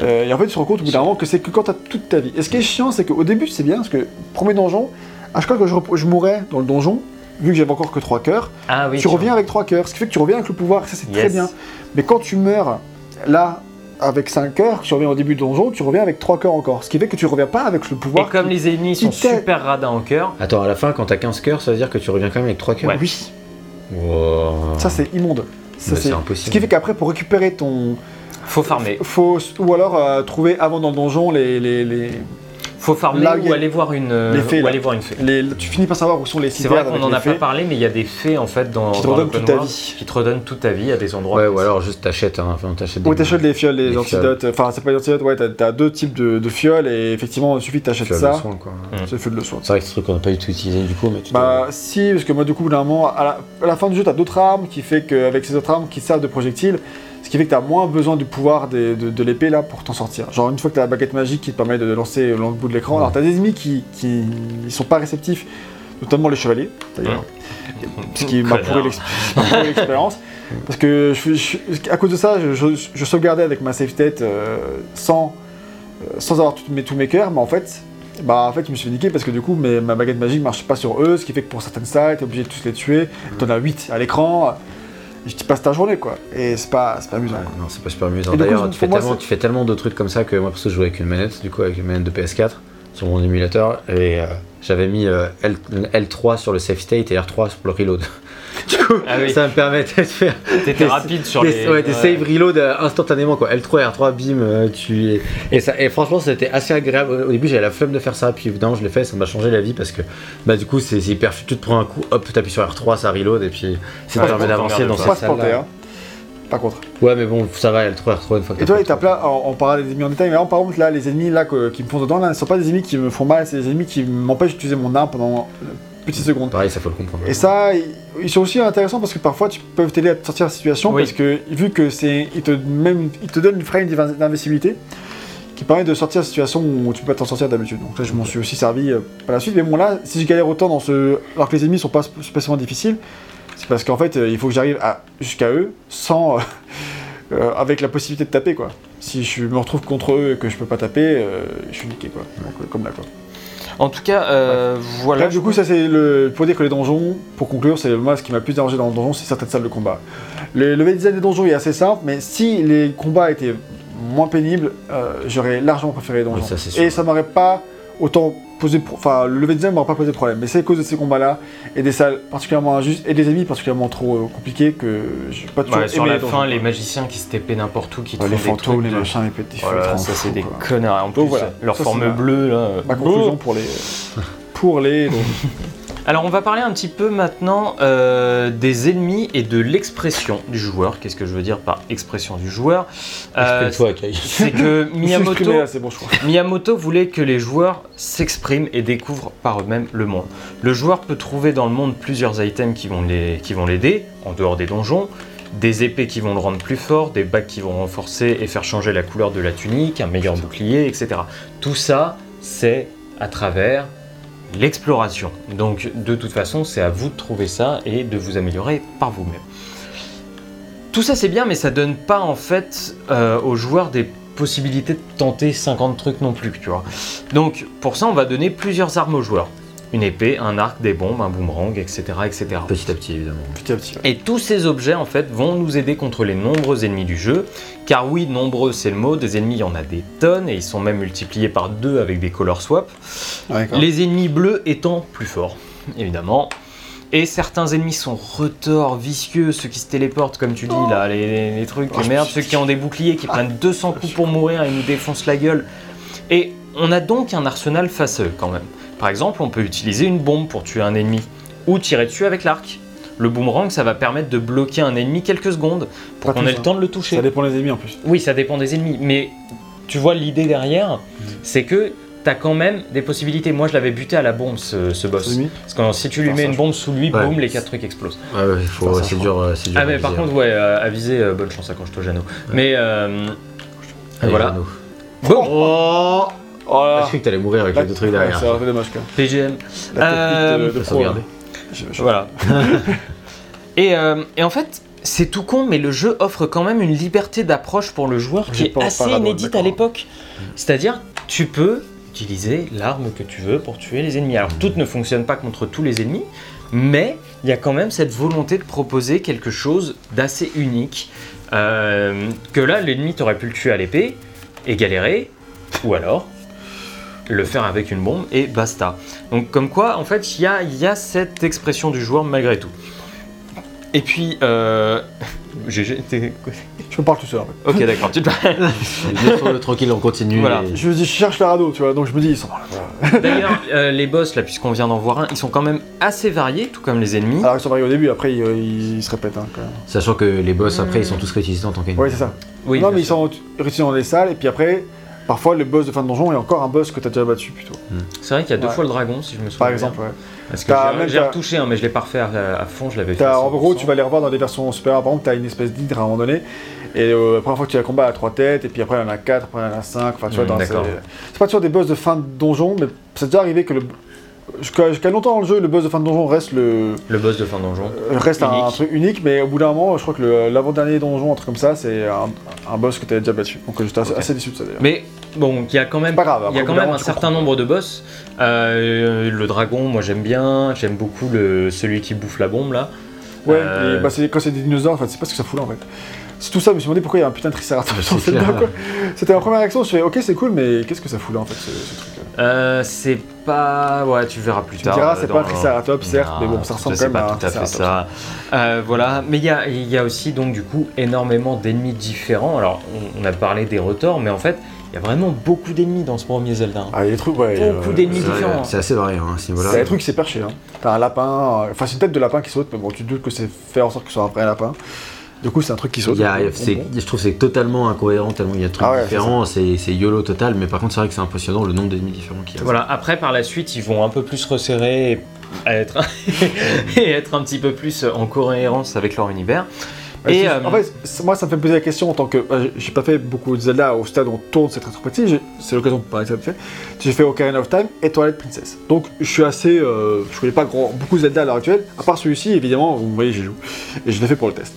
Euh, et en fait, tu te rends compte au bout d'un moment que c'est que quand t'as toute ta vie. Et ce qui est chiant, c'est qu'au début, c'est bien parce que premier donjon, à chaque fois que je, je mourais dans le donjon, vu que j'avais encore que 3 cœurs, Ah oui. tu reviens avec 3 cœurs, ce qui fait que tu reviens avec le pouvoir, ça c'est très bien. Mais quand tu meurs là avec 5 cœurs, tu reviens au début du donjon, tu reviens avec 3 cœurs encore, ce qui fait que tu reviens pas avec le Et pouvoir. comme qui- les ennemis sont super radins en cœur, Attends, à la fin, quand t'as 15 cœurs, ça veut dire que tu reviens quand même avec 3 cœurs Ouais. Oui, Wow. ça c'est immonde. Ça, c'est- c'est impossible. Ce qui fait qu'après, pour récupérer ton. Faut farmer. Faut, ou alors euh, trouver avant dans le donjon les. les, les, Faut farmer Là, ou a- aller voir une, les fées, ou aller voir une fée. les- Tu finis par savoir où sont les C'est vrai qu'on n'en a pas fées. parlé, mais il y a des fées en fait dans, Qui te dans redonnent toute ta vie. qui te redonnent toute ta vie à des endroits. Ouais, ou alors juste t'achètes, hein, enfin t'achètes des. Oui, t'achètes les fioles, les, Les antidotes. Enfin, c'est pas les antidotes, ouais, t'as- deux types de, de fioles et effectivement, il suffit que t'achètes ça. de soin, quoi. C'est le fioles de soin. C'est vrai que ce truc qu'on n'a pas du tout utilisé du coup, mais tu Bah, si, parce que moi, du coup, normalement, à la, à la fin du jeu, t'as d'autres armes qui fait qu'avec ces autres armes qui servent de projectiles, ce qui fait que t'as moins besoin du pouvoir des- de, de l'épée là pour t'en sortir. Genre, une fois que t'as la baguette magique qui te permet de lancer long bout de l'écran, Ouais. alors t'as des ennemis qui, qui ils sont pas réceptifs, notamment les chevaliers, d'ailleurs. ce qui m'a pourri l'expérience. Parce que je, je- à cause de ça, je, sauvegardais avec ma state euh, sans, euh, sans avoir toutes mes, tous mes cœurs, mais en fait, bah, en fait, je me suis fait niquer parce que du coup, mes- ma baguette magique marche pas sur eux, ce qui fait que pour certaines salles, t'es obligé de tous les tuer. T'en as 8 à l'écran, et tu passes ta journée quoi. Et c'est pas, c'est pas amusant. Ouais, non, c'est pas super amusant. D'ailleurs, tu, fais tellement- c'est- tu fais tellement de trucs comme ça que moi, perso, je jouais avec une manette, du coup, avec une manette de PS4 sur mon émulateur, et euh, j'avais mis euh, L, L3 sur le save state et R3 sur le reload. du coup, Ah oui. ça me permettait de faire T'étais rapide sur des, les. ouais, des save reload euh, instantanément, quoi. L3 R3, bim, euh, tu. Et, ça, et franchement, c'était assez agréable. Au début, j'avais la flemme de faire ça, puis évidemment, je l'ai fait, ça m'a changé la vie parce que, bah, du coup, c'est hyper. Tu te prends un coup, hop, t'appuies sur R3, ça reload, et puis ça Ouais, te permet d'avancer dans cette hein. Par contre. Ouais, mais bon, ça va, L3, R3, une fois que Et toi, les tapes là, on, on parlera des ennemis en détail, mais là, par contre, là, les ennemis là que- qui me font dedans, là, ce sont pas des ennemis qui me font mal, c'est des ennemis qui m'empêchent d'utiliser mon arme pendant une petite seconde. Pareil, ça faut le comprendre. Et ça, ils sont aussi intéressants parce que parfois tu peux t'aider à te sortir de la situation Oui. parce que vu que c'est, ils te même, ils te donnent une frame d'inv- d'invisibilité qui permet de sortir de la situation où tu peux pas t'en sortir d'habitude. Donc là, je m'en suis aussi servi euh, par la suite. Mais bon là, si je galère autant dans ce, alors que les ennemis sont pas sp- spécialement difficiles, c'est parce qu'en fait, euh, il faut que j'arrive à- jusqu'à eux sans, euh, euh, avec la possibilité de taper quoi. Si je me retrouve contre eux et que je peux pas taper, euh, je suis niqué quoi. Donc, comme là quoi. En tout cas, euh, voilà. Bref, du coup, ça c'est le. Pour dire que les donjons, pour conclure, c'est moi ce qui m'a le plus dérangé dans le donjon, c'est certaines salles de combat. Le level design des donjons est assez simple, mais si les combats étaient moins pénibles, euh, j'aurais largement préféré les donjons. Oui, ça. Et ça m'aurait pas autant posé. pro- Enfin, le level design m'aurait pas posé de problème. Mais c'est à cause de ces combats-là et des salles particulièrement injustes et des ennemis particulièrement trop euh, compliqués que j'ai pas toujours Ouais, sur aimé la fin, les magiciens qui se tapaient n'importe où, qui te Ouais, les font des fantômes, trucs les de- machins, les petits Voilà, ça c'est des quoi. connards. En plus, Donc voilà, leur ça, forme ma- bleue là. Ma conclusion pour les. pour les. Alors on va parler un petit peu maintenant euh, des ennemis et de l'expression du joueur. Qu'est-ce que je veux dire par expression du joueur? Euh. C'est que Miyamoto, là, bon. Miyamoto voulait que les joueurs s'expriment et découvrent par eux-mêmes le monde. Le joueur peut trouver dans le monde plusieurs items qui vont les- qui vont l'aider, en dehors des donjons, des épées qui vont le rendre plus fort, des bacs qui vont renforcer et faire changer la couleur de la tunique, un meilleur bouclier, etc. Tout ça, c'est à travers l'exploration. Donc de toute façon, c'est à vous de trouver ça et de vous améliorer par vous-même. Tout ça c'est bien, mais ça donne pas en fait euh, aux joueurs des possibilités de tenter 50 trucs non plus, tu vois. Donc pour ça, on va donner plusieurs armes aux joueurs. Une épée, un arc, des bombes, un boomerang, etc. etc. Petit à petit, évidemment. Petit à petit. ouais. Et tous ces objets en fait vont nous aider contre les nombreux ennemis du jeu. Car oui, nombreux c'est le mot, des ennemis il y en a des tonnes et ils sont même multipliés par deux avec des color swap. Ouais, d'accord. Les ennemis bleus étant plus forts, évidemment. Et certains ennemis sont retors, vicieux, ceux qui se téléportent, comme tu dis là, les, les- les trucs, Oh, je merde, me ceux qui ont des boucliers, qui prennent 200 coups pour mourir et nous défoncent la gueule. Et on a donc un arsenal face à eux quand même. Par exemple, on peut utiliser une bombe pour tuer un ennemi, ou tirer dessus avec l'arc. Le boomerang, ça va permettre de bloquer un ennemi quelques secondes pour qu'on ait le hein. temps de le toucher. Ça dépend des ennemis en plus. Oui, ça dépend des ennemis, mais tu vois l'idée derrière, c'est que t'as quand même des possibilités. Moi, je l'avais buté à la bombe ce, ce boss. Parce que si tu lui mets ça, une bombe sous lui, Ouais. boum, les quatre trucs explosent. Ouais, ouais, il faut, Enfin, ça, c'est je dur, euh, c'est dur. Ah, mais par viser, contre, ouais, euh, à viser, euh, bonne chance à quand je Jano. Mais euh, Allez, voilà. Jeannot. Bon, Oh Oh Ah, là Je cru que t'allais mourir avec les deux trucs derrière. C'est un peu dommage quand même. PGM. La Euh, technique de, pro. Je- je- Voilà. et, euh, et en fait, c'est tout con, mais le jeu offre quand même une liberté d'approche pour le joueur qui est assez inédite à l'époque. C'est-à-dire, tu peux utiliser l'arme que tu veux pour tuer les ennemis. Alors toutes ne fonctionnent pas contre tous les ennemis, mais il y a quand même cette volonté de proposer quelque chose d'assez unique. Euh, que là, l'ennemi t'aurait pu le tuer à l'épée et galérer, ou alors le faire avec une bombe et basta. Donc comme quoi, en fait, il y a, il y a cette expression du joueur malgré tout. Et puis, euh... GG, t'es- Je me parle tout seul en fait. Ok, d'accord, tu te tranquille, on continue. Voilà. et- Je me dis, je cherche le radeau, tu vois, donc je me dis, ils sont. D'ailleurs, euh, les boss, là, puisqu'on vient d'en voir un, ils sont quand même assez variés, tout comme les ennemis. Alors ils sont variés au début, après ils, ils- ils se répètent hein, quand même. Sachant que les boss après ils sont tous réutilisés en tant qu'ennemis. Ouais, c'est ça. Oui, non, mais ils sont réussis dans les salles, et puis après, parfois le boss de fin de donjon est encore un boss que t'as déjà battu plutôt. C'est vrai qu'il y a deux Ouais. fois le dragon, si je me souviens. Par bien. exemple, ouais. Parce que j'ai- retouché, hein, mais je l'ai pas refait à, à fond, je l'avais fait. En gros, 100%. tu vas les revoir dans des versions supérieures. Par exemple, t'as une espèce d'hydre à un moment donné. Et euh, la première fois que tu as le combat à 3 têtes, et puis après il y en a 4, après il y en a 5. Enfin, tu vois, Mm, dans- d'accord. c'est c'est pas toujours des boss de fin de donjon, mais c'est déjà arrivé que le. Jusqu'à longtemps dans le jeu, le boss de fin de donjon reste, le, Le boss de fin de donjon. euh, reste un, truc unique, mais au bout d'un moment, je crois que l'avant-dernier donjon, un truc comme ça, c'est un, un boss que t'avais déjà battu. Donc j'étais assez, déçu de ça d'ailleurs. Mais bon, il y a quand même, grave, il y a quand même un tu certain comprends. nombre de boss. Euh, le dragon, moi j'aime bien. J'aime beaucoup le, celui qui bouffe la bombe là. Ouais, Euh, et bah, c'est- quand c'est des dinosaures, en fait, c'est pas ce que ça fout là en fait. C'est tout ça, je me suis demandé pourquoi il y a un putain de triceratops dans quoi. C'était ma première réaction, je fais ok, c'est cool, mais qu'est-ce que ça fout là en fait, ce, ce truc? Euh, c'est pas. Ouais, tu verras plus Tu tard. diras, euh, c'est pas un triceratops, certes, mais bon, ça ressemble quand même à un tout à fait ça. Euh, voilà, mais il y a, y a aussi donc du coup énormément d'ennemis différents. Alors, on, on a parlé des retors, mais en fait, il y a vraiment beaucoup d'ennemis dans ce premier Zelda. hein. Ah, il y a des trucs, ouais. Beaucoup euh, d'ennemis différents. C'est assez varié hein, à ce niveau-là. C'est des trucs qui s'est perché. Hein. T'as un lapin, euh, enfin, c'est une tête de lapin qui saute, mais bon, tu te doutes que c'est fait en sorte que ce soit un vrai lapin. Du coup, c'est un truc qui saute. Il y a- donc, c'est- bon, bon. je trouve que c'est totalement incohérent, tellement il y a de trucs Ah ouais, différents, c'est c'est YOLO total, mais par contre c'est vrai que c'est impressionnant le nombre d'ennemis différents qu'il y a. Voilà, après par la suite, ils vont un peu plus resserrer et être, et être un petit peu plus en cohérence avec leur univers. Ouais, et, c'est- euh, En fait, c'est- moi, ça me fait poser la question en tant que. euh, J'ai pas fait beaucoup de Zelda au stade où on tourne cette rétrospective, j'ai- c'est l'occasion de parler de ça fait. J'ai fait Ocarina of Time et Twilight Princess. Donc, je suis assez. euh, je connais pas grand, beaucoup de Zelda à l'heure actuelle, à part celui-ci, évidemment, vous voyez, j'y joue. Et je l'ai fait pour le test.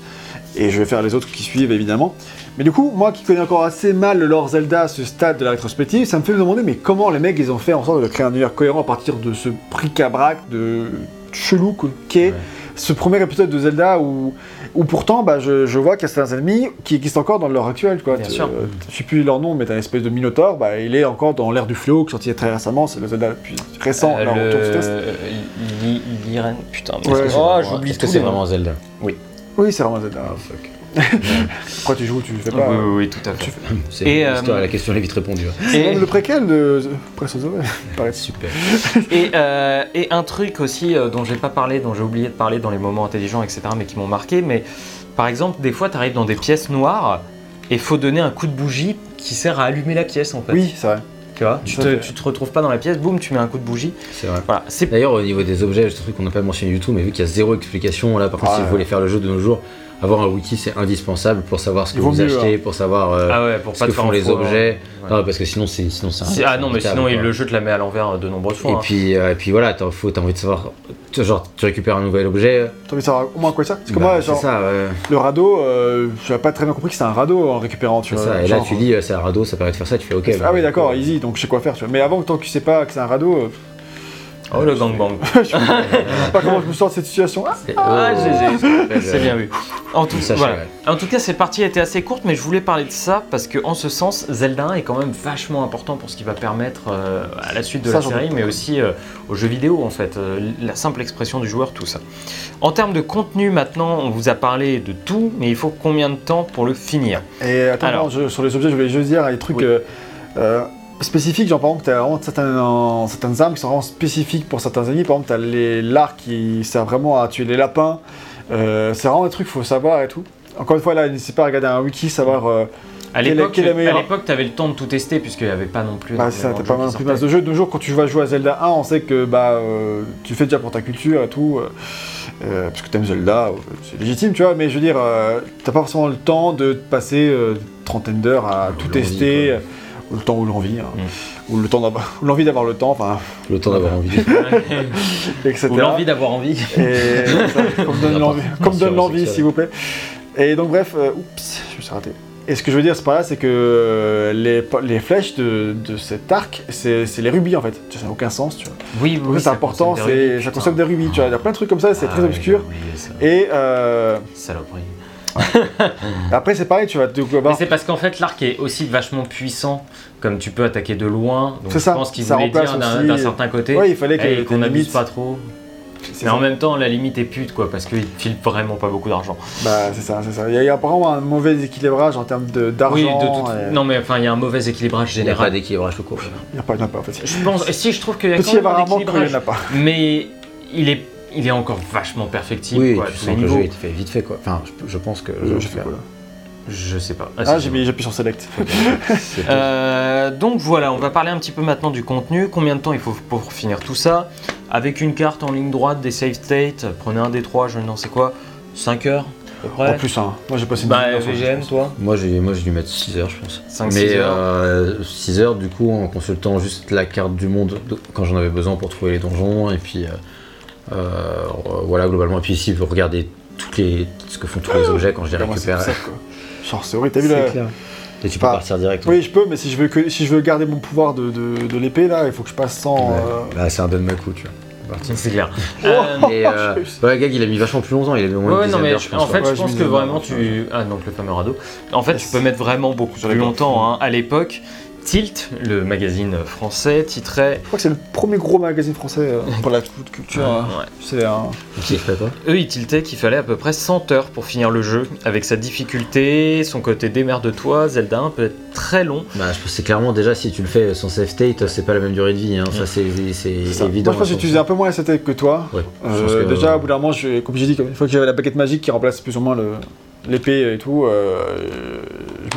Et je vais faire les autres qui suivent, évidemment. Mais du coup, moi qui connais encore assez mal le lore Zelda à ce stade de la rétrospective, ça me fait me demander, mais comment les mecs ils ont fait en sorte de créer un univers cohérent à partir de ce bric-à-brac de chelou que- qu'est Ouais. ce premier épisode de Zelda où, où pourtant bah, je, je vois qu'il y a certains ennemis qui existent encore dans l'heure actuelle. Quoi. Bien Tu- sûr. euh, je sais plus leur nom, mais t'as une espèce de Minotaur, bah, il est encore dans l'ère du fléau, qui est sorti très récemment, c'est le Zelda le plus récent, Euh, là, ce le... Putain, mais Ouais, est-ce que- c'est oh, j'oublie Est-ce que tous c'est vraiment Zelda? Oui, c'est vraiment Zelda. Pourquoi tu joues, tu fais Oui, pas. oui, oui, tout à fait. C'est Et, euh, la question elle est vite répondue. hein. C'est Et- même le préquel de Breath of the Wild, paraît. Super. Et, euh, et un truc aussi euh, dont j'ai pas parlé, dont j'ai oublié de parler dans les moments intelligents, etc., mais qui m'ont marqué, mais par exemple, des fois, tu arrives dans des pièces noires et faut donner un coup de bougie qui sert à allumer la pièce en fait. Oui, c'est vrai. Tu vois, tu te, fait- tu te retrouves pas dans la pièce, boum, tu mets un coup de bougie. C'est vrai. Voilà, D'ailleurs, au niveau des objets, c'est un truc qu'on n'a pas mentionné du tout, mais vu qu'il y a zéro explication, là par contre, Ah si vous voulez faire le jeu de nos jours, avoir un wiki c'est indispensable pour savoir ce que vous mieux, achetez, pour savoir euh, ah ouais pour ce pas que font les objets. hein. Non, parce que sinon, c'est sinon c'est Ah non, mais sinon, quoi. le jeu te la met à l'envers de nombreuses fois. Et hein. puis, euh, et puis voilà, t'as faut- t'as envie de savoir, genre tu récupères un nouvel objet. T'as envie de savoir au moins quoi ça? Parce que bah, moi, genre, ça, ouais. le radeau, euh, j'avais pas très bien compris que c'était un radeau en récupérant, tu C'est vois. ça. Et là, tu dis, euh, c'est un radeau, ça permet de faire ça, tu fais ok. Ah bah, oui, d'accord, easy, donc je sais quoi faire, tu vois. Mais avant, tant que tu sais pas que c'est un radeau, Oh le gangbang. je sais pas comment je me sors de cette situation. Ah, c'est- Ah, oh, GG. C'est bien vu. En tout, Ça, je voilà. savais. en tout cas, cette partie était assez courte, mais je voulais parler de ça parce que, en ce sens, Zelda 1 est quand même vachement important pour ce qui va permettre euh, à la suite de Ça, la série, mais aussi euh, aux jeux vidéo en fait, euh, la simple expression du joueur, tout ça. En termes de contenu, maintenant, on vous a parlé de tout, mais il faut combien de temps pour le finir? Et attends, Alors. non, je- sur les objets, je voulais juste dire les trucs Oui. euh, euh, spécifiques, genre par exemple, t'as vraiment certaines, euh, certaines armes qui sont vraiment spécifiques pour certains ennemis. Par exemple, t'as les l'arc qui sert vraiment à tuer les lapins. Euh, c'est vraiment des trucs qu'il faut savoir et tout. Encore une fois, là, n'hésitez pas à regarder un wiki, savoir. euh, À Quelle est- l'époque, quelle est la meilleure à l'époque, t'avais le temps de tout tester puisqu'il n'y avait pas non plus. bah, c'est ça, t'as pas mal plus masse de jeux. De nos jours, quand tu vas jouer à Zelda 1, on sait que bah, euh, tu fais déjà pour ta culture et tout. euh, parce que t'aimes Zelda, c'est légitime, tu vois. Mais je veux dire, euh, t'as pas forcément le temps de passer euh, une trentaine d'heures à tout tester. quoi. Le temps ou l'envie, hein. Mm. ou le temps l'envie d'avoir le temps, enfin, Le temps d'avoir envie. etc. Ou l'envie d'avoir envie. Et ça, comme donne l'envie, comme donne l'envie, s'il vous plaît. Et donc bref, euh, oups, je me suis raté. Et ce que je veux dire c'est par là, c'est que euh, les, les flèches de, de cet arc, c'est c'est les rubis en fait. Ça n'a aucun sens, tu vois. Oui, ça, c'est important, rubis, ça consomme des rubis, tu vois. Il y a plein de trucs comme ça, c'est Ah très obscur. oublié ça. Et euh, Saloperie. Après, c'est pareil, tu vas te Mais c'est parce qu'en fait l'arc est aussi vachement puissant, comme tu peux attaquer de loin. Donc je ça, pense qu'il voulait dire d'un certain côté. Ouais, il fallait eh, qu'on n'abuse pas trop. Mais ça. en même temps, la limite est pute, quoi, parce qu'il file vraiment pas beaucoup d'argent. Bah, c'est ça, c'est ça. Il y a, il y a apparemment un mauvais équilibrage en termes de- d'argent. Oui, de toute... et- non, mais enfin, il y a un mauvais équilibrage Il n'y a pas général. d'équilibrage tout court. Il n'y a pas, en a pas en fait. Je pense, si je trouve qu'il y a quand même un équilibrage, en a pas. mais il est, il est encore vachement perfectible. Oui, quoi, tu sens que le jeu est fait vite fait quoi. Enfin, je, je pense que. J'ai fait quoi là Je sais pas. Ah, si, j'ai si. mis- j'ai appuyé sur Select. Euh, donc voilà, on va parler un petit peu maintenant du contenu. Combien de temps il faut pour finir tout ça? Avec une carte en ligne droite, des save states, prenez un des trois, je ne sais quoi, 5 heures à peu En plus, hein. moi j'ai passé une Bah, le VGM, jeu. toi? Moi, j'ai moi, j'ai dû mettre 6 heures, je pense. 5-6 Mais heures. euh, 6 heures, du coup, en consultant juste la carte du monde de- quand j'en avais besoin pour trouver les donjons. Et puis, euh, voilà, globalement. Et puis, ici, vous regardez toutes les, ce que font tous les objets quand je les Ah, récupère. Genre, c'est horrible. T'as vu clair. Et tu peux Pas- partir direct. Oui, je peux, mais si je veux, que... si je veux garder mon pouvoir de, de, de l'épée, là, il faut que je passe sans. Ouais. euh, Là, c'est un Denmaku, tu vois. C'est clair. Oh, Euh, Et euh, ouais, Gag, il a mis vachement plus longtemps. Il a mis au moins Ouais, non, mais d'heures, je pense. en fait, ouais. je pense que vraiment tu. Ah, donc le fameux radeau. En fait, tu peux mettre vraiment beaucoup Sur plus longtemps. hein. À l'époque, Tilt, le magazine français, titrait. Je crois que c'est le premier gros magazine français euh, pour la culture. hein. Ouais. C'est un. Qui ferait pas Eux, ils tiltaient qu'il fallait à peu près 100 heures pour finir le jeu, avec sa difficulté, son côté démerde-toi. Zelda 1 peut être très long. Bah, je pense que c'est clairement déjà si tu le fais sans save state, c'est pas la même durée de vie. Hein. Ça, c'est c'est c'est ça. évident. Moi, je pense que j'utilisais un peu moins la STT que toi. Ouais, je Euh, pense que- déjà, au bout d'un moment, je- comme j'ai dit, une fois que j'avais la baguette magique qui remplace plus ou moins le- l'épée et tout, euh,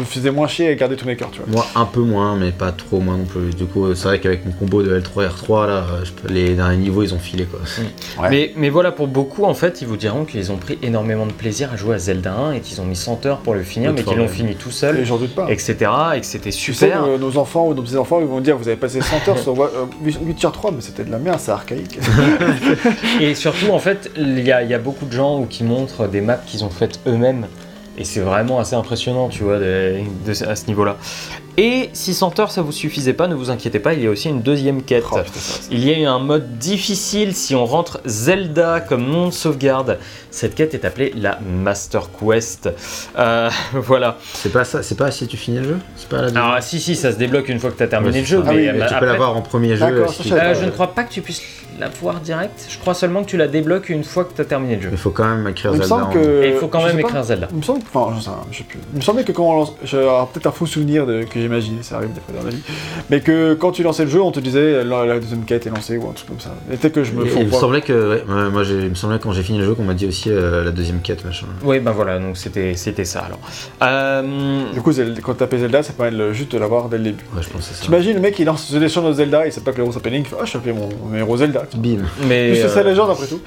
je me faisais moins chier à garder tous mes cœurs, tu vois. Moi, un peu moins, mais pas trop moins non plus. Du coup, c'est vrai qu'avec mon combo de L3 R3, là, peux- les derniers niveaux, ils ont filé quoi. Ouais. Mais, mais voilà, pour beaucoup, en fait, ils vous diront qu'ils ont pris énormément de plaisir à jouer à Zelda 1 et qu'ils ont mis 100 heures pour le finir, mais qu'ils l'ont fini tout Et seul, j'en doute pas. etc. Et que c'était Tu sais, super. euh, nos enfants ou nos petits-enfants, ils vont dire Vous avez passé 100 heures sur euh, Witcher 3, mais c'était de la merde, c'est archaïque. Et surtout, en fait, il y a, il y a beaucoup de gens qui montrent des maps qu'ils ont faites eux-mêmes. Et c'est vraiment assez impressionnant, tu vois, de- de- à ce niveau-là. Et si 100 heures ça vous suffisait pas, ne vous inquiétez pas, il y a aussi une deuxième quête. Oh, putain, ça, ça- Il y a eu un mode difficile si on rentre Zelda comme nom de sauvegarde. Cette quête est appelée la Master Quest. Euh, voilà. C'est pas ça, c'est pas si tu finis le jeu? C'est pas la deuxième? Alors si si, ça se débloque une fois que tu as terminé Ouais, le jeu. Ah mais oui, euh, Mais tu après- peux l'avoir en premier jeu. Si tu- Euh, je ne crois pas que tu puisses la voir direct. Je crois seulement que tu la débloques une fois que tu as terminé le jeu. Il faut quand même écrire Il me Zelda. semble en- que. Et il faut quand je même pas. écrire Zelda. Il me semble, enfin, je sais, je sais plus. Il me semblait que quand on lance, j'ai peut-être un faux souvenir de, que j'imagine, ça arrive des fois dans la vie, mais que quand tu lançais le jeu, on te disait la, la deuxième quête est lancée ou un truc comme ça. Et peut-être que je me Et il me semblait que, ouais, moi, j'ai- il me semblait quand j'ai fini le jeu qu'on m'a dit aussi euh, la deuxième quête, machin. Oui, ben voilà, donc c'était c'était ça alors. Euh, Du coup, Zelda- quand tu tapais Zelda, ça permet juste de l'avoir dès le début. Ouais, je pense que c'est ça. T'imagines le mec il lance se sur nos Zelda, il sait pas que le héros s'appelle Link, il fait, ah je s'appelle mon, mon héros Zelda. Bim. mais Juste sa euh, légende après tout.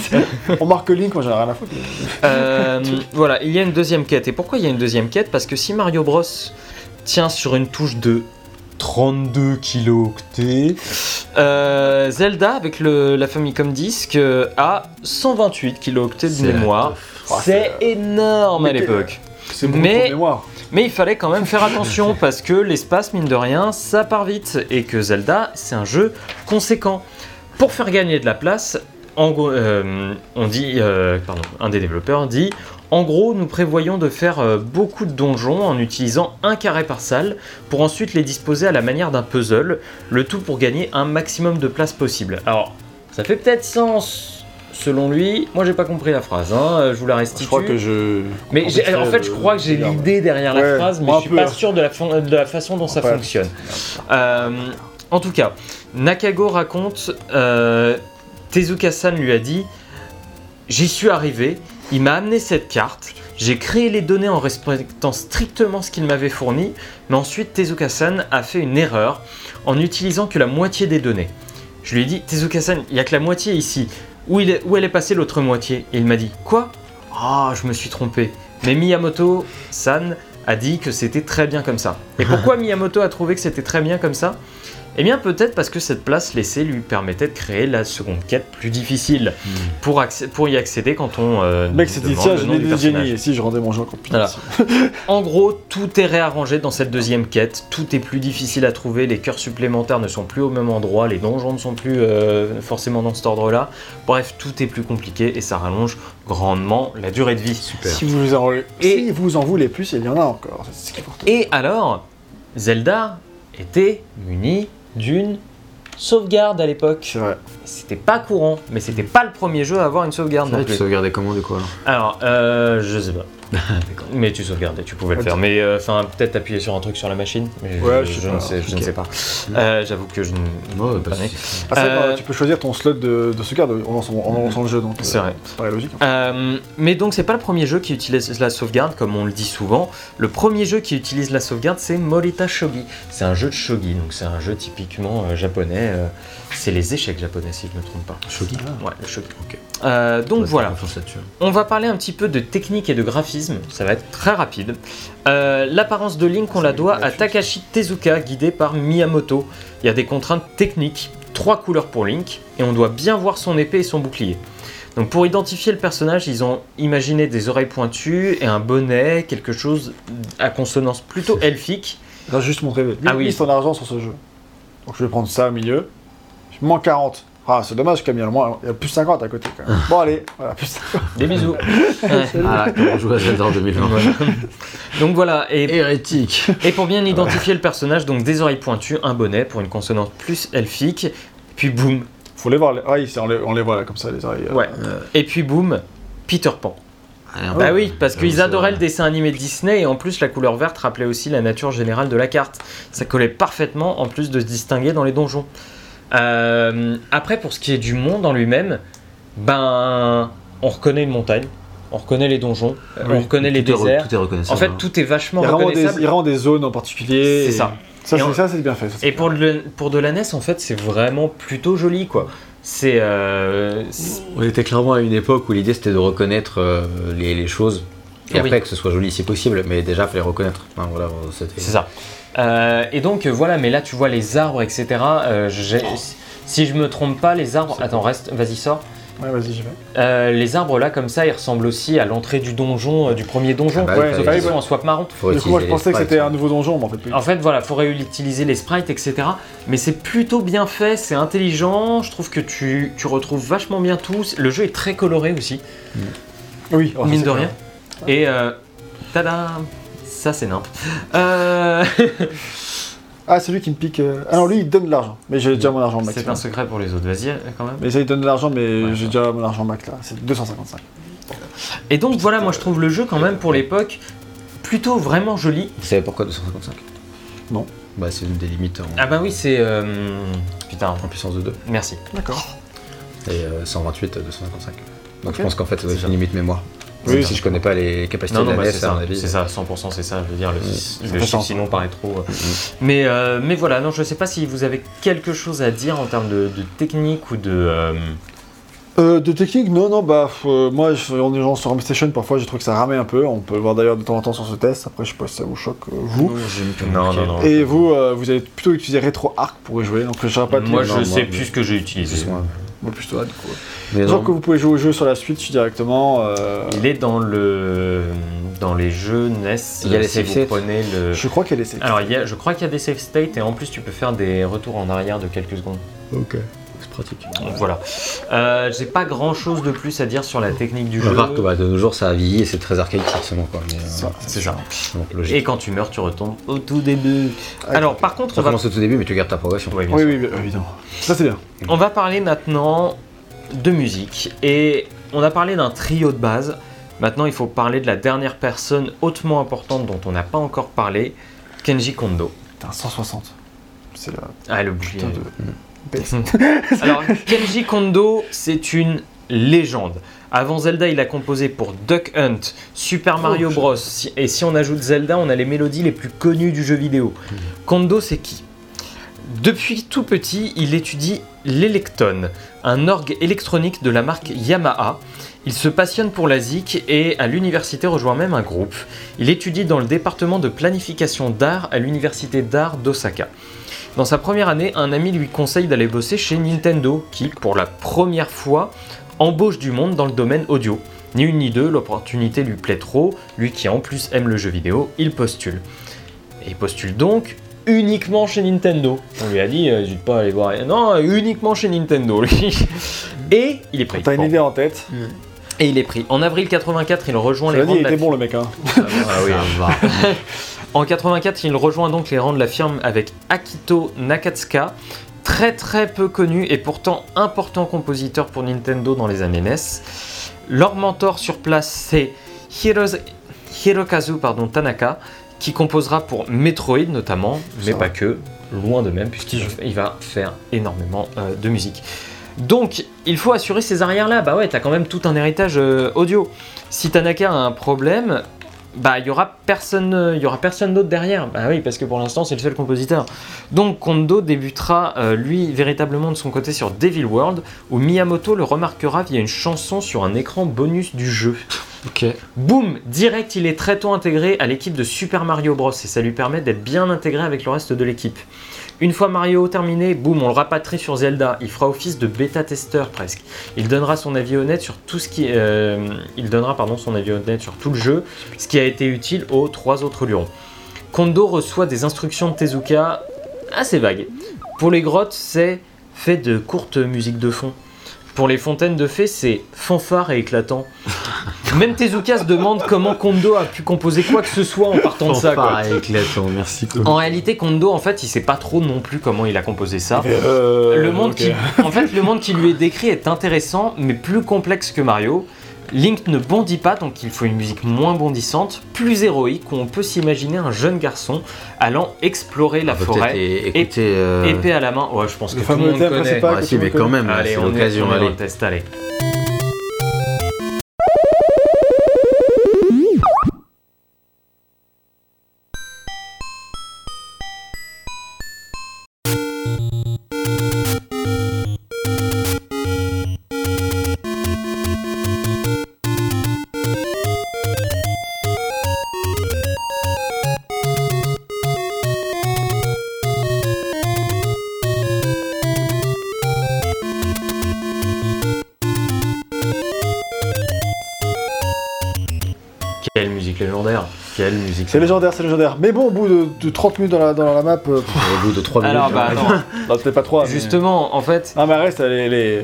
on marque Link, moi j'en ai rien à foutre. Euh, voilà, il y a une deuxième quête. Et pourquoi il y a une deuxième quête? Parce que si Mario Bros tient sur une touche de 32 kilooctets, euh, Zelda avec le, la Famicom Disk euh, a 128 kilooctets de mémoire. C'est énorme à l'époque. C'est beaucoup Mais- de mémoire. Mais il fallait quand même faire attention parce que l'espace, mine de rien, ça part vite et que Zelda, c'est un jeu conséquent. Pour faire gagner de la place, en gros, euh, on dit, euh, pardon, un des développeurs dit, en gros, nous prévoyons de faire euh, beaucoup de donjons en utilisant un carré par salle pour ensuite les disposer à la manière d'un puzzle, le tout pour gagner un maximum de place possible. Alors, ça fait peut-être sens. Selon lui, moi j'ai pas compris la phrase, hein, je vous la restitue. Je crois que je. Mais en fait, je crois que j'ai l'idée derrière la phrase, mais je suis peu. pas sûr de la, fon- de la façon dont ça fonctionne. En tout cas, Nakago raconte euh, Tezuka-san lui a dit J'y suis arrivé, il m'a amené cette carte, j'ai créé les données en respectant strictement ce qu'il m'avait fourni, mais ensuite Tezuka-san a fait une erreur en utilisant que la moitié des données. Je lui ai dit Tezuka-san, il n'y a que la moitié ici. Où, est- où elle est passée l'autre moitié? Et il m'a dit Quoi? Ah, je me suis trompé. Mais Miyamoto-san a dit que c'était très bien comme ça. Et pourquoi Miyamoto a trouvé que c'était très bien comme ça? Eh bien peut-être parce que cette place laissée lui permettait de créer la seconde quête plus difficile Hmm. pour, y accéder quand on... euh, Mec, c'était demande tiens, le j'ai nom une du idée de génie. personnage. Et si je rendais mon jeu encore plus Voilà. difficile En gros, tout est réarrangé dans cette deuxième quête, tout est plus difficile à trouver, les cœurs supplémentaires ne sont plus au même endroit, les donjons ne sont plus euh, forcément dans cet ordre-là. Bref, tout est plus compliqué et ça rallonge grandement la durée de vie. Super. Si vous, en, Et- si vous en voulez plus, il y en a encore. C'est ce qui est important. Et alors, Zelda était muni d'une sauvegarde à l'époque. C'était pas courant, mais c'était pas le premier jeu à avoir une sauvegarde non tu sauvegardais comment de quoi alors? Alors, euh, je sais pas. Mais tu sauvegardais, tu pouvais le faire. Mais euh, enfin, peut-être appuyer sur un truc sur la machine. Mais Ouais, je, je sais je ne sais, je ne Ok. sais pas. Euh, J'avoue que je ne. Ouais, pas bah, Ah, Euh, tu peux choisir ton slot de, de sauvegarde en lançant, en lançant le jeu. donc, C'est vrai. Paraît logique. hein. Mais donc c'est pas le premier jeu qui utilise la sauvegarde comme on le dit souvent. Le premier jeu qui utilise la sauvegarde c'est Morita Shogi. C'est un jeu de shogi, donc c'est un jeu typiquement japonais. C'est les échecs japonais si je ne me trompe pas. Shogi. Ouais, le shogi. Ok. Euh, donc voilà. là-dessus. On va parler un petit peu de technique et de graphisme, ça va être très rapide. Euh, L'apparence de Link, on la doit à Takashi Tezuka, guidé par Miyamoto. Il y a des contraintes techniques, trois couleurs pour Link, et on doit bien voir son épée et son bouclier. Donc pour identifier le personnage, ils ont imaginé des oreilles pointues et un bonnet, quelque chose à consonance plutôt elfique. Là, juste montrer. Ah oui. Ton argent sur ce jeu. Donc je vais prendre ça au milieu. Manque 40. Ah, c'est dommage, Camille. Il y a moins- il y a plus 50 à côté quand même. Bon, allez, voilà, plus 50. Des bisous. Ouais. Ah, comment on joue à Zelda en 2020 Donc voilà, et Hérétique Et pour bien identifier le personnage, donc des oreilles pointues, un bonnet pour une consonance plus elfique, puis boum, Faut les voir. Les... Ah, on les, on les voit là, comme ça, les oreilles. euh. ouais, et puis boum, Peter Pan. Ah, Bah oui, parce Ah, qu'ils adoraient le dessin animé Disney et en plus la couleur verte rappelait aussi la nature générale de la carte. Ça collait parfaitement en plus de se distinguer dans les donjons. Euh, après, pour ce qui est du monde en lui-même, ben, on reconnaît une montagne, on reconnaît les donjons, euh, on reconnaît les re- déserts. Tout est reconnaissable. En fait, hein. tout est vachement Il des, reconnaissable. il vraiment des zones en particulier. C'est ça. Ça, Et c'est on- ça, c'est bien fait. ça, c'est Et bien pour, le, pour de la NES, en fait, c'est vraiment plutôt joli, quoi. C'est... euh, c'est- On était clairement à une époque où l'idée c'était de reconnaître euh, les, les choses. Et Oui. après que ce soit joli si possible, mais déjà fallait reconnaître. Enfin, voilà, c'était- c'est ça. Euh, et donc, voilà, mais là, tu vois les arbres, etc. euh, j'ai- si je me trompe pas, les arbres... Attends, reste, vas-y, sors. Ouais, vas-y, j'y vais. Euh, les arbres, là, comme ça, ils ressemblent aussi à l'entrée du donjon, euh, du premier donjon. Ah bah, Ouais, sauf qu'ils sont en swap marron. Faut Du coup, moi, je pensais que sprites, c'était un nouveau donjon, mais en fait, plus. En fait, voilà, faut réutiliser les sprites, etc. Mais c'est plutôt bien fait, c'est intelligent. Je trouve que tu, tu retrouves vachement bien tout. Le jeu est très coloré aussi. Oui, oh, ça, mine c'est de bien. rien. Et euh, tada Ça c'est nimp. Euh, Ah, c'est lui qui me pique. euh, Ah non, lui, il donne de l'argent. Mais j'ai déjà mon argent max. c'est un secret pour les autres, vas-y euh, quand même. Mais ça, il donne de l'argent, mais Ouais. j'ai déjà mon argent max là. C'est 255. Et donc voilà, moi je trouve le jeu quand même pour l'époque plutôt vraiment joli. Vous savez pourquoi 255 Non. Bah c'est une des limites en, Ah bah oui, c'est... euh, Putain, en puissance de 2. merci. D'accord. Et euh, 128 à 255. Donc je pense qu'en fait ça doit être C'est une limite mémoire. Oui, si je connais pas les capacités Non, de non, la bah, NES, c'est ça, c'est ça, 100% c'est ça, je veux dire, le, Mm. le chiffre sens, sinon paraît trop... euh. Mhm. Mais, euh, mais voilà, non, je sais pas si vous avez quelque chose à dire en termes de, de technique ou de... euh, Euh, de technique, non, non, bah, euh, moi, est gens sur Station, parfois, j'ai trouvé que ça ramait un peu. On peut le voir d'ailleurs de temps en temps sur ce test. Après, je sais pas si ça vous choque, euh, vous. Non, non, non. Et vous, euh, vous avez plutôt utilisé Retro Arc pour y jouer, donc je saurais pas Moi je non, sais moi, plus mais- ce que j'ai utilisé. Moi. Toi, du coup. Mais Genre non, que vous pouvez jouer au jeu sur la Switch directement. euh, Il est dans le dans les jeux NES. Il y a les si states. prenez le. Je crois qu'elle essaie. Alors il y a, je crois qu'il y a des save states et en plus tu peux faire des retours en arrière de quelques secondes. Ok. Pratique. Donc voilà. Euh, J'ai pas grand chose de plus à dire sur la technique du Je jeu. remarque bah, de nos jours ça a vieilli et c'est très archaïque forcément euh, C'est ça. donc, logique. Et quand tu meurs, tu retombes au tout début. Alors par contre, Ça on va, commence au tout début mais tu gardes ta progression. Oui, oui, oui, évidemment. Ça, c'est bien. on va parler maintenant de musique et on a parlé d'un trio de base. Maintenant, il faut parler de la dernière personne hautement importante dont on n'a pas encore parlé, Kenji Kondo. Putain, 160. C'est la Ah, le bouclier. de. Alors, Kenji Kondo, c'est une légende. Avant Zelda, il a composé pour Duck Hunt, Super Mario Oh, Bros. Si- Et si on ajoute Zelda, on a les mélodies les plus connues du jeu vidéo. Kondo, c'est qui? Depuis tout petit, il étudie l'Electone, un orgue électronique de la marque Yamaha. Il se passionne pour la ZIC et à l'université rejoint même un groupe. Il étudie dans le département de planification d'art à l'université d'art d'Osaka. Dans sa première année, un ami lui conseille d'aller bosser chez Nintendo, qui, pour la première fois, embauche du monde dans le domaine audio. Ni une ni deux, l'opportunité lui plaît trop, lui qui en plus aime le jeu vidéo, il postule. Et il postule donc uniquement chez Nintendo. On lui a dit, euh, n'hésite pas à aller voir. Non, uniquement chez Nintendo, lui. Et il est pris. T'as une idée en tête Et il est pris. En avril 84, il rejoint les Cela dit, rangs il de la était bon le mec. Hein. Ah oui. Ça va. En 84, il rejoint donc les rangs de la firme avec Akito Nakatsuka, très très peu connu et pourtant important compositeur pour Nintendo dans les années NES. Leur mentor sur place, c'est Hiroz- Hirokazu pardon, Tanaka, qui composera pour Metroid notamment, mais Ça pas va. que, loin de même, puisqu'il il va faire énormément euh, de musique. Donc, il faut assurer ces arrières-là. Bah ouais, t'as quand même tout un héritage euh, audio. Si Tanaka a un problème, bah il y aura personne, il y aura personne d'autre derrière. Bah oui, parce que pour l'instant c'est le seul compositeur. Donc Kondo débutera euh, lui véritablement de son côté sur Devil World, où Miyamoto le remarquera via une chanson sur un écran bonus du jeu. Ok. Boum, direct, il est très tôt intégré à l'équipe de Super Mario Bros et ça lui permet d'être bien intégré avec le reste de l'équipe. Une fois Mario terminé, boum, on le rapatrie sur Zelda. Il fera office de bêta-testeur presque. Il donnera son avis honnête sur tout ce qui, euh, il donnera pardon son avis honnête sur tout le jeu, ce qui a été utile aux trois autres lurons. Kondo reçoit des instructions de Tezuka assez vagues. Pour les grottes, c'est fait de courtes musiques de fond. Pour les fontaines de fées, c'est fanfare et éclatant. Même Tezuka se demande comment Kondo a pu composer quoi que ce soit en partant de ça. quoi. Fanfare éclatant, merci. quoi. En réalité, Kondo, en fait, il sait pas trop non plus comment il a composé ça. Euh, Le monde, qui, en fait, le monde qui lui est décrit est intéressant, mais plus complexe que Mario. Link ne bondit pas, donc il faut une musique moins bondissante, plus héroïque, où on peut s'imaginer un jeune garçon allant explorer la On forêt, euh, épée à la main. Ouais, je pense Le que tout le monde connaît. principal. Ah si, mais quand même, Allez, c'est on est, l'occasion, on allez. allez. C'est légendaire, c'est légendaire. Mais bon, au bout de, de 30 minutes dans la, dans la map, euh, pff, Au bout de 3 minutes. Alors, bah euh, non. bah, peut-être pas 3. Justement, en fait, Ah, mais reste, les. les...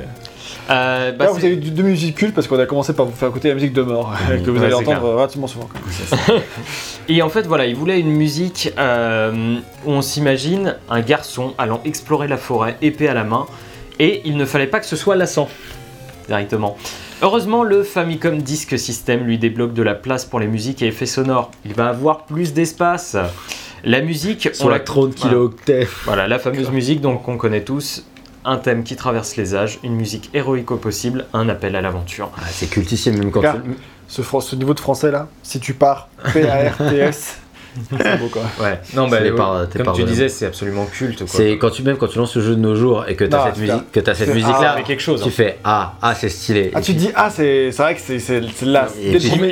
euh, bah, Là, vous c'est- avez eu deux musiques cultes parce qu'on a commencé par vous faire écouter la musique de mort, que vous Ouais, allez c'est entendre clair. relativement souvent. Et en fait, voilà, il voulait une musique euh, où on s'imagine un garçon allant explorer la forêt, épée à la main, et il ne fallait pas que ce soit lassant, directement. Heureusement, le Famicom Disk System lui débloque de la place pour les musiques et effets sonores. Il va avoir plus d'espace. La musique, Sur on la la 30 kilooctets. Voilà, la fameuse musique donc qu'on connaît tous. Un thème qui traverse les âges, une musique héroïque au possible, un appel à l'aventure. Ah, c'est cultissime, même quand Car- tu- Ce, fran- ce niveau de français là, si tu pars P-A-R-T-S, c'est beau quoi. Ouais, non, bah, t'es comme tu vraiment. disais, c'est absolument culte. Quoi. C'est quand tu même quand tu lances le jeu de nos jours et que t'as cette musique, que t'as cette musique Ah, là, avec quelque chose. tu fais ah ah c'est stylé. Ah, tu puis- dis ah, c'est c'est vrai que c'est là.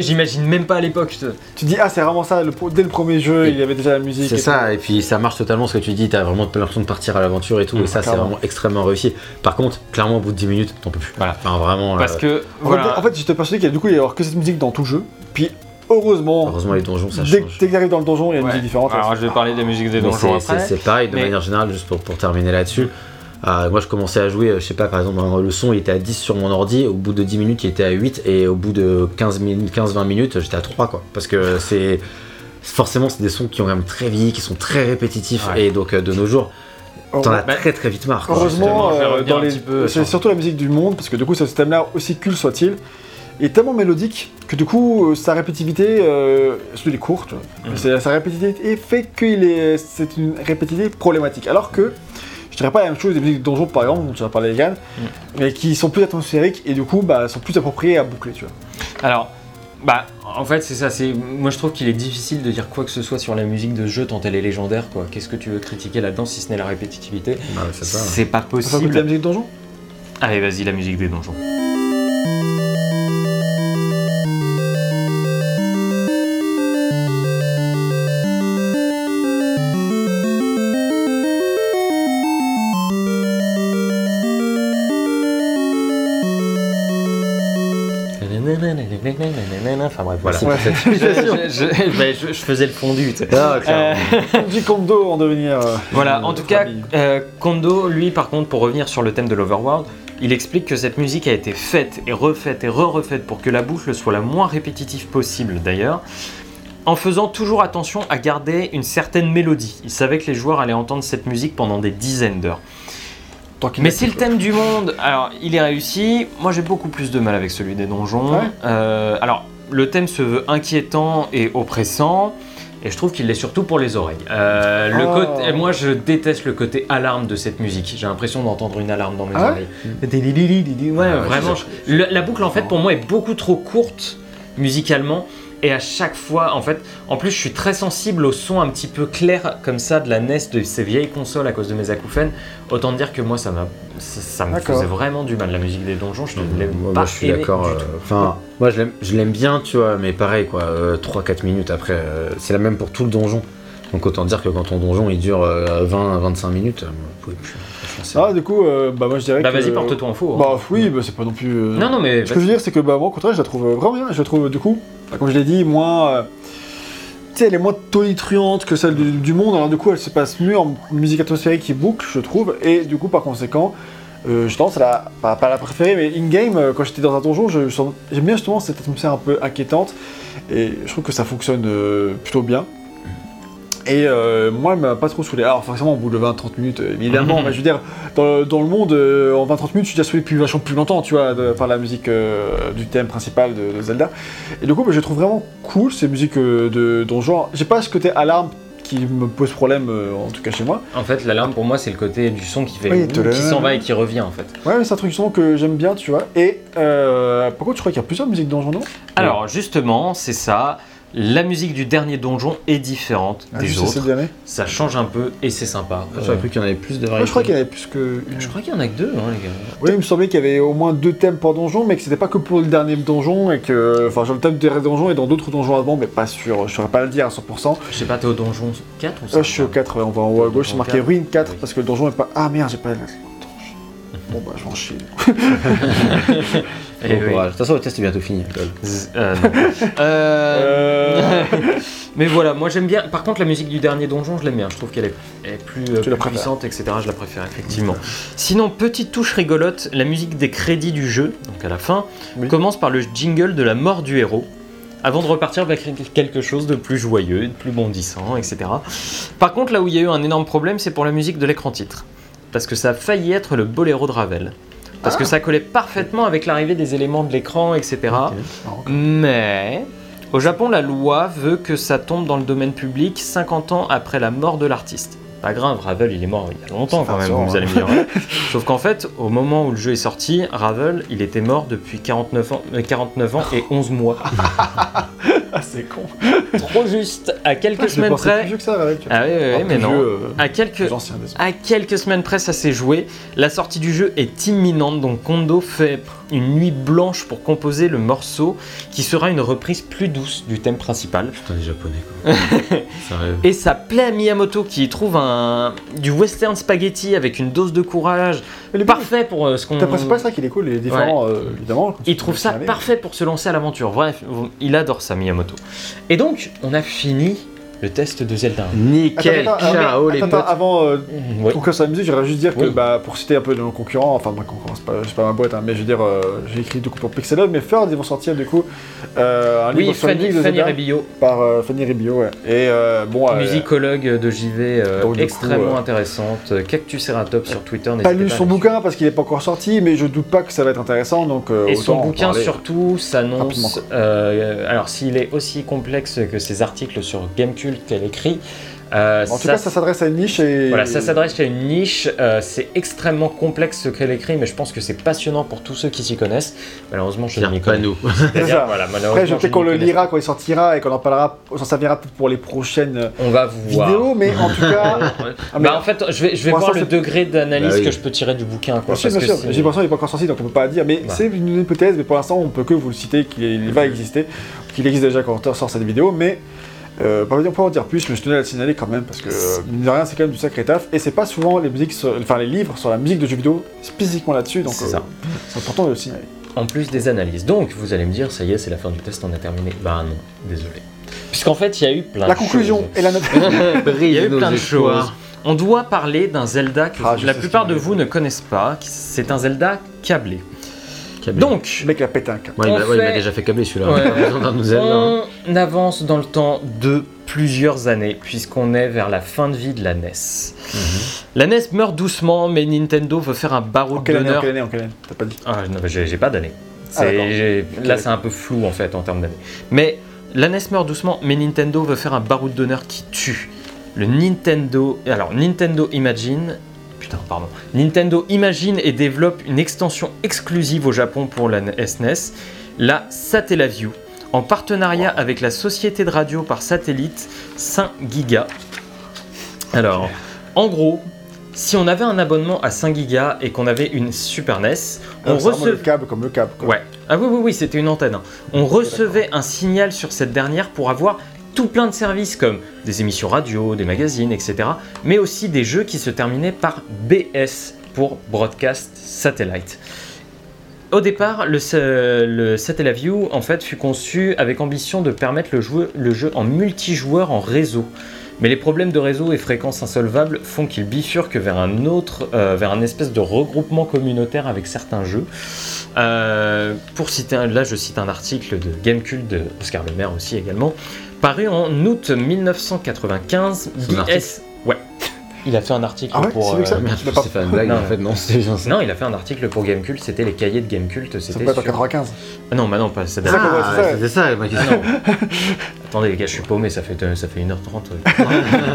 J'imagine même pas à l'époque. je te- Tu dis ah, c'est vraiment ça. le dès le premier jeu, Et- il y avait déjà la musique. C'est ça, et puis ça marche totalement ce que tu dis, t'as vraiment l'impression de partir à l'aventure et tout, Mmh, et ça c'est vraiment extrêmement réussi. Par contre, clairement au bout de 10 minutes, t'en peux plus. Voilà. Enfin vraiment, Parce euh, que. En, voilà. fait, en fait, j'étais persuadé qu'il y a du coup il y avoir que cette musique dans tout le jeu. Puis heureusement, heureusement les donjons ça dès, change. dès que t'arrives dans le donjon, il y a une Ouais. musique différente. Alors, je vais parler des musiques des Mais donjons c'est- après. c'est pareil de mais- manière générale, juste pour, pour terminer là-dessus. Euh, moi je commençais à jouer, euh, je sais pas, par exemple, le son il était à 10 sur mon ordi, au bout de 10 minutes il était à 8, et au bout de 15-20 minutes j'étais à 3 quoi. Parce que c'est. Forcément, c'est des sons qui ont quand même très vieilli, qui sont très répétitifs, Ouais. et donc euh, de nos jours, t'en as Bah, très très vite marre. quoi. Heureusement, euh, dans les- c'est sur- surtout la musique du monde, parce que du coup, ce système-là, aussi cool soit-il, est tellement mélodique que du coup, euh, sa répétitivité, euh, courtes, Mhm. c'est- sa répétitivité fait qu'il est, c'est une répétitivité problématique. Alors que, je dirais pas la même chose des musiques de donjon, par exemple, dont tu as parlé, Yann, Mhm. mais qui sont plus atmosphériques et du coup, bah, sont plus appropriées à boucler, tu vois. Alors, Bah, en fait, c'est ça. C'est moi, je trouve qu'il est difficile de dire quoi que ce soit sur la musique de ce jeu tant elle est légendaire. Quoi. Qu'est-ce que tu veux critiquer là-dedans si ce n'est la répétitivité? Bah, c'est pas On va écouter la possible. musique de donjon Allez, vas-y, la musique des donjons. Je, je- bah, je- je faisais le fondu. tu sais. Ah, clairement. Du Kondo en devenir. euh, Voilà, en tout cas, euh, Kondo, lui, par contre, pour revenir sur le thème de l'Overworld, il explique que cette musique a été faite et refaite et re-refaite pour que la boucle soit la moins répétitive possible, d'ailleurs, en faisant toujours attention à garder une certaine mélodie. Il savait que les joueurs allaient entendre cette musique pendant des dizaines d'heures. Mais si le thème du monde, alors il est réussi, moi j'ai beaucoup plus de mal avec celui des donjons. Ouais. Euh, alors le thème se veut inquiétant et oppressant, et je trouve qu'il l'est surtout pour les oreilles. Euh, le Oh. côté, moi je déteste le côté alarme de cette musique. J'ai l'impression d'entendre une alarme dans mes Ah oreilles. Didi-didi-didi, Ouais, Ah ouais, vraiment. c'est je- le- la boucle en fait pour moi est beaucoup trop courte musicalement. Et à chaque fois, en fait, en plus, je suis très sensible au son un petit peu clair comme ça de la NES de ces vieilles consoles à cause de mes acouphènes. Autant dire que moi, ça m'a, ça, ça me faisait vraiment du mal la musique des donjons. Je ne l'aime Moi, pas. moi, je suis d'accord. euh, moi je l'aime- je l'aime bien, tu vois, mais pareil quoi, 3-4 minutes après, euh, c'est la même pour tout le donjon. Donc autant dire que quand ton donjon il dure 20-25 minutes, euh, vous pouvez plus. Ah, du coup, euh, bah moi je dirais Bah que. vas-y, porte-toi en faux. hein. Bah oui, bah c'est pas non plus. euh, non, non, mais Ce que je veux dire, c'est que bah, moi, au contraire, je la trouve vraiment bien. Je la trouve, du coup, bah, comme je l'ai dit, moins. euh, tu sais, elle est moins tonitruante que celle du, du monde. Alors, du coup, elle se passe mieux en musique atmosphérique qui boucle, je trouve. Et du coup, par conséquent, euh, je tendance à la. Pas, pas la préférer, mais in-game, euh, quand j'étais dans un donjon, je- je sens- j'aime bien justement cette atmosphère un peu inquiétante. Et je trouve que ça fonctionne euh, plutôt bien. Et euh, moi, elle m'a pas trop saoulé. Alors, forcément, au bout de 20-30 minutes, euh, évidemment, mais je veux dire, dans, le- dans le monde, euh, en 20-30 minutes, suis déjà saoulé depuis vachement plus longtemps, tu vois, de- par la musique euh, du thème principal de, de Zelda. Et du coup, bah, je trouve vraiment cool ces musiques de donjon. J'ai pas ce côté alarme qui me pose problème, en tout cas chez moi. en fait, l'alarme pour moi, c'est le côté du son qui fait Oui, qui s'en va et qui revient en fait. Ouais, mais c'est un truc justement que j'aime bien, tu vois. Et par contre, je crois qu'il y a plusieurs musiques donjon, non? Alors justement, c'est ça. La musique du dernier donjon est différente Ah, des autres. Ça change un peu et c'est sympa. J'aurais cru qu'il y en avait plus de Moi, variétés. je crois qu'il y en avait plus que. Je crois qu'il y en a que deux, hein, les gars. Oui, il me semblait qu'il y avait au moins deux thèmes par donjon, mais que c'était pas que pour le dernier donjon, et que. Enfin, genre le thème du dernier donjon et dans d'autres donjons avant, mais pas sûr, je saurais pas le dire à 100%. Je sais pas, t'es au donjon 4 ou 5 Euh, je suis au 4, ouais, on va en haut à gauche, c'est marqué 4. ruine 4, Oui. parce que le donjon est pas. Ah merde, j'ai pas. Bon bah, je vais en chier. Eh Bon oui. courage. De toute façon, le test est bientôt fini. lol. Z- euh, non. Euh, Mais voilà, moi j'aime bien. Par contre, la musique du dernier donjon, je l'aime bien. Je trouve qu'elle est, elle est plus, euh, préfères. puissante, etc. Je la préfère effectivement. Sinon, petite touche rigolote, la musique des crédits du jeu, donc à la fin, Oui. commence par le jingle de la mort du héros. Avant de repartir vers quelque chose de plus joyeux, de plus bondissant, etc. Par contre, là où il y a eu un énorme problème, c'est pour la musique de l'écran titre. Parce que ça a failli être le boléro de Ravel. Parce que ça collait parfaitement avec l'arrivée des éléments de l'écran, etc. Mais au Japon, la loi veut que ça tombe dans le domaine public 50 ans après la mort de l'artiste. Pas grave, Ravel il est mort il y a longtemps quand même, vous allez me dire. Sauf qu'en fait, au moment où le jeu est sorti, Ravel il était mort depuis 49 ans, euh, 49 ans et 11 mois. Ah, c'est con. Trop juste, à quelques Ah, semaines pensé plus près. vieux que ça, Ravel, tu vois. Ah oui, oui, oui, mais non. vieux, euh, À quelques, à quelques semaines près, ça s'est joué. La sortie du jeu est imminente, donc Kondo fait une nuit blanche pour composer le morceau qui sera une reprise plus douce du thème principal. Putain, les japonais quoi. Et ça plaît à Miyamoto qui y trouve un, du western spaghetti avec une dose de courage les parfait pour euh, ce qu'on. T'as principal, c'est vrai qu'il est cool, il est différent, euh, évidemment. Il trouve ça parfait pour se lancer à l'aventure. Bref, il adore ça, Miyamoto. Et donc, on a fini le test de Zelda. Nickel, Attends, attends, ciao les potes. avant euh, Oui. casse la musique, j'aimerais juste dire que, bah, pour citer un peu de nos concurrents, enfin, ma concurrence, c'est pas, c'est pas ma boîte, hein, mais je veux dire, euh, j'ai écrit du coup pour Pixelon, mais Ferd, ils vont sortir du coup euh, un Oui, livre sur Fanny, musique de Fanny Zelda Rebillo, par euh, Fanny Ribio, ouais. Et euh, bon, euh, musicologue de JV, euh, donc, coup, extrêmement euh, intéressante. Cactus Ceratop sur Twitter. pas lu à son bouquin parce qu'il est pas encore sorti, mais je doute pas que ça va être intéressant, donc euh, Et son bouquin surtout s'annonce. euh, alors s'il est aussi complexe que ses articles sur Qu'elle écrit, Euh, En tout cas, ça s'adresse à une niche et. Voilà, ça s'adresse à une niche. euh, c'est extrêmement complexe ce qu'elle écrit, mais je pense que c'est passionnant pour tous ceux qui s'y connaissent. Malheureusement, je ne m'y Tiens, pas connais nous. Voilà, malheureusement, Après, je sais ne qu'on le connais lira quand il sortira et qu'on en parlera, on s'en servira peut-être pour les prochaines pas. On va vous voir. vidéos, mais en tout cas. Ah, mais- bah, en fait, je vais, je vais Pour voir le degré d'analyse Bah oui. que je peux tirer du bouquin. Quoi, Bien sûr, parce bien que J'ai l'impression qu'il n'est pas encore sorti, donc on peut pas dire, mais Bah. c'est une hypothèse, mais pour l'instant, on peut que vous le citer, qu'il va exister, qu'il existe déjà quand on sort cette vidéo, mais euh, on peut pas en dire plus, mais je tenais à le signaler quand même, parce que, euh, mine de rien, c'est quand même du sacré taf, et c'est pas souvent les musiques, sur- enfin les livres sur la musique de jeux vidéo, spécifiquement là-dessus, donc C'est euh, ça. c'est important de le signaler. En plus des analyses. Donc, vous allez me dire, ça y est, c'est la fin du test, on a terminé. Bah non, désolé. Puisqu'en fait, il y a eu plein La de conclusion choses. et la note. Il y a eu plein de choses. On doit parler d'un Zelda que Ah, la plupart de vous ne connaissent pas. C'est un Zelda câblé. Câblé. Donc, Le mec il a pété un câble. Ouais, il on m'a- ouais, il m'a fait- déjà fait câbler celui-là. Ouais. On besoin d'un hein. avance dans le temps de plusieurs années, puisqu'on est vers la fin de vie de la NES. Mhm. La NES meurt doucement, mais Nintendo veut faire un En baroud quelle année, en d'honneur. quelle année, en quelle année? T'as pas dit. Ah, non, j'ai j'ai pas d'année. Ah, C'est- d'accord. j'ai- Ok, Là, c'est un peu flou en fait en termes d'année. Mais la NES meurt doucement, mais Nintendo veut faire un baroud d'honneur qui tue. Le Nintendo. Alors, Nintendo Imagine. Putain, pardon. Nintendo imagine et développe une extension exclusive au Japon pour la SNES, la Satellaview, en partenariat avec la société de radio par satellite 5 Giga. Alors, en gros, si on avait un abonnement à 5 Giga et qu'on avait une Super NES, on Ah, recevait. câble comme le câble. quoi. Ouais. Ah oui, oui, oui, c'était une antenne. On recevait un signal sur cette dernière pour avoir tout plein de services comme des émissions radio, des magazines, etc. Mais aussi des jeux qui se terminaient par BS pour Broadcast Satellite. Au départ, le, sa- le Satellaview en fait fut conçu avec ambition de permettre le, jeu en multijoueur en réseau. Mais les problèmes de réseau et fréquences insolvables font qu'il bifurque vers un autre, euh, vers un espèce de regroupement communautaire avec certains jeux. Euh, pour citer, là je cite un article de Gamecult de Oscar Le Maire aussi également, paru en août 1995. Son article BS. Ouais. Il a fait un article Ah ouais, pour. c'est vu que ça euh, Merde, je pas- une blague, Non, en fait, non, c'était bien ça. Non, il a fait un article pour Gamecult, c'était les cahiers de Gamecult. Ça C'était peut être en sur- 95. Ah non, bah non, pas ça Ah, c'est ça. c'était ça ma question. Non. Attendez les gars, je suis paumé, ça fait, euh, ça fait 1h30.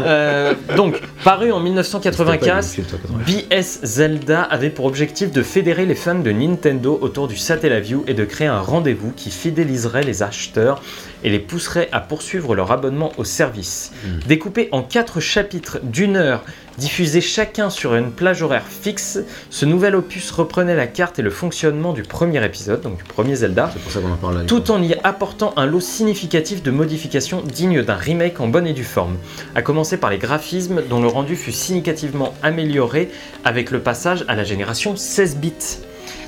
Euh, donc, paru en 1995, C'était pas une insulte, toi, BS Zelda avait pour objectif de fédérer les fans de Nintendo autour du Satellaview et de créer un rendez-vous qui fidéliserait les acheteurs et les pousserait à poursuivre leur abonnement au service. Découpé en quatre chapitres d'une heure, diffusés chacun sur une plage horaire fixe, ce nouvel opus reprenait la carte et le fonctionnement du premier épisode, donc du premier Zelda, C'est pour ça qu'on en parle là. du tout en y apportant un lot significatif de modifications dignes d'un remake en bonne et due forme, à commencer par les graphismes dont le rendu fut significativement amélioré avec le passage à la génération 16 bits.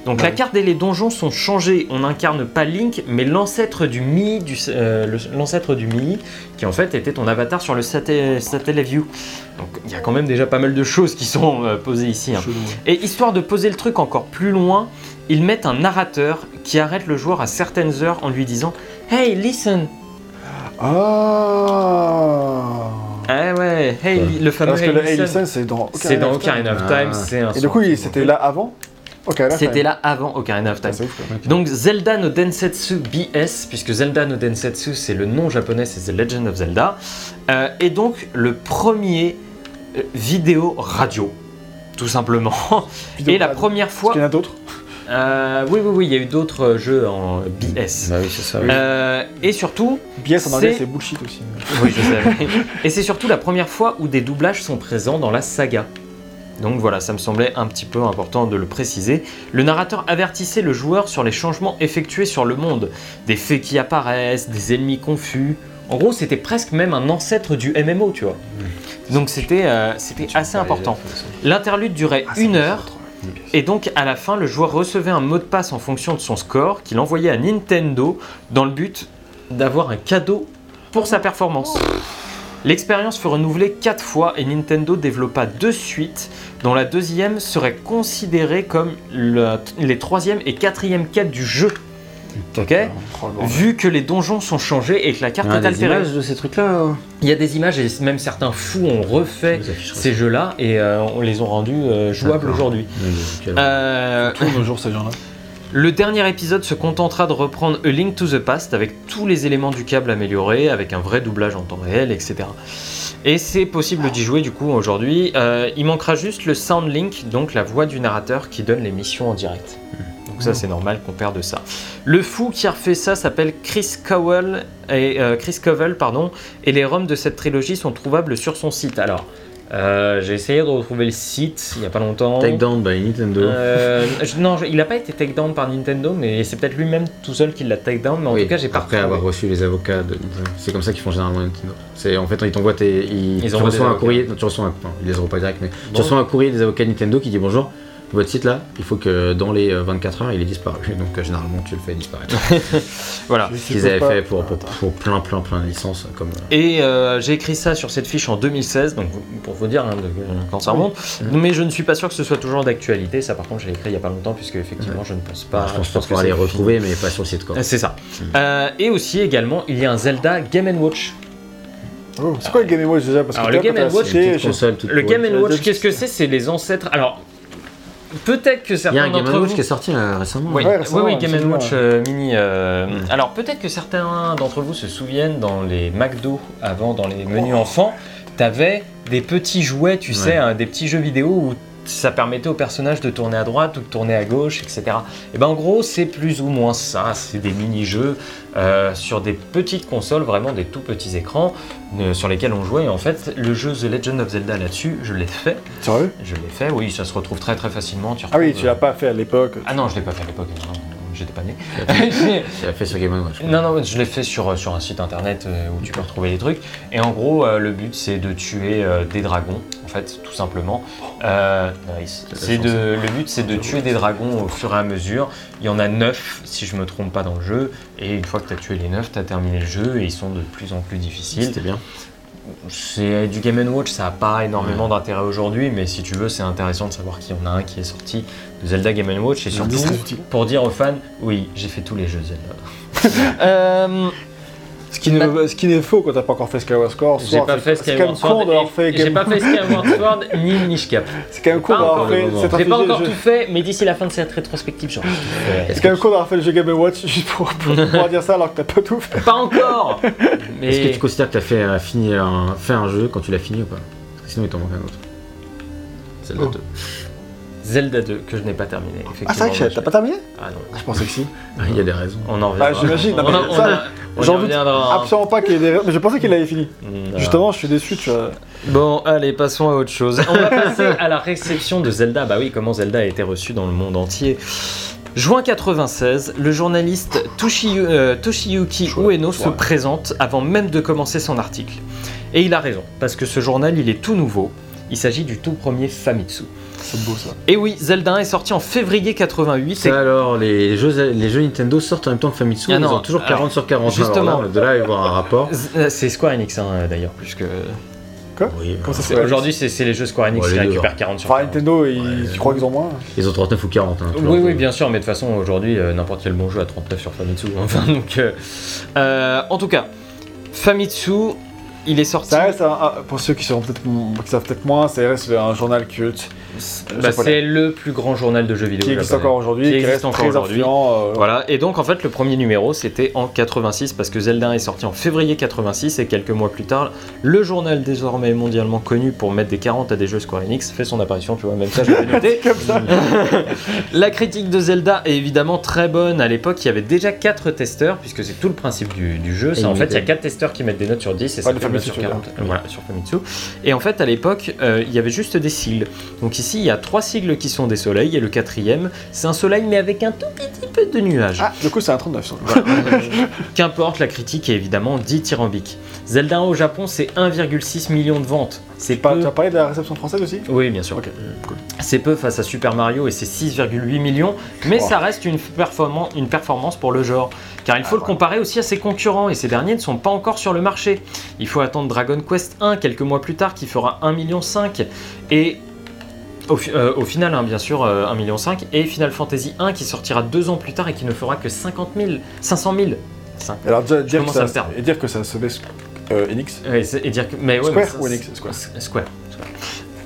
Donc la Ouais. carte et les donjons sont changés, on n'incarne pas Link, mais l'ancêtre du Mii, du, euh, le- l'ancêtre du Mii, qui en fait était ton avatar sur le Satel- Satellaview. Donc il y a quand même déjà pas mal de choses qui sont euh, posées ici. hein. Chelou. Et histoire de poser le truc encore plus loin, ils mettent un narrateur qui arrête le joueur à certaines heures en lui disant Hey, listen Ah Ah ouais, hey, Ouais. le fameux Parce que Hey, le Hey listen, Listen, c'est dans. c'est dans Ocarina of Ocarina of Ah. Time, c'est un Time. Et du coup, c'était là avant? Ocarina C'était là avant Ocarina of Time. Ah, ouf. Donc Zelda no Densetsu BS, puisque Zelda no Densetsu c'est le nom japonais, c'est The Legend of Zelda, euh, est donc le premier euh, vidéo radio, tout simplement. Vidéo Et la radio. première Est-ce fois, qu'il y en a d'autres euh, oui oui oui, il y a eu d'autres euh, jeux en BS. Bah oui, c'est ça. oui. Euh, et surtout, BS en anglais, C'est- c'est bullshit aussi. Oui, je sais. Et c'est surtout la première fois où des doublages sont présents dans la saga. Donc voilà, ça me semblait un petit peu important de le préciser. Le narrateur avertissait le joueur sur les changements effectués sur le monde, des faits qui apparaissent, des ennemis confus. En gros, c'était presque même un ancêtre du MMO, tu vois. Donc c'était euh, c'était assez important. L'interlude durait Ah, une heure. Et donc, à la fin, le joueur recevait un mot de passe en fonction de son score qu'il envoyait à Nintendo dans le but d'avoir un cadeau pour sa performance. L'expérience fut renouvelée quatre fois et Nintendo développa deux suites, dont la deuxième serait considérée comme le- les troisième et quatrième quêtes du jeu. Ok? Oh. Vu que les donjons sont changés et que la Il y carte a est des altérée. images de ces trucs-là euh Il y a des images et même certains fous ont refait ces jeux-là et euh, on les ont rendus euh, jouables aujourd'hui. Euh, Tous nos jours, ces gens-là. Le dernier épisode se contentera de reprendre A Link to the Past avec tous les éléments du câble améliorés, avec un vrai doublage en temps réel, etc. Et c'est possible d'y jouer du coup aujourd'hui. Euh, il manquera juste le sound link, donc la voix du narrateur qui donne les missions en direct. Donc ça c'est normal qu'on perde ça. Le fou qui a refait ça s'appelle Chris Cowell et euh, pardon. Et les ROM de cette trilogie sont trouvables sur son site. Alors euh, j'ai essayé de retrouver le site il y a pas longtemps. Takedown by Nintendo. Euh, je- non, je- il n'a pas été takedown par Nintendo, mais c'est peut-être lui-même tout seul qui l'a takedown. Mais en Oui, tout cas, j'ai pas après retrouvé. avoir reçu les avocats de Nintendo. C'est comme ça qu'ils font généralement Nintendo. C'est en fait ils t'envoient tes ils, Ils tu reçois un courrier, non, tu reçois un non, ils les envoient pas direct mais Bon. tu reçois un courrier des avocats Nintendo qui dit bonjour. Votre site là, il faut que dans les euh, 24 heures il est disparu. Donc euh, généralement tu le fais disparaître. Voilà. Je Ce qu'ils avaient pas- fait pour, pour, pour plein plein plein de licences comme. euh, Et euh, j'ai écrit ça sur cette fiche en 2016, donc pour vous dire hein, de- quand ça remonte. Mais je ne suis pas sûr que ce soit toujours d'actualité. Ça, par contre, j'ai écrit il y a pas longtemps, puisque effectivement, je ne pense pas. je pense pourra c'est les fini. retrouver mais pas sur le site quoi. Euh, C'est ça. Euh, et aussi également, il y a un Zelda Game Watch. Oh, c'est quoi le Game Watch déjà? Parce Alors, que le Game Watch, je- Le. Game ouais, Watch, qu'est-ce que c'est? C'est les ancêtres. Alors, peut-être que Il y a certains un Game d'entre Watch vous. qui est sorti là, récemment. Oui, Ouais, oui, récemment, oui, Game absolument, Watch euh, Mini. euh, Mm. Alors peut-être que certains d'entre vous se souviennent dans les McDo avant, dans les menus enfants, t'avais des petits jouets, tu sais, Ouais. hein, des petits jeux vidéo où ça permettait aux personnages de tourner à droite ou de tourner à gauche, etc. Et ben en gros, c'est plus ou moins ça. C'est des mini-jeux euh, sur des petites consoles, vraiment des tout petits écrans euh, sur lesquels on jouait. Et en fait, le jeu The Legend of Zelda là-dessus, je l'ai fait. Sérieux? Je l'ai fait, oui, ça se retrouve très très facilement. Ah oui, tu l'as pas fait à l'époque. ah non, je l'ai pas fait à l'époque, non, j'étais pas né. Tu l'as fait sur Game Watch. non, non, je l'ai fait sur, sur un site internet euh, où tu peux retrouver des trucs. Et en gros, euh, le but c'est de tuer euh, des dragons, en fait, tout simplement. Euh, nice. C'est de, le but c'est de tuer des dragons au fur et à mesure. Il y en a 9, si je me trompe pas, dans le jeu. Et une fois que tu as tué les 9, tu as terminé le jeu et ils sont de plus en plus difficiles. C'était bien. C'est du Game Watch, ça n'a pas énormément d'intérêt aujourd'hui, mais si tu veux, c'est intéressant de savoir qu'il y en a un qui est sorti de Zelda Game Watch et surtout pour dire aux fans, oui, j'ai fait tous les jeux Zelda. Euh, Ce qui n'est ce qui n'est faux quand t'as pas encore fait Skyward Sword. j'ai pas fait C'est quand même Skyward con Sword. J'ai pas fait Skyward Sword ni Minish Cap. C'est quand même con Pas d'avoir fait le J'ai pas encore le tout fait, mais d'ici la fin de cette rétrospective, fait. C'est quand même con d'avoir fait le jeu Game Watch juste pour, pouvoir dire ça alors que t'as pas tout fait. Pas encore Mais Est-ce que tu considères que tu as fait, euh, fait un jeu quand tu l'as fini ou pas? Parce que sinon il t'en manque un autre. Zelda Oh. 2. Zelda 2, que je n'ai pas terminé. Ah, c'est vrai que t'as pas terminé Ah non. Je pensais que si. Ah, Il y a des raisons. On en Bah, reviendra. j'imagine, j'en doute. Absolument pas qu'il y ait des. Mais je pensais qu'il l'avait fini. Non. Justement, je suis déçu, tu vois. Bon, allez, passons à autre chose. On va passer à la réception de Zelda. Bah oui, comment Zelda a été reçu dans le monde entier. Juin 96, le journaliste Toshiyu- euh, Toshiyuki Chouette, Ueno se présente avant même de commencer son article. Et il a raison, parce que ce journal, il est tout nouveau. Il s'agit du tout premier Famitsu. C'est beau ça. Et oui, Zelda 1 est sorti en février 88. et- alors, les jeux, les jeux Nintendo sortent en même temps que Famitsu, Ah ils non, ont toujours alors, 40 sur 40. justement. Alors là, de là, il va y avoir un rapport. Euh, C'est Square Enix hein, d'ailleurs, plus que. Oui, Aujourd'hui, c'est les jeux Square Enix Ouais, qui récupèrent hein. 40 sur Enfin, 40. Nintendo, ils- Ouais. tu crois qu'ils ont moins Ils ont 39 ou 40. Hein, Oui, oui, bien sûr, mais de toute façon, aujourd'hui, euh, n'importe quel bon jeu à 39 sur Famitsu. Enfin, donc, euh, euh, en tout cas, Famitsu, il est sorti. Ça reste, un- un- pour ceux qui, seront peut-être, qui savent peut-être moins, ça reste un journal culte Bah, japonais. c'est le plus grand journal de jeux vidéo. qui existe japonais. encore aujourd'hui, Qui qui, existe reste encore aujourd'hui. euh, Voilà, et donc en fait le premier numéro c'était en 86 parce que Zelda est sorti en février 86 et quelques mois plus tard, le journal désormais mondialement connu pour mettre des 40 à des jeux Square Enix fait son apparition, tu vois, même ça je l'avais noté. La critique de Zelda est évidemment très bonne. À l'époque, il y avait déjà 4 testeurs, puisque c'est tout le principe du, du jeu. C'est en fait, il y a illimité. 4 testeurs qui mettent des notes sur 10 et ça Ouais, sur tu veux 40. euh, Voilà, sur Famitsu. Et en fait, à l'époque, euh, il y avait juste des sigles. Donc ici, il y a trois sigles qui sont des soleils, et le quatrième, c'est un soleil, mais avec un tout petit peu de nuages. Ah, du coup, c'est un 39. ça. Qu'importe, la critique est évidemment dithyrambique. Zelda 1 au Japon, c'est 1,6 million de ventes. C'est Pas- peu. Tu as parlé de la réception française aussi? Oui, bien sûr. Cool. C'est peu face à Super Mario et ses 6,8 millions, mais Oh. ça reste une, performan- une performance pour le genre. Car il faut Ah, le voilà. comparer aussi à ses concurrents, et ces derniers ne sont pas encore sur le marché. Il faut attendre Dragon Quest 1 quelques mois plus tard qui fera 1,5 million. Et au, euh, au final, hein, bien sûr, euh, 1,5 million. Et Final Fantasy 1 qui sortira deux ans plus tard et qui ne fera que 50 000, 500 000. Cinq- Alors, déjà, dire, que ça, perdre. et dire que ça se baisse euh, Enix. Ouais, et dire que, mais ouais, Square mais ça, ou Enix Square Square. Square.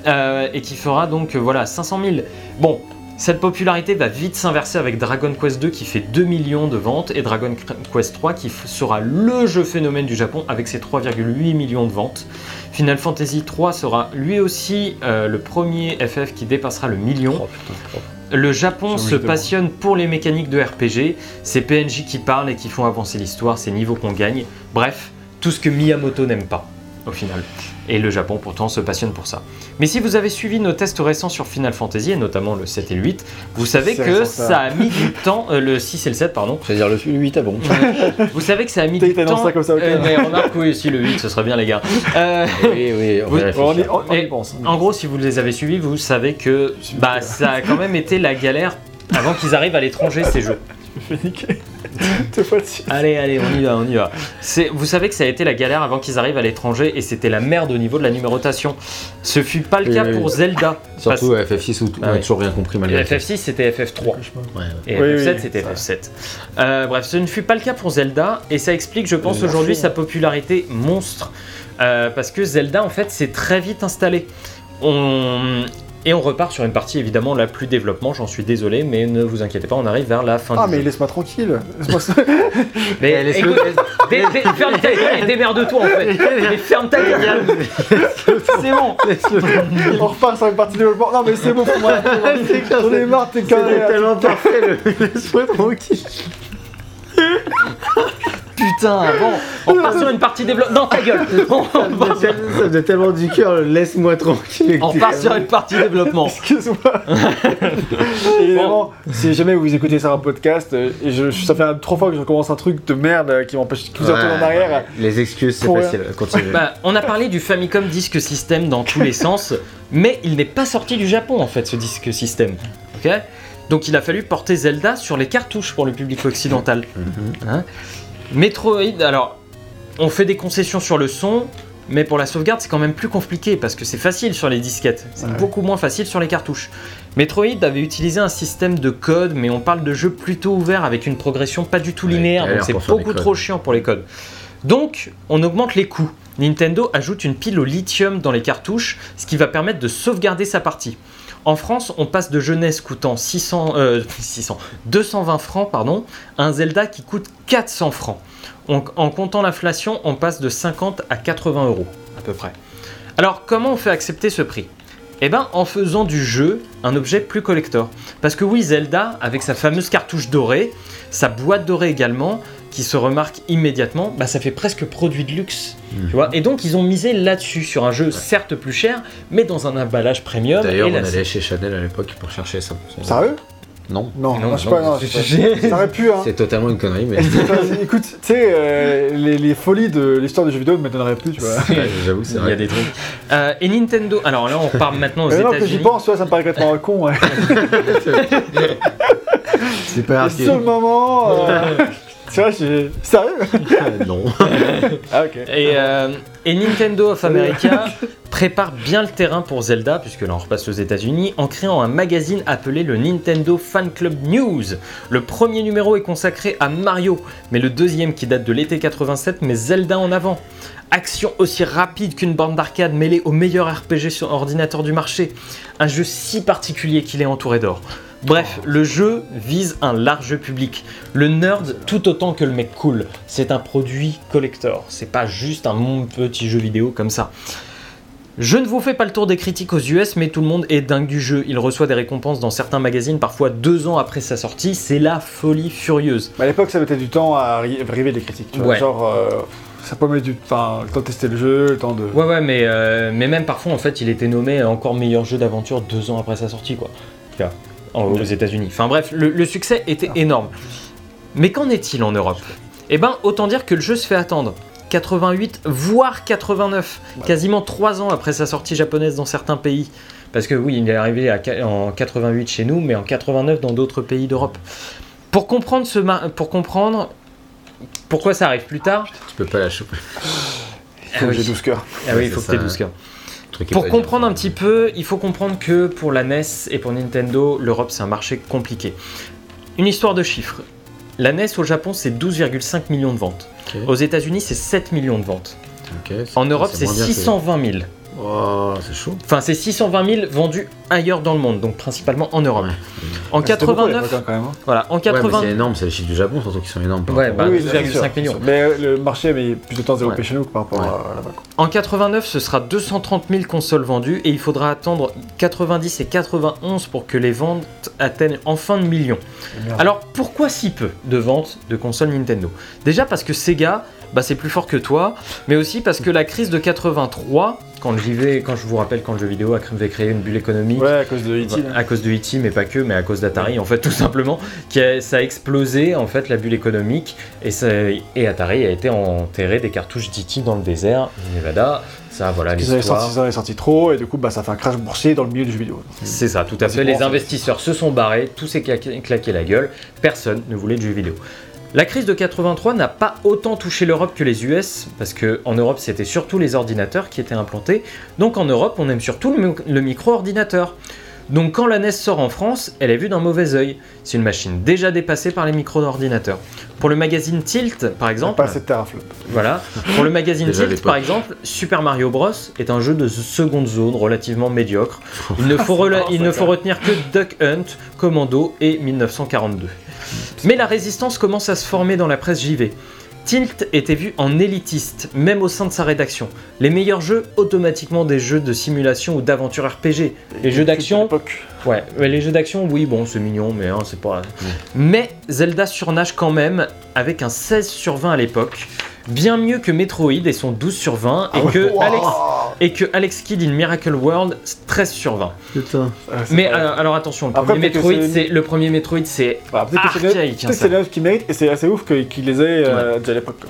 Euh, et qui fera donc euh, voilà 500 000. Bon, Cette popularité va vite s'inverser avec Dragon Quest 2 qui fait 2 millions de ventes et Dragon Quest 3 qui sera le jeu phénomène du Japon avec ses 3,8 millions de ventes. Final Fantasy 3 sera lui aussi euh, le premier FF qui dépassera le million. Oh putain. Le Japon se passionne pour les mécaniques de RPG, c'est PNJ qui parlent et qui font avancer l'histoire, c'est niveau qu'on gagne. Bref, tout ce que Miyamoto n'aime pas, au final. Et le Japon pourtant se passionne pour ça. Mais si vous avez suivi nos tests récents sur Final Fantasy, et notamment le 7 et le 8, vous savez que ça. ça a mis du temps, euh, le 6 et le 7 pardon, Je veux dire, le 8 ah bon. vous savez que ça a mis du temps... ça comme ça, ok. Euh, mais remarque, oui, si le 8, ce serait bien les gars. Euh, oui, oui, on Vous- va On y, réfléchir. on- on y Et pense. En gros, si vous les avez suivis, vous savez que bah, ça a quand même été la galère avant qu'ils arrivent à l'étranger ces jeux. Je me fais niquer. Deux fois de suite. Allez, allez, on y va, on y va. C'est, vous savez que ça a été la galère avant qu'ils arrivent à l'étranger et c'était la merde au niveau de la numérotation. Ce fut pas le cas pour. Zelda. Surtout à FF6 où on Ah a oui. toujours rien compris malgré Parce- tout. FF6 c'était FF3 Ouais, ouais. et Oui, FF7 oui, c'était ça. FF7. Euh, bref, ce ne fut pas le cas pour Zelda et ça explique, je pense, aujourd'hui sa popularité monstre. Euh, parce que Zelda en fait s'est très vite installé. On... Et on repart sur une partie évidemment la plus développement, j'en suis désolé, mais ne vous inquiétez pas, on arrive vers la fin Ah, du mais jeu. laisse-moi tranquille. Mais laisse-le- dé- dé- ferme ta gueule et démerde-toi en fait. Mais ferme ta gueule. C'est bon. On repart sur une partie développement. Non, mais c'est bon pour moi. J'en ai marre, t'es carré. C'était tellement parfait, le laisse-moi tranquille. Putain, bon, on repart sur une partie développement. Non, ta gueule. On, Ça ça faisait tellement du cœur, laisse-moi tranquille. on part sur une partie développement. Excuse-moi. Évidemment, si jamais vous écoutez ça un podcast, euh, et je, ça fait un- trois fois que je recommence un truc de merde euh, qui m'empêche de tout retourner en arrière. Les excuses, c'est facile. Continue. Bah, on a parlé du Famicom Disk System dans tous les sens, mais il n'est pas sorti du Japon en fait, ce disque système. Ok? Donc il a fallu porter Zelda sur les cartouches pour le public occidental. Mhm. Hein? Metroid, alors, on fait des concessions sur le son, mais pour la sauvegarde, c'est quand même plus compliqué parce que c'est facile sur les disquettes. C'est Ouais. beaucoup moins facile sur les cartouches. Metroid avait utilisé un système de code, mais on parle de jeu plutôt ouvert avec une progression pas du tout linéaire, donc c'est beaucoup trop chiant pour les codes. Donc, on augmente les coûts. Nintendo ajoute une pile au lithium dans les cartouches, ce qui va permettre de sauvegarder sa partie. En France, on passe de jeunesse coûtant 600, euh, 600, 220 francs pardon, à un Zelda qui coûte 400 francs. On- en comptant l'inflation, on passe de 50 à 80 euros à peu près. Alors, comment on fait accepter ce prix? Eh ben, en faisant du jeu un objet plus collector. Parce que oui, Zelda, avec sa fameuse cartouche dorée, sa boîte dorée également, qui se remarque immédiatement, bah ça fait presque produit de luxe. Tu vois et donc, ils ont misé là-dessus, sur un jeu certes plus cher, mais dans un emballage premium. D'ailleurs, et on allait chez Chanel à l'époque pour chercher ça. Sérieux? Non. Non, Non, non, je sais pas. non, c'est- je sais pas. Ça aurait pu, hein. C'est totalement une connerie, mais Enfin, écoute, tu sais, euh, les, les folies de l'histoire du jeu vidéo ne m'étonneraient plus, tu vois. Ouais, j'avoue, c'est Il y a vrai. des trucs. Euh, et Nintendo, alors là on repart maintenant aux Mais non, que j'y États-Unis. pense, tu vois, ça me paraît complètement con. Ouais. C'est pas Le seul moment. euh, Tu vois, j'ai. Sérieux non. Ah, ok. Et, euh, et Nintendo of America prépare bien le terrain pour Zelda, puisque là on repasse aux États-Unis, en créant un magazine appelé le Nintendo Fan Club News. Le premier numéro est consacré à Mario, mais le deuxième qui date de l'été 87 met Zelda en avant. Action aussi rapide qu'une borne d'arcade mêlée au meilleur RPG sur ordinateur du marché. Un jeu si particulier qu'il est entouré d'or. Bref, le jeu vise un large public. Le nerd tout autant que le mec cool. C'est un produit collector. C'est pas juste un mon petit jeu vidéo comme ça. Je ne vous fais pas le tour des critiques aux US, mais tout le monde est dingue du jeu. Il reçoit des récompenses dans certains magazines, parfois deux ans après sa sortie. C'est la folie furieuse. À l'époque, ça mettait du temps à arri- arriver des critiques. Tu vois. Ouais. Genre, euh, ça peut mettre du le temps de tester le jeu, le temps de. Ouais, ouais, mais, euh, mais même parfois, en fait, il était nommé encore meilleur jeu d'aventure deux ans après sa sortie, quoi. Aux États-Unis. Enfin bref, le, le succès était énorme. Mais qu'en est-il en Europe? Eh ben, autant dire que le jeu se fait attendre. 88, voire 89, quasiment trois ans après sa sortie japonaise dans certains pays. Parce que oui, il est arrivé à en 88 chez nous, mais en 89 dans d'autres pays d'Europe. Pour comprendre, ce pour comprendre pourquoi ça arrive plus tard, Tu peux pas la choper. Il faut Ah que oui. j'ai 12 cœurs. ah oui, il faut que ça, tu aies hein. 12 cœurs. Truc Pour comprendre un petit peu, il faut comprendre que pour la NES et pour Nintendo, l'Europe c'est un marché compliqué. Une histoire de chiffres. La NES au Japon c'est 12,5 millions de ventes. Aux États-Unis c'est 7 millions de ventes. En Europe c'est moins bien que- 620 000 Oh, c'est chaud. Enfin, c'est 620 000 vendus ailleurs dans le monde, donc principalement en Europe. Ouais. En C'était beaucoup à 89, l'époque, hein, quand même. hein. voilà, en Ouais, 80, mais c'est énorme, c'est les chiffres du Japon surtout qui sont énormes. par Ouais, bah, Oui, oui, 12,5 bien sûr, millions. bien sûr. Mais euh, le marché a mis plus de temps Ouais. chez nous que par rapport Ouais. à là-bas. En 89, ce sera 230 000 consoles vendues et il faudra attendre 90 et 91 pour que les ventes atteignent enfin le million. Merde. Alors pourquoi si peu de ventes de consoles Nintendo? Déjà parce que Sega, bah, c'est plus fort que toi, mais aussi parce que la crise de 83, quand j'y vais, quand je vous rappelle quand le jeu vidéo avait créé une bulle économique. Ouais, à cause de E.T. À cause de E.T., mais pas que, mais à cause d'Atari, en fait, tout simplement, qui a- ça a explosé, en fait, la bulle économique, et, ça- et Atari a été enterré des cartouches d'E.T. dans le désert, Nevada, ça, voilà, Ils avaient sorti, ils avaient sorti trop et du coup bah, ça fait un crash boursier dans le milieu du jeu vidéo. C'est ça, tout à fait. Les investisseurs se sont barrés, tout s'est claqué, claqué la gueule, personne ne voulait de jeux vidéo. La crise de 83 n'a pas autant touché l'Europe que les US, parce que en Europe c'était surtout les ordinateurs qui étaient implantés, donc en Europe on aime surtout le, mi- le micro-ordinateur. Donc quand la NES sort en France, elle est vue d'un mauvais œil. C'est une machine déjà dépassée par les micro-ordinateurs. Pour le magazine Tilt, par exemple, Pas assez de teraflop. voilà. Pour le magazine Tilt, par exemple, Super Mario Bros est un jeu de seconde zone relativement médiocre. Il ne faut, marrant, il ne faut retenir que Duck Hunt, Commando et 1942. Mais la résistance commence à se former dans la presse JV. Tilt était vu en élitiste, même au sein de sa rédaction. Les meilleurs jeux, automatiquement des jeux de simulation ou d'aventure RPG. Les jeux d'action. Ouais, mais les jeux d'action, oui, bon, c'est mignon, mais hein, c'est pas. Mais Zelda surnage quand même avec un 16 sur 20 à l'époque. Bien mieux que Metroid et son 12 sur 20, et, Ah que Wow. Alex, et que Alex Kidd in Miracle World 13 sur 20. Putain. Ouais, c'est Mais euh, alors attention, le Après, premier, peut-être Metroid, c'est- c'est, le premier Metroid, c'est peut-être c'est archaïque, peut-être hein, que ça. c'est l'œuvre qui mérite et c'est assez ouf qu'il les ait euh, déjà à l'époque.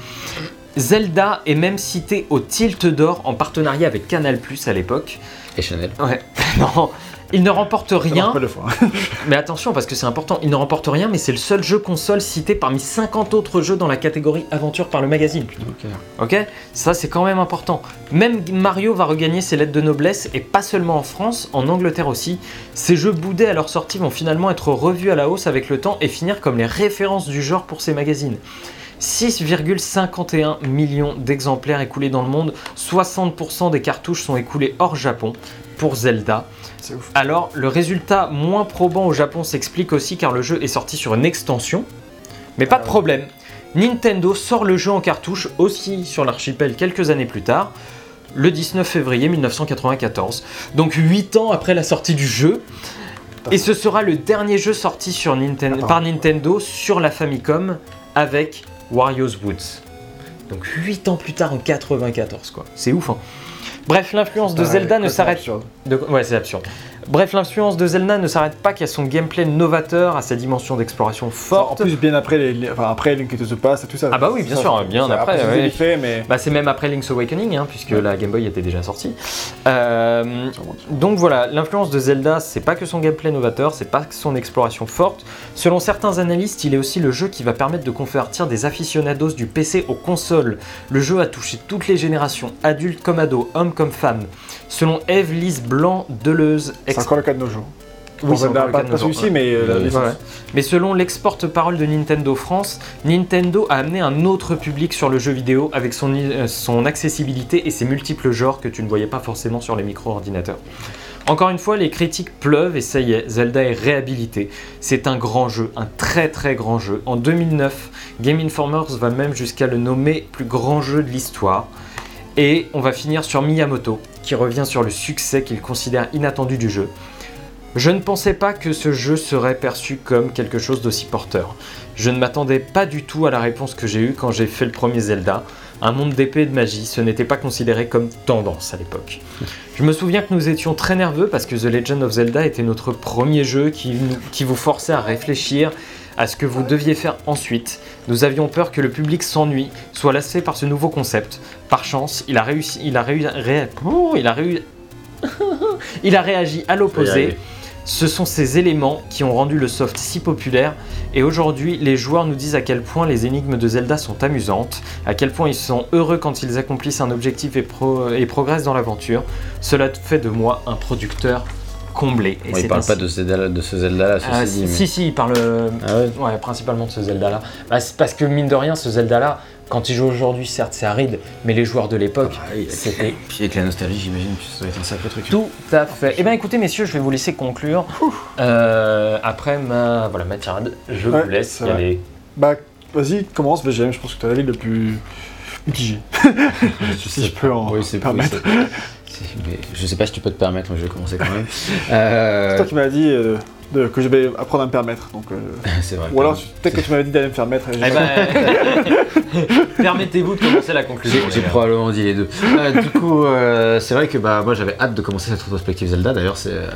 Zelda est même cité au Tilt d'Or en partenariat avec Canal Plus à l'époque. Et Chanel. Ouais, non, il ne remporte rien. marche pas deux fois. hein. Mais attention, parce que c'est important, il ne remporte rien, mais c'est le seul jeu console cité parmi 50 autres jeux dans la catégorie aventure par le magazine. Ok. Ok? Ça, c'est quand même important. Même Mario va regagner ses lettres de noblesse, et pas seulement en France, en Angleterre aussi. Ces jeux boudés à leur sortie vont finalement être revus à la hausse avec le temps et finir comme les références du genre pour ces magazines. 6,51 millions d'exemplaires écoulés dans le monde, 60% des cartouches sont écoulées hors Japon pour Zelda. Ouf. Alors, le résultat moins probant au Japon s'explique aussi car le jeu est sorti sur une extension. Mais pas de problème. Nintendo sort le jeu en cartouche aussi sur l'archipel quelques années plus tard, le 19 février 1994. Donc 8 ans après la sortie du jeu. Et ce sera le dernier jeu sorti sur Ninten- Attends. par Nintendo sur la Famicom avec Wario's Woods. Donc 8 ans plus tard en 94 quoi. C'est ouf hein. Bref, l'influence de Zelda ne s'arrête de- Ouais, c'est absurde. Bref, l'influence de Zelda ne s'arrête pas qu'à son gameplay novateur, à sa dimension d'exploration En forte. plus, bien après, les, les- enfin, après Link to the Past et tout ça. Ah bah oui, bien Ça, sûr, bien après, ouais. mais. Bah, c'est même après Link's Awakening, hein, puisque Ouais. la Game Boy était déjà sortie. Euh, donc voilà, l'influence de Zelda, c'est pas que son gameplay novateur, c'est pas que son exploration forte. Selon certains analystes, il est aussi le jeu qui va permettre de convertir des aficionados du PC aux consoles. Le jeu a touché toutes les générations, adultes comme ados, hommes comme femmes. Selon Eve Lise Blanc Deleuze, C'est encore le cas de nos jours. Oui, Bon, c'est pas, pas nos jours, celui-ci, ouais. mais euh, Ouais. Ouais. Mais selon l'ex-porte-parole de Nintendo France, Nintendo a amené un autre public sur le jeu vidéo avec son, euh, son accessibilité et ses multiples genres que tu ne voyais pas forcément sur les micro-ordinateurs. Encore une fois, les critiques pleuvent et ça y est, Zelda est réhabilité. C'est un grand jeu, un très très grand jeu. En 2009, Game Informers va même jusqu'à le nommer plus grand jeu de l'histoire. Et on va finir sur Miyamoto, qui revient sur le succès qu'il considère inattendu du jeu. Je ne pensais pas que ce jeu serait perçu comme quelque chose d'aussi porteur. Je ne m'attendais pas du tout à la réponse que j'ai eue quand j'ai fait le premier Zelda. Un monde d'épée et de magie, ce n'était pas considéré comme tendance à l'époque. Je me souviens que nous étions très nerveux parce que The Legend of Zelda était notre premier jeu qui, qui vous forçait à réfléchir à ce que vous deviez faire ensuite. Nous avions peur que le public s'ennuie, soit lassé par ce nouveau concept. Par chance, il a réussi, il a réussi, ré- Ouh, il a réussi, il a réagi à l'opposé. Ce sont ces éléments qui ont rendu le soft si populaire et aujourd'hui les joueurs nous disent à quel point les énigmes de Zelda sont amusantes, à quel point ils sont heureux quand ils accomplissent un objectif et, pro- et progressent dans l'aventure. Cela fait de moi un producteur comblé. Et il parle ainsi- pas de, Zelda- de ce Zelda-là, ceci Ah, dit. si, mais- si, si, il parle Ah ouais? ouais, principalement de ce Zelda-là. Bah, c'est parce que mine de rien, ce Zelda-là, quand tu joues aujourd'hui, certes c'est aride, mais les joueurs de l'époque, c'était Puis avec la nostalgie, j'imagine que ça doit être un sacré truc. tout à fait. Eh bien écoutez messieurs, je vais vous laisser conclure. Euh, après ma, voilà, ma tirade, je Ouais, vous laisse y aller. Bah, vas-y, commence, VGM, je pense que tu as l'avis le plus mitigé. si je peux en Oui, c'est permettre. Mais je sais pas si tu peux te permettre, mais je vais commencer quand même. Euh, C'est toi qui m'as dit euh, de- que je vais apprendre à me permettre. Donc, euh, c'est vrai. ou alors, peut-être que tu m'avais dit d'aller me faire mettre. et Eh ben, permettez-vous de commencer la conclusion. j'ai probablement dit les deux. Euh, du coup, euh, c'est vrai que bah, moi j'avais hâte de commencer cette rétrospective Zelda. D'ailleurs, c'est. euh,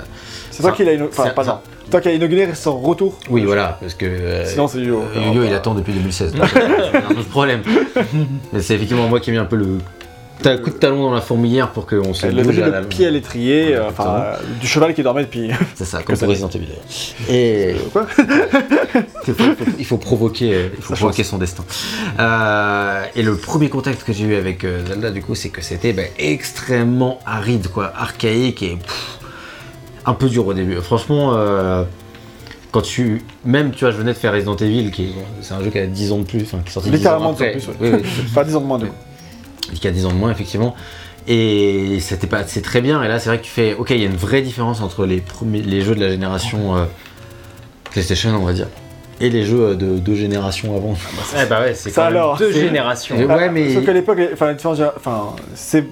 C'est toi qui l'as inauguré. Enfin, pas ça- non. Toi qui as inauguré son retour. Oui, voilà, parce que. euh, Sinon, c'est Yu-Gi-Oh! Yu-Gi-Oh! il attend depuis 2016. donc, euh, c'est un autre problème. Mais c'est effectivement moi qui ai mis un peu le ta- coup de talon dans la fourmilière pour qu'on se Le bouge début à de la. pied à l'étrier, euh, enfin, euh, du cheval qui dormait depuis. C'est ça, comme ça pour Resident Evil. Et Quoi il faut, il provoquer, euh, il faut provoquer son destin. Euh, et le premier contact que j'ai eu avec Zelda, du coup, c'est que c'était bah, extrêmement aride, quoi, archaïque et pff, un peu dur au début. Franchement, euh, quand tu, même, tu vois, je venais de faire Resident Evil, qui c'est un jeu qui a 10 ans de plus, enfin, qui est sorti 10 ans Littéralement après. 10 ans de plus, Oui, oui, Pas 10 ans de moins, coup. Qui a 10 ans de moins effectivement. Et c'était pas c'est très bien. Et là c'est vrai que tu fais ok il y a une vraie différence entre les premiers les jeux de la génération euh, PlayStation on va dire et les jeux de deux générations avant. Eh bah ouais, c'est Ça quand même alors, deux c'est- générations. Ouais, Ah, mais- Sauf qu'à l'époque, les- enfin, la différence, enfin, c'est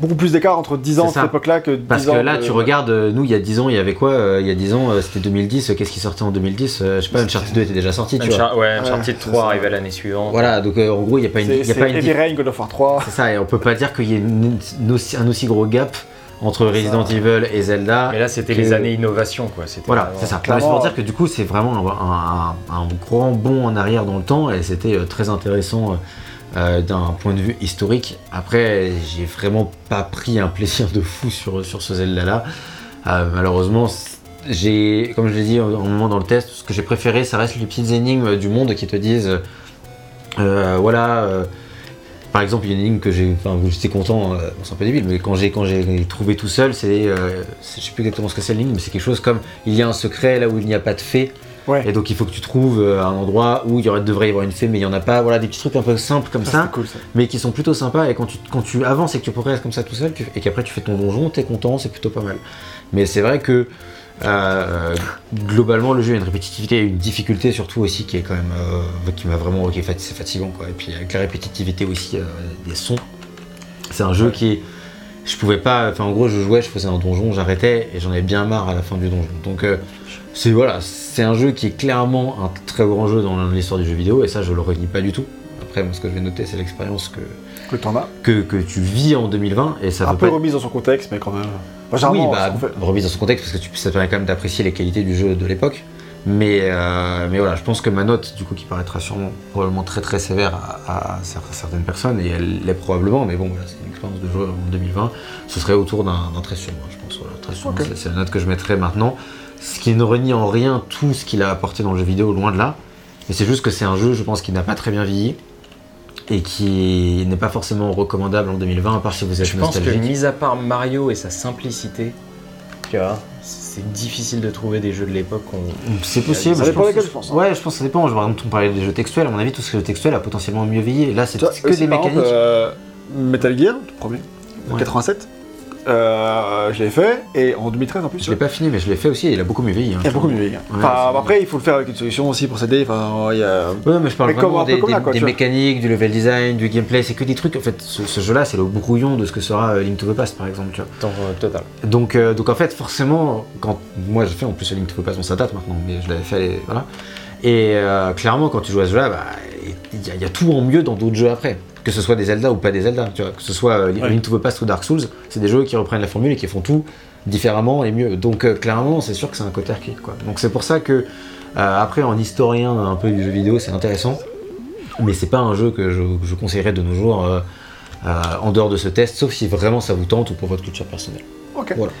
beaucoup plus d'écart entre 10 ans à cette époque-là que 10 parce ans. que là tu regardes euh, nous il y a 10 ans il y avait quoi euh, il y a 10 ans euh, c'était 2010 euh, qu'est-ce qui sortait en 2010 Euh, je sais pas Uncharted 2 était déjà sorti tu vois ouais, Uncharted Ouais, 3 c'est arrive ça. à l'année suivante. voilà donc euh, en gros il y a pas une il y a pas une Heavy Rain, God of War 3. c'est ça et on peut pas dire qu'il y ait une- une aussi- un aussi gros gap entre Resident Evil et Zelda Mais là, c'était que- les années innovation, quoi. C'était Voilà, c'est ça. clairement, Mais c'est pour euh, dire que du coup, c'est vraiment un, un- un grand bond en arrière dans le temps et c'était euh, très intéressant euh, d'un point de vue historique. Après, j'ai vraiment pas pris un plaisir de fou sur, sur ce Zelda-là. Euh, malheureusement, j'ai, comme je l'ai dit au moment dans le test, ce que j'ai préféré, ça reste les petites énigmes du monde qui te disent euh, voilà. par exemple, il y a une énigme que j'ai, enfin, j'étais content, c'est un peu débile, mais quand j'ai, quand j'ai trouvé tout seul, c'est, je sais plus exactement ce que c'est l'énigme, mais c'est quelque chose comme il y a un secret là où il n'y a pas de fée, Ouais. et donc il faut que tu trouves euh, un endroit où il y aurait, devrait y avoir une fée, mais il n'y en a pas. Voilà, des petits trucs un peu simples comme Ça, ça, c'est cool ça. mais qui sont plutôt sympas, et quand tu, quand tu avances et que tu progresses comme ça tout seul, tu- et qu'après tu fais ton donjon, t'es content, c'est plutôt pas mal. Mais c'est vrai que euh, globalement, le jeu a une répétitivité et une difficulté surtout aussi qui est quand même euh, qui m'a vraiment qui est fatigant quoi. Et puis avec la répétitivité aussi euh, des sons, c'est un jeu qui est je pouvais pas, enfin en gros je jouais, je faisais un donjon, j'arrêtais et j'en avais bien marre à la fin du donjon. Donc c'est voilà, c'est un jeu qui est clairement un très grand jeu dans l'histoire du jeu vidéo et ça je le renie pas du tout. Après moi ce que je vais noter c'est l'expérience que, Que t'en as. que, que tu vis en 2020 et ça Un peu pas remise dans son contexte, mais quand même. Oui, bah, remise dans son contexte parce que tu, ça permet quand même d'apprécier les qualités du jeu de l'époque. Mais, euh, mais voilà, je pense que ma note, du coup, qui paraîtra sûrement probablement très très sévère à, à cer- certaines personnes, et elle l'est probablement, mais bon, voilà, c'est une expérience de jeu en 2020, ce serait autour d'un d'un 13 sur moi, je pense. Voilà, 13 sur Ok. moi, c'est- c'est la note que je mettrais maintenant. Ce qui ne renie en rien tout ce qu'il a apporté dans le jeu vidéo, loin de là. Mais c'est juste que c'est un jeu, je pense, qui n'a pas très bien vieilli et qui n'est pas forcément recommandable en 2020, à part si vous êtes Je pense que, nostalgique. mis à part Mario et sa simplicité, tu vois, c'est difficile de trouver des jeux de l'époque. C'est possible. Ça je dépend pense- lesquels, je pense, hein. Ouais, je pense que ça dépend. Par exemple, on parlait des jeux textuels. À mon avis, tout ce jeu textuel a potentiellement mieux vieilli. Là, c'est que des mécaniques. euh, Metal Gear, le premier, Ouais. 87, euh, je l'ai fait, et en 2013 en plus. Je l'ai pas fini, mais je l'ai fait aussi. et Il a beaucoup mieux vieilli. hein. Il y a beaucoup mieux vieilli. Ouais, Enfin, après, il faut le faire avec une solution aussi pour s'aider. Enfin, il y a. Ouais, mais je parle Mais comme- vraiment des, comme là, des- quoi, des tu vois. mécaniques, du level design, du gameplay. C'est que des trucs. En fait, ce, ce jeu-là, c'est le brouillon de ce que sera euh, Link to the Past, par exemple. Tu vois. Dans, euh, total. Donc, euh, donc en fait, forcément, quand moi j'ai fait en plus Link to the Past, bon, ça date maintenant, mais je l'avais fait, voilà. Et euh, clairement, quand tu joues à ce jeu-là, bah, il y, a- il y a tout en mieux dans d'autres jeux après. Que ce soit des Zelda ou pas des Zelda, tu vois. Que ce soit euh, Ouais. Link to the Past ou Dark Souls, c'est des jeux qui reprennent la formule et qui font tout différemment et mieux. Donc euh, clairement, c'est sûr que c'est un côté arcade, quoi. Donc c'est pour ça que, euh, après, en historien un peu du jeu vidéo, c'est intéressant. Mais c'est pas un jeu que je, conseillerais de nos jours euh, en dehors de ce test, sauf si vraiment ça vous tente ou pour votre culture personnelle. Ok. Voilà.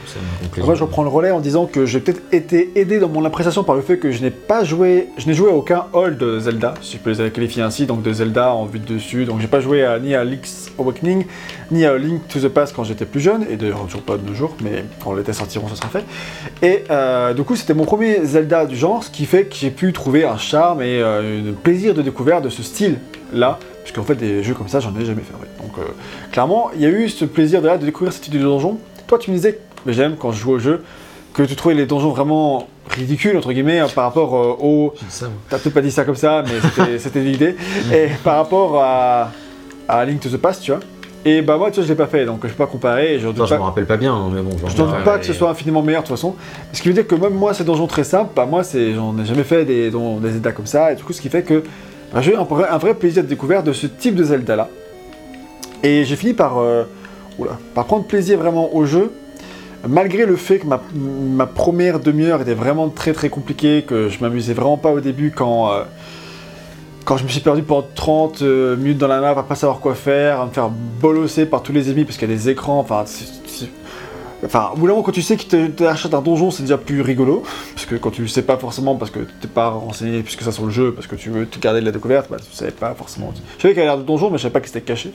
Moi, je reprends le relais en disant que j'ai peut-être été aidé dans mon appréciation par le fait que je n'ai pas joué, je n'ai joué à aucun hall de Zelda, si je peux les qualifier ainsi, donc de Zelda en vue de dessus. Donc j'ai pas joué à, ni à Link's Awakening, ni à Link to the Past quand j'étais plus jeune, et d'ailleurs toujours pas de nos jours, mais quand les tests sortiront, ça sera fait. Et euh, du coup, c'était mon premier Zelda du genre, ce qui fait que j'ai pu trouver un charme et euh, un plaisir de découverte de ce style-là. Parce qu'en fait, des jeux comme ça, j'en ai jamais fait. Donc, euh, clairement, il y a eu ce plaisir de, là, de découvrir ce type de donjon. Toi, tu me disais, mais j'aime quand je joue au jeu, que tu trouvais les donjons vraiment ridicules, entre guillemets, hein, par rapport euh, au. T'as peut-être pas dit ça comme ça, mais c'était- l'idée. Et par rapport à, à Link to the Past, tu vois. Et bah, moi, tu vois, je l'ai pas fait, donc je peux pas comparer. Je doute je me rappelle pas bien, hein, mais bon. je doute parle. pas que ce soit infiniment meilleur de toute façon. Ce qui veut dire que même moi, ces donjons très simples, bah, moi, j'en ai jamais fait des, don- des Zelda comme ça. Et du coup, ce qui fait que bah, j'ai eu un, vrai- un vrai plaisir de découverte de ce type de Zelda là. Et j'ai fini par, euh, par prendre plaisir vraiment au jeu, malgré le fait que ma, première demi-heure était vraiment très très compliquée, que je m'amusais vraiment pas au début quand, euh, quand je me suis perdu pendant 30 euh, minutes dans la map à pas savoir quoi faire, à me faire bolosser par tous les ennemis parce qu'il y a des écrans, enfin... Enfin, au bout moment, quand tu sais que tu achètes un donjon, c'est déjà plus rigolo. Parce que quand tu sais pas forcément, parce que t'es pas renseigné plus que ça sur le jeu, parce que tu veux te garder de la découverte, bah, tu savais pas forcément. Je savais qu'il y avait l'air de donjon, mais je savais pas que c'était caché.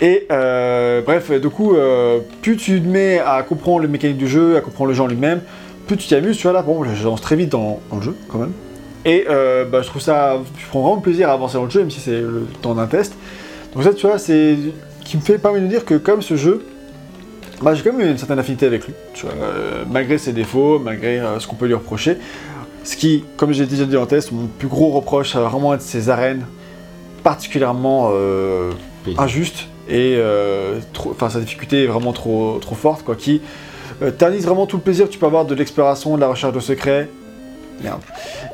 Et euh, bref, du coup, euh, plus tu te mets à comprendre les mécaniques du jeu, à comprendre le jeu en lui-même, plus tu t'y amuses, tu vois là, bon, j'avance très vite dans, dans le jeu quand même. Et euh, bah, je trouve ça, je prends vraiment plaisir à avancer dans le jeu, même si c'est le temps d'un test. Donc ça, tu vois, c'est qui me fait pas mal de dire que comme ce jeu, bah, j'ai quand même une certaine affinité avec lui, tu vois, malgré ses défauts, malgré ce qu'on peut lui reprocher. Ce qui, comme j'ai déjà dit en test, mon plus gros reproche, ça va vraiment être ses arènes particulièrement euh, injustes et euh, enfin sa difficulté est vraiment trop, trop forte, quoi, qui euh, ternise vraiment tout le plaisir que tu peux avoir de l'exploration, de la recherche de secrets. Merde.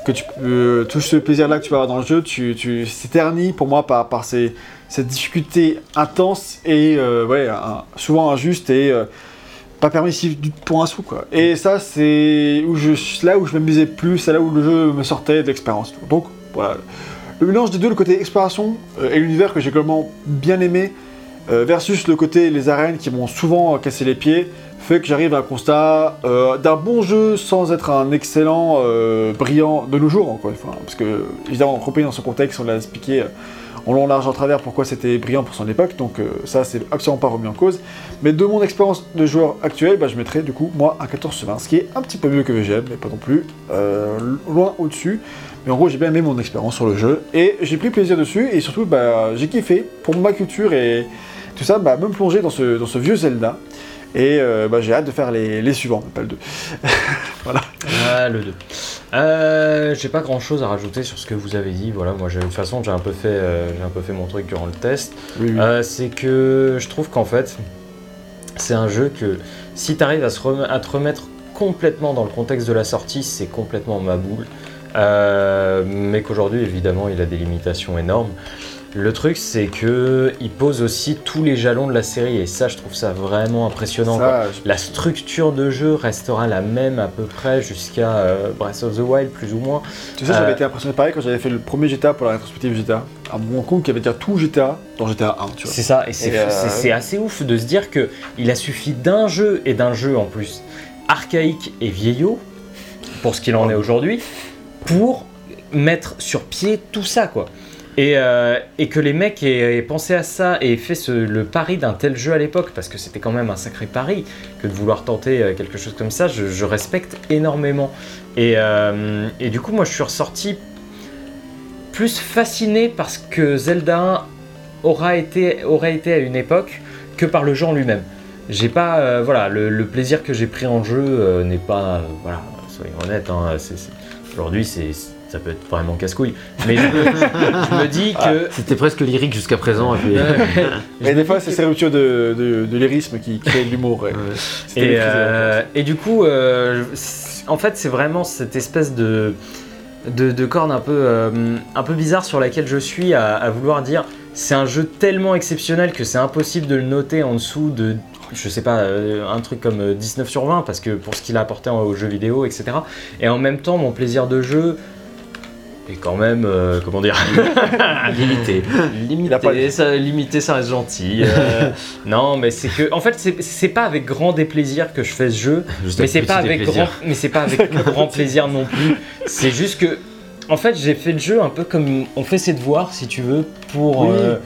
Que tu peux, tout ce plaisir-là que tu peux avoir dans le jeu, tu, tu, c'est terni pour moi par, par ces, cette difficulté intense et euh, ouais, souvent injuste et euh, pas permissive du- pour un sou quoi. Et ça c'est où je, là où je m'amusais plus, c'est là où le jeu me sortait de l'expérience. Donc voilà, le mélange des deux, le côté exploration euh, et l'univers que j'ai globalement bien aimé, euh, versus le côté les arènes qui m'ont souvent cassé les pieds, fait que j'arrive à un constat euh, d'un bon jeu sans être un excellent, euh, brillant de nos jours, fois. hein, parce que, évidemment, repris dans ce contexte, on l'a expliqué en long, large, en travers pourquoi c'était brillant pour son époque, donc ça, c'est absolument pas remis en cause. Mais de mon expérience de joueur actuel, bah, je mettrais du coup, moi, un 14 sur 20, ce qui est un petit peu mieux que VGM, mais pas non plus loin au-dessus. Mais en gros, j'ai bien aimé mon expérience sur le jeu et j'ai pris plaisir dessus et surtout, bah, j'ai kiffé pour ma culture et tout ça, bah, me plonger dans ce, dans ce vieux Zelda. Et euh, bah, j'ai hâte de faire les, les suivants, pas le 2. Ah, le 2. Euh, j'ai pas grand chose à rajouter sur ce que vous avez dit. Voilà, moi, j'ai- de toute façon, j'ai un, peu fait, euh, j'ai un peu fait mon truc durant le test. Oui, oui. C'est que je trouve qu'en fait, c'est un jeu que si tu arrives à, se rem- à te remettre complètement dans le contexte de la sortie, c'est complètement ma boule. Mais qu'aujourd'hui, évidemment, il a des limitations énormes. Le truc, c'est que il pose aussi tous les jalons de la série, et ça, je trouve ça vraiment impressionnant. quoi. Ça, je- La structure de jeu restera la même à peu près jusqu'à euh, Breath of the Wild, plus ou moins. Tu sais, j'avais Euh, été impressionné pareil quand j'avais fait le premier GTA pour la rétrospective GTA. À mon compte, qu'il y avait déjà tout GTA dans GTA 1, tu vois. C'est ça, et c'est euh, c'est assez ouf de se dire que il a suffi d'un jeu, et d'un jeu en plus archaïque et vieillot, pour ce qu'il en est aujourd'hui, pour mettre sur pied tout ça, quoi. Et, euh, et que les mecs aient, pensé à ça et aient fait le pari d'un tel jeu à l'époque, parce que c'était quand même un sacré pari que de vouloir tenter euh, quelque chose comme ça, je, respecte énormément. Et, euh, et du coup, moi, je suis ressorti plus fasciné parce que Zelda 1 aura été, aurait été à une époque que par le genre lui-même. J'ai pas, voilà, le, plaisir que j'ai pris en jeu n'est pas, voilà, soyons honnêtes, hein, aujourd'hui c'est, ça peut être vraiment casse-couille. Mais je, me- je me dis que. C'était presque lyrique jusqu'à présent. Et, puis- me des fois, c'est ces ruptures de, de, de lyrisme qui créent de l'humour. ouais. Et, euh, et du coup, euh, en fait, c'est vraiment cette espèce de, de, de corde un peu, euh, un peu bizarre sur laquelle je suis à, à vouloir dire c'est un jeu tellement exceptionnel que c'est impossible de le noter en dessous de, je sais pas, euh, un truc comme euh, 19 sur 20 parce que pour ce qu'il a apporté aux jeux vidéo, etc. Et en même temps, mon plaisir de jeu est quand même, euh, comment dire, Limité. Pas limité. Ça, limité, ça reste gentil. Euh, non, mais c'est que, en fait, c'est- pas avec grand déplaisir que je fais ce jeu. Juste Mais c'est pas avec grand, mais c'est pas avec grand plaisir non plus. C'est juste que, en fait, j'ai fait le jeu un peu comme on fait ses devoirs, si tu veux, pour. Oui. euh,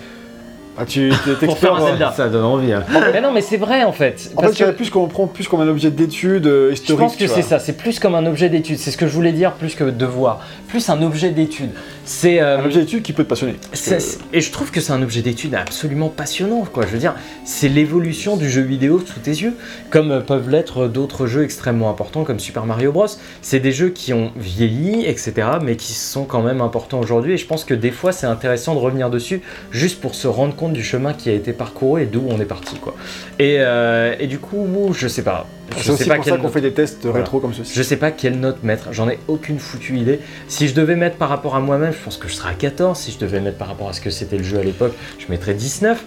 Ah, tu Pour faire un Zelda. Ça donne envie. hein. Mais non, mais c'est vrai en fait. En Parce fait, que plus qu'on prend plus comme un objet d'étude euh, je historique. pense que c'est ça. C'est plus comme un objet d'étude. C'est ce que je voulais dire, plus que devoir. Plus un objet d'étude. C'est. euh, Un objet d'étude qui peut te passionner. Que- c'est- Et je trouve que c'est un objet d'étude absolument passionnant, quoi. Je veux dire, c'est l'évolution du jeu vidéo sous tes yeux, comme euh, peuvent l'être d'autres jeux extrêmement importants comme Super Mario Bros. C'est des jeux qui ont vieilli, etc., mais qui sont quand même importants aujourd'hui. Et je pense que des fois, c'est intéressant de revenir dessus, juste pour se rendre compte du chemin qui a été parcouru et d'où on est parti, quoi. Et, euh, et du coup, je sais pas. Je C'est aussi sais pas pour ça quelle qu'on fait des tests Voilà. rétro comme ceci. je sais pas quelle note mettre, j'en ai aucune foutue idée. Si je devais mettre par rapport à moi-même, je pense que je serais à 14. Si je devais mettre par rapport à ce que c'était le jeu à l'époque, je mettrais 19.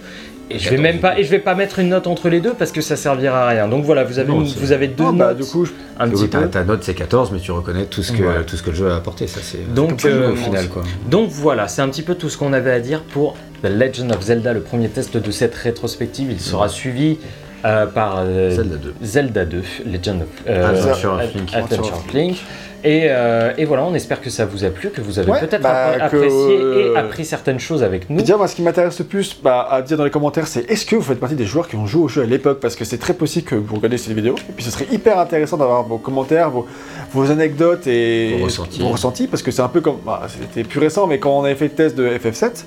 Et je vais 14, même pas, et je vais pas mettre une note entre les deux parce que ça servira à rien. Donc voilà, vous avez, Non, une- c'est- vous avez deux Ah, bah, notes, du coup, je- un petit ta, peu. ta note c'est 14, mais tu reconnais tout ce que, Ouais. tout ce que le jeu a apporté. Ça, c'est Donc, euh, au final. Quoi. Donc voilà, c'est un petit peu tout ce qu'on avait à dire pour The Legend of Zelda, le premier test de cette rétrospective. Il sera suivi euh, par euh, Zelda 2. Zelda 2, Legend of euh, Adventure of Ad- Link. Adventure of Link. Et, euh, et voilà, on espère que ça vous a plu, que vous avez Ouais, peut-être bah, que- apprécié et appris certaines choses avec nous. Déjà, moi, ce qui m'intéresse le plus bah, à dire dans les commentaires, c'est est-ce que vous faites partie des joueurs qui ont joué au jeu à l'époque? Parce que c'est très possible que vous regardez ces vidéos. Et puis, ce serait hyper intéressant d'avoir vos commentaires, vos, vos anecdotes et Vos ressentis. vos ressentis, parce que c'est un peu comme. bah, C'était plus récent, mais quand on avait fait le test de FF7,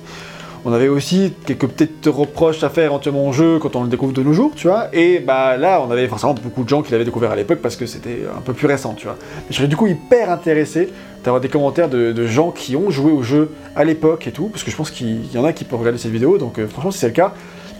on avait aussi quelques petites reproches à faire éventuellement au jeu quand on le découvre de nos jours, tu vois. Et bah là, on avait forcément beaucoup de gens qui l'avaient découvert à l'époque parce que c'était un peu plus récent, tu vois. Je serais du coup hyper intéressé d'avoir des commentaires de, de gens qui ont joué au jeu à l'époque et tout, parce que je pense qu'il y en a qui peuvent regarder cette vidéo, donc euh, franchement, si c'est le cas,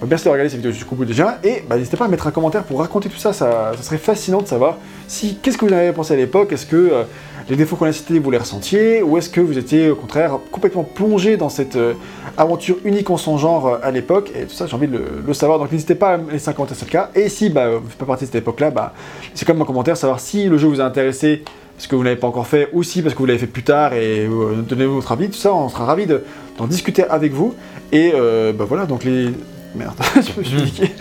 merci de regarder cette vidéo jusqu'au bout déjà, et bah, n'hésitez pas à mettre un commentaire pour raconter tout ça, ça, ça serait fascinant de savoir si qu'est-ce que vous en avez pensé à l'époque, est-ce que euh, les défauts qu'on a cités, vous les ressentiez, ou est-ce que vous étiez au contraire complètement plongé dans cette euh, aventure unique en son genre euh, à l'époque, et tout ça j'ai envie de le, savoir, donc n'hésitez pas à un commentaire sur le cas, et si bah, vous faites pas partie de cette époque-là, bah, c'est comme un commentaire, savoir si le jeu vous a intéressé, parce que vous l'avez pas encore fait, ou si parce que vous l'avez fait plus tard, et donnez-vous votre avis, tout ça, on sera ravis de- d'en discuter avec vous, et bah voilà, donc les... Merde, je me suis niqué.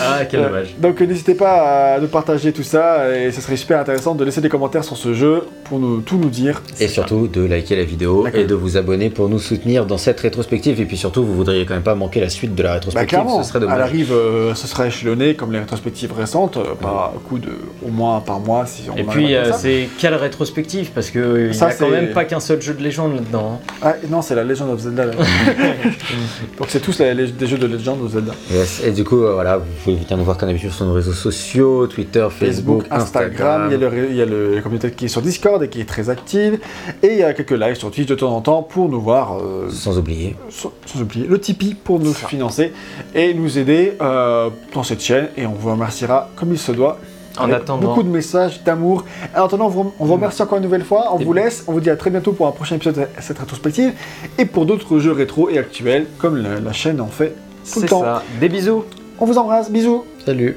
Ah, quel Euh, dommage. Donc euh, n'hésitez pas à nous partager tout ça et ce serait super intéressant de laisser des commentaires sur ce jeu pour nous, tout nous dire. Et surtout de liker la vidéo et de vous abonner pour nous soutenir dans cette rétrospective. Et puis surtout, vous voudriez quand même pas manquer la suite de la Bah rétrospective. clairement, ce serait elle dommage. arrive, euh, ce sera échelonné comme les rétrospectives récentes, euh, par coup de au moins par mois si on Et arrive puis, euh, ça. c'est quelle rétrospective? Parce qu'il n'y a Ça, quand même pas qu'un seul jeu de légende là-dedans. hein. Ah, non, c'est la Legend of Zelda. là. Donc c'est tous la- les- des jeux de Legend of Zelda. Yes. Et du coup, euh, voilà, vous pouvez venir nous voir comme d'habitude sur nos réseaux sociaux, Twitter, Facebook, Facebook, Instagram, il y a, le, ré- il y a le- la communauté qui est sur Discord et qui est très active, et il y a quelques lives sur Twitch de temps en temps pour nous voir euh, Sans oublier. sans, sans oublier le Tipeee pour nous financer et nous aider euh, dans cette chaîne et on vous remerciera comme il se doit. En avec attendant- Beaucoup de messages d'amour. En attendant, on vous, on vous remercie encore une nouvelle fois. On Et- vous laisse. On vous dit à très bientôt pour un prochain épisode de cette rétrospective et pour d'autres jeux rétro et actuels comme la, la chaîne en fait tout C'est le temps. ça. Des bisous On vous embrasse. Bisous. Salut.